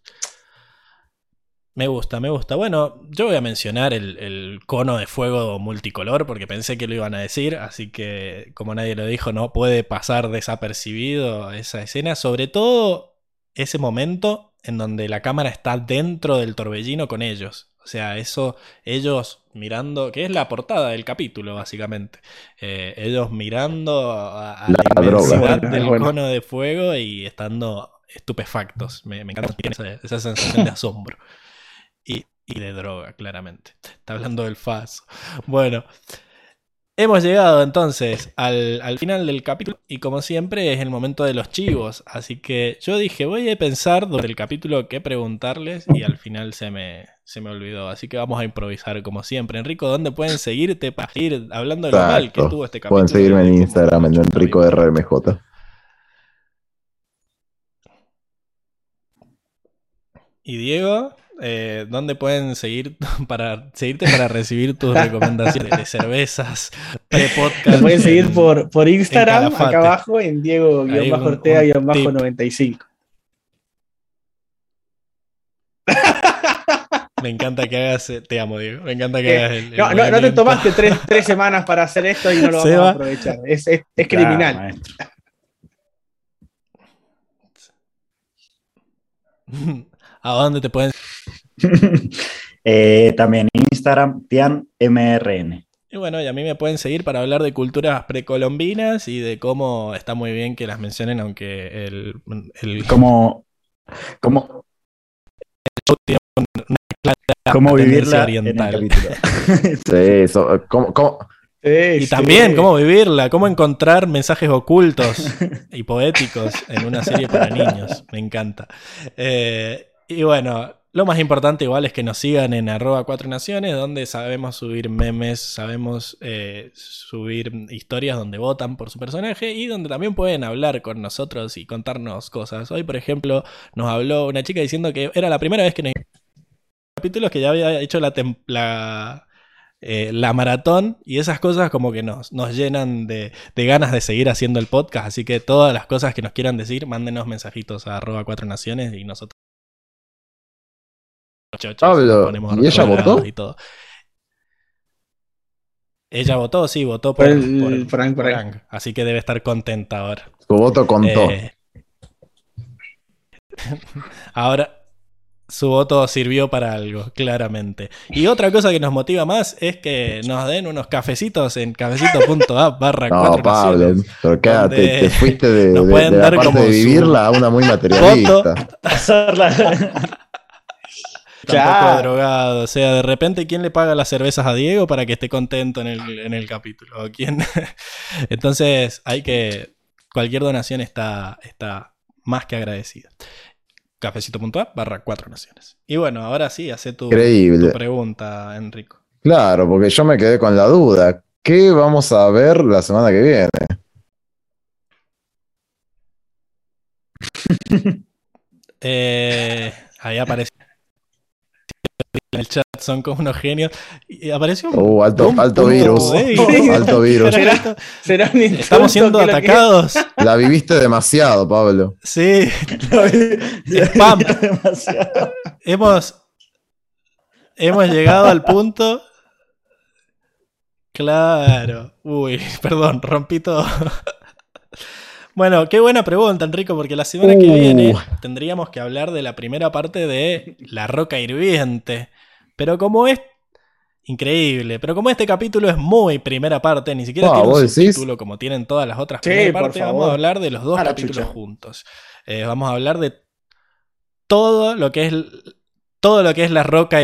Me gusta, me gusta. Bueno, yo voy a mencionar el, el cono de fuego multicolor porque pensé que lo iban a decir, así que como nadie lo dijo, no puede pasar desapercibido esa escena, sobre todo ese momento en donde la cámara está dentro del torbellino con ellos. O sea, eso, ellos mirando, que es la portada del capítulo, básicamente. Eh, ellos mirando a, a la, La inmensidad del bueno. cono de fuego y estando estupefactos. Me, me encanta esa, esa sensación de asombro. Y, y de droga, claramente. Está hablando del faso. Bueno, hemos llegado entonces al, al final del capítulo y como siempre es el momento de los chivos. Así que yo dije, voy a pensar durante el capítulo qué preguntarles y al final se me, se me olvidó. Así que vamos a improvisar como siempre. Enrico, ¿dónde pueden seguirte para ir hablando de lo mal que estuvo este capítulo? Pueden seguirme en cómo- Instagram en Enrico RMJ. Y Diego, eh, ¿dónde pueden seguir para seguirte para recibir tus recomendaciones de cervezas pre-podcast? Lo pueden seguir en- por, por Instagram, acá abajo, en Ahí un- un tip. Diego-Ortega-95. Me encanta que hagas, eh, te amo Diego, me encanta que Eh, hagas el, el No, no, no te tomaste tres, tres semanas para hacer esto y no lo vamos Seba. a aprovechar. Es, es- es Claro, criminal. maestro. ¿A dónde te pueden Eh, también Instagram, TianMRN. Y bueno, y a mí me pueden seguir para hablar de culturas precolombinas y de cómo está muy bien que las mencionen, aunque el, el una clara cómo vivirla en el oriental. capítulo. Sí, eso, ¿cómo, cómo? Sí, Y sí. también cómo vivirla, cómo encontrar mensajes ocultos y poéticos en una serie para niños. Me encanta. Eh, y bueno, lo más importante igual es que nos sigan en arroba cuatro naciones, donde sabemos subir memes, sabemos eh, subir historias donde votan por su personaje y donde también pueden hablar con nosotros y contarnos cosas. Hoy, por ejemplo, nos habló una chica diciendo que era la primera vez que nos capítulos que ya había hecho la, la, eh, la maratón y esas cosas como que nos, nos llenan de, de ganas de seguir haciendo el podcast. Así que todas las cosas que nos quieran decir, mándenos mensajitos a arroba cuatro naciones y nosotros. Chochos, Pablo, ponemos ¿y ella votó? y todo. Ella votó, sí, votó por, el- por- por Ang. Ang. Así que debe estar contenta ahora. Su voto contó. Eh, ahora, su voto sirvió para algo, claramente. Y otra cosa que nos motiva más es que nos den unos cafecitos en cafecito.app barra no, cuatro Pablo, pero quédate, te fuiste de, de- la parte de vivirla a una muy materialista. Tampoco Claro. drogado. O sea, de repente, ¿quién le paga las cervezas a Diego para que esté contento en el, en el capítulo? ¿O ¿Quién? Entonces, hay que. Cualquier donación está, está más que agradecida. Cafecito.app barra cuatro naciones. Y bueno, ahora sí, hace tu, pregunta, Enrico. Claro, porque yo me quedé con la duda. ¿Qué vamos a ver la semana que viene? Eh, ahí apareció en el chat, son como unos genios. Y apareció un. Uh, alto, un alto virus. Alto virus. Será- Será un insulto Estamos siendo que- atacados. La viviste demasiado, Pablo. Sí, Spam. Demasiado. hemos. Hemos llegado al punto. Claro. Uy, perdón, rompí todo. Bueno, qué buena pregunta, Enrico, porque la semana que Uh. viene tendríamos que hablar de la primera parte de La Roca Hirviente. Pero como es increíble, pero como este capítulo es muy primera parte, ni siquiera Ah, tiene un subtítulo como tienen todas las otras Sí, primeras por partes, vamos a hablar de los dos capítulos chucha. juntos. Eh, vamos a hablar de todo lo que es todo lo que es La Roca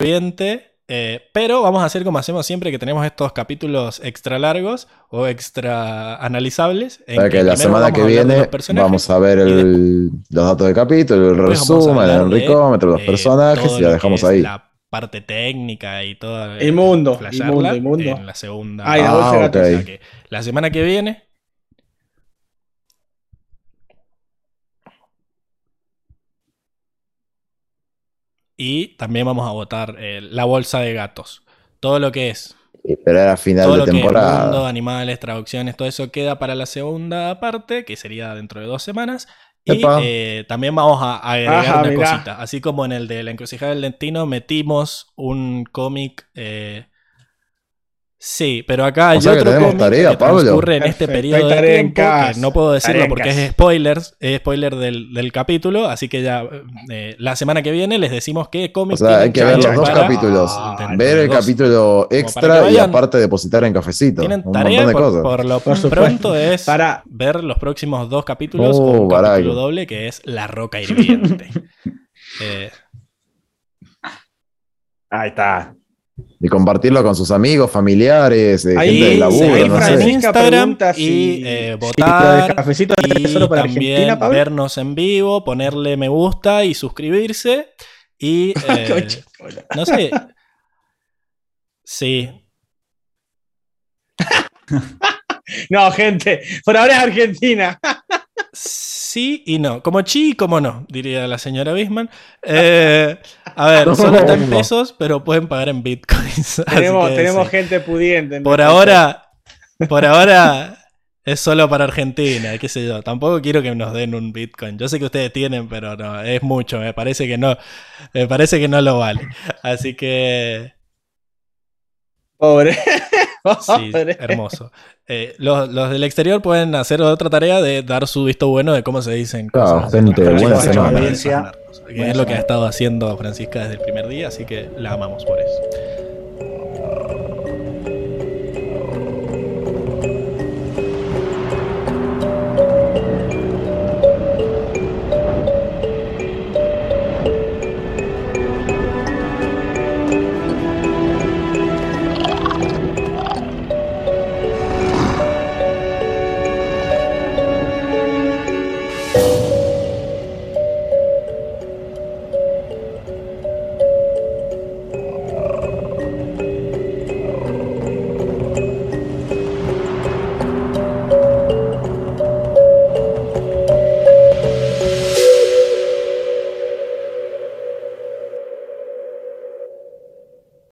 Hirviente Eh, pero vamos a hacer como hacemos siempre que tenemos estos capítulos extra largos o extra analizables. en sea que la semana que viene vamos a ver el- los datos del capítulo, el resumen, el enricómetro, los eh, personajes y la dejamos ahí. La parte técnica y todo. Inmundo, flashearla inmundo, inmundo. En la segunda. Ah. O sea que la semana que viene. Y también vamos a votar eh, la bolsa de gatos. Todo lo que es. Pero era final todo de lo que es temporada. mundo, animales, traducciones, todo eso queda para la segunda parte, que sería dentro de dos semanas. Y eh, también vamos a agregar Ajá, una mirá. cosita. Así como en el de la encrucijada del Lentino metimos un cómic. eh, Sí, pero acá hay O sea que otro tenemos cómic tarea, que Pablo. transcurre en este Perfecto, periodo hay de tarea en tiempo que no puedo decirlo porque es spoilers, es spoiler del, del capítulo, así que ya eh, la semana que viene les decimos qué cómic O sea, hay que ver los dos capítulos. Ah, ver el dos. capítulo extra y aparte depositar en cafecito. Tienen un tarea montón de por, cosas. por lo Por pronto es Para- ver los próximos dos capítulos Oh, o un capítulo doble que es La Roca Hirviente. Eh, Ahí está. Y compartirlo con sus amigos, familiares, eh, Ahí, gente del laburo, no en sé. Instagram y eh, votar y solo para también Argentina, vernos en vivo, ponerle me gusta y suscribirse y eh, no sé. Sí, No, gente, por ahora es Argentina. Sí y no. Como chi y como no, diría la señora Bisman. Eh, a ver, solo está en pesos, pero pueden pagar en bitcoins. tenemos tenemos sí. gente pudiente. en Por nuestro ahora, por ahora es solo para Argentina, qué sé yo. Tampoco quiero que nos den un bitcoin. Yo sé que ustedes tienen, pero no, es mucho. Me parece que no, me parece que no lo vale. Así que Pobre. Sí, hermoso. Eh, los, los del exterior pueden hacer otra tarea de dar su visto bueno de cómo se dicen Claro, cosas. que es lo que ha estado haciendo Francisca desde el primer día, así que la amamos por eso.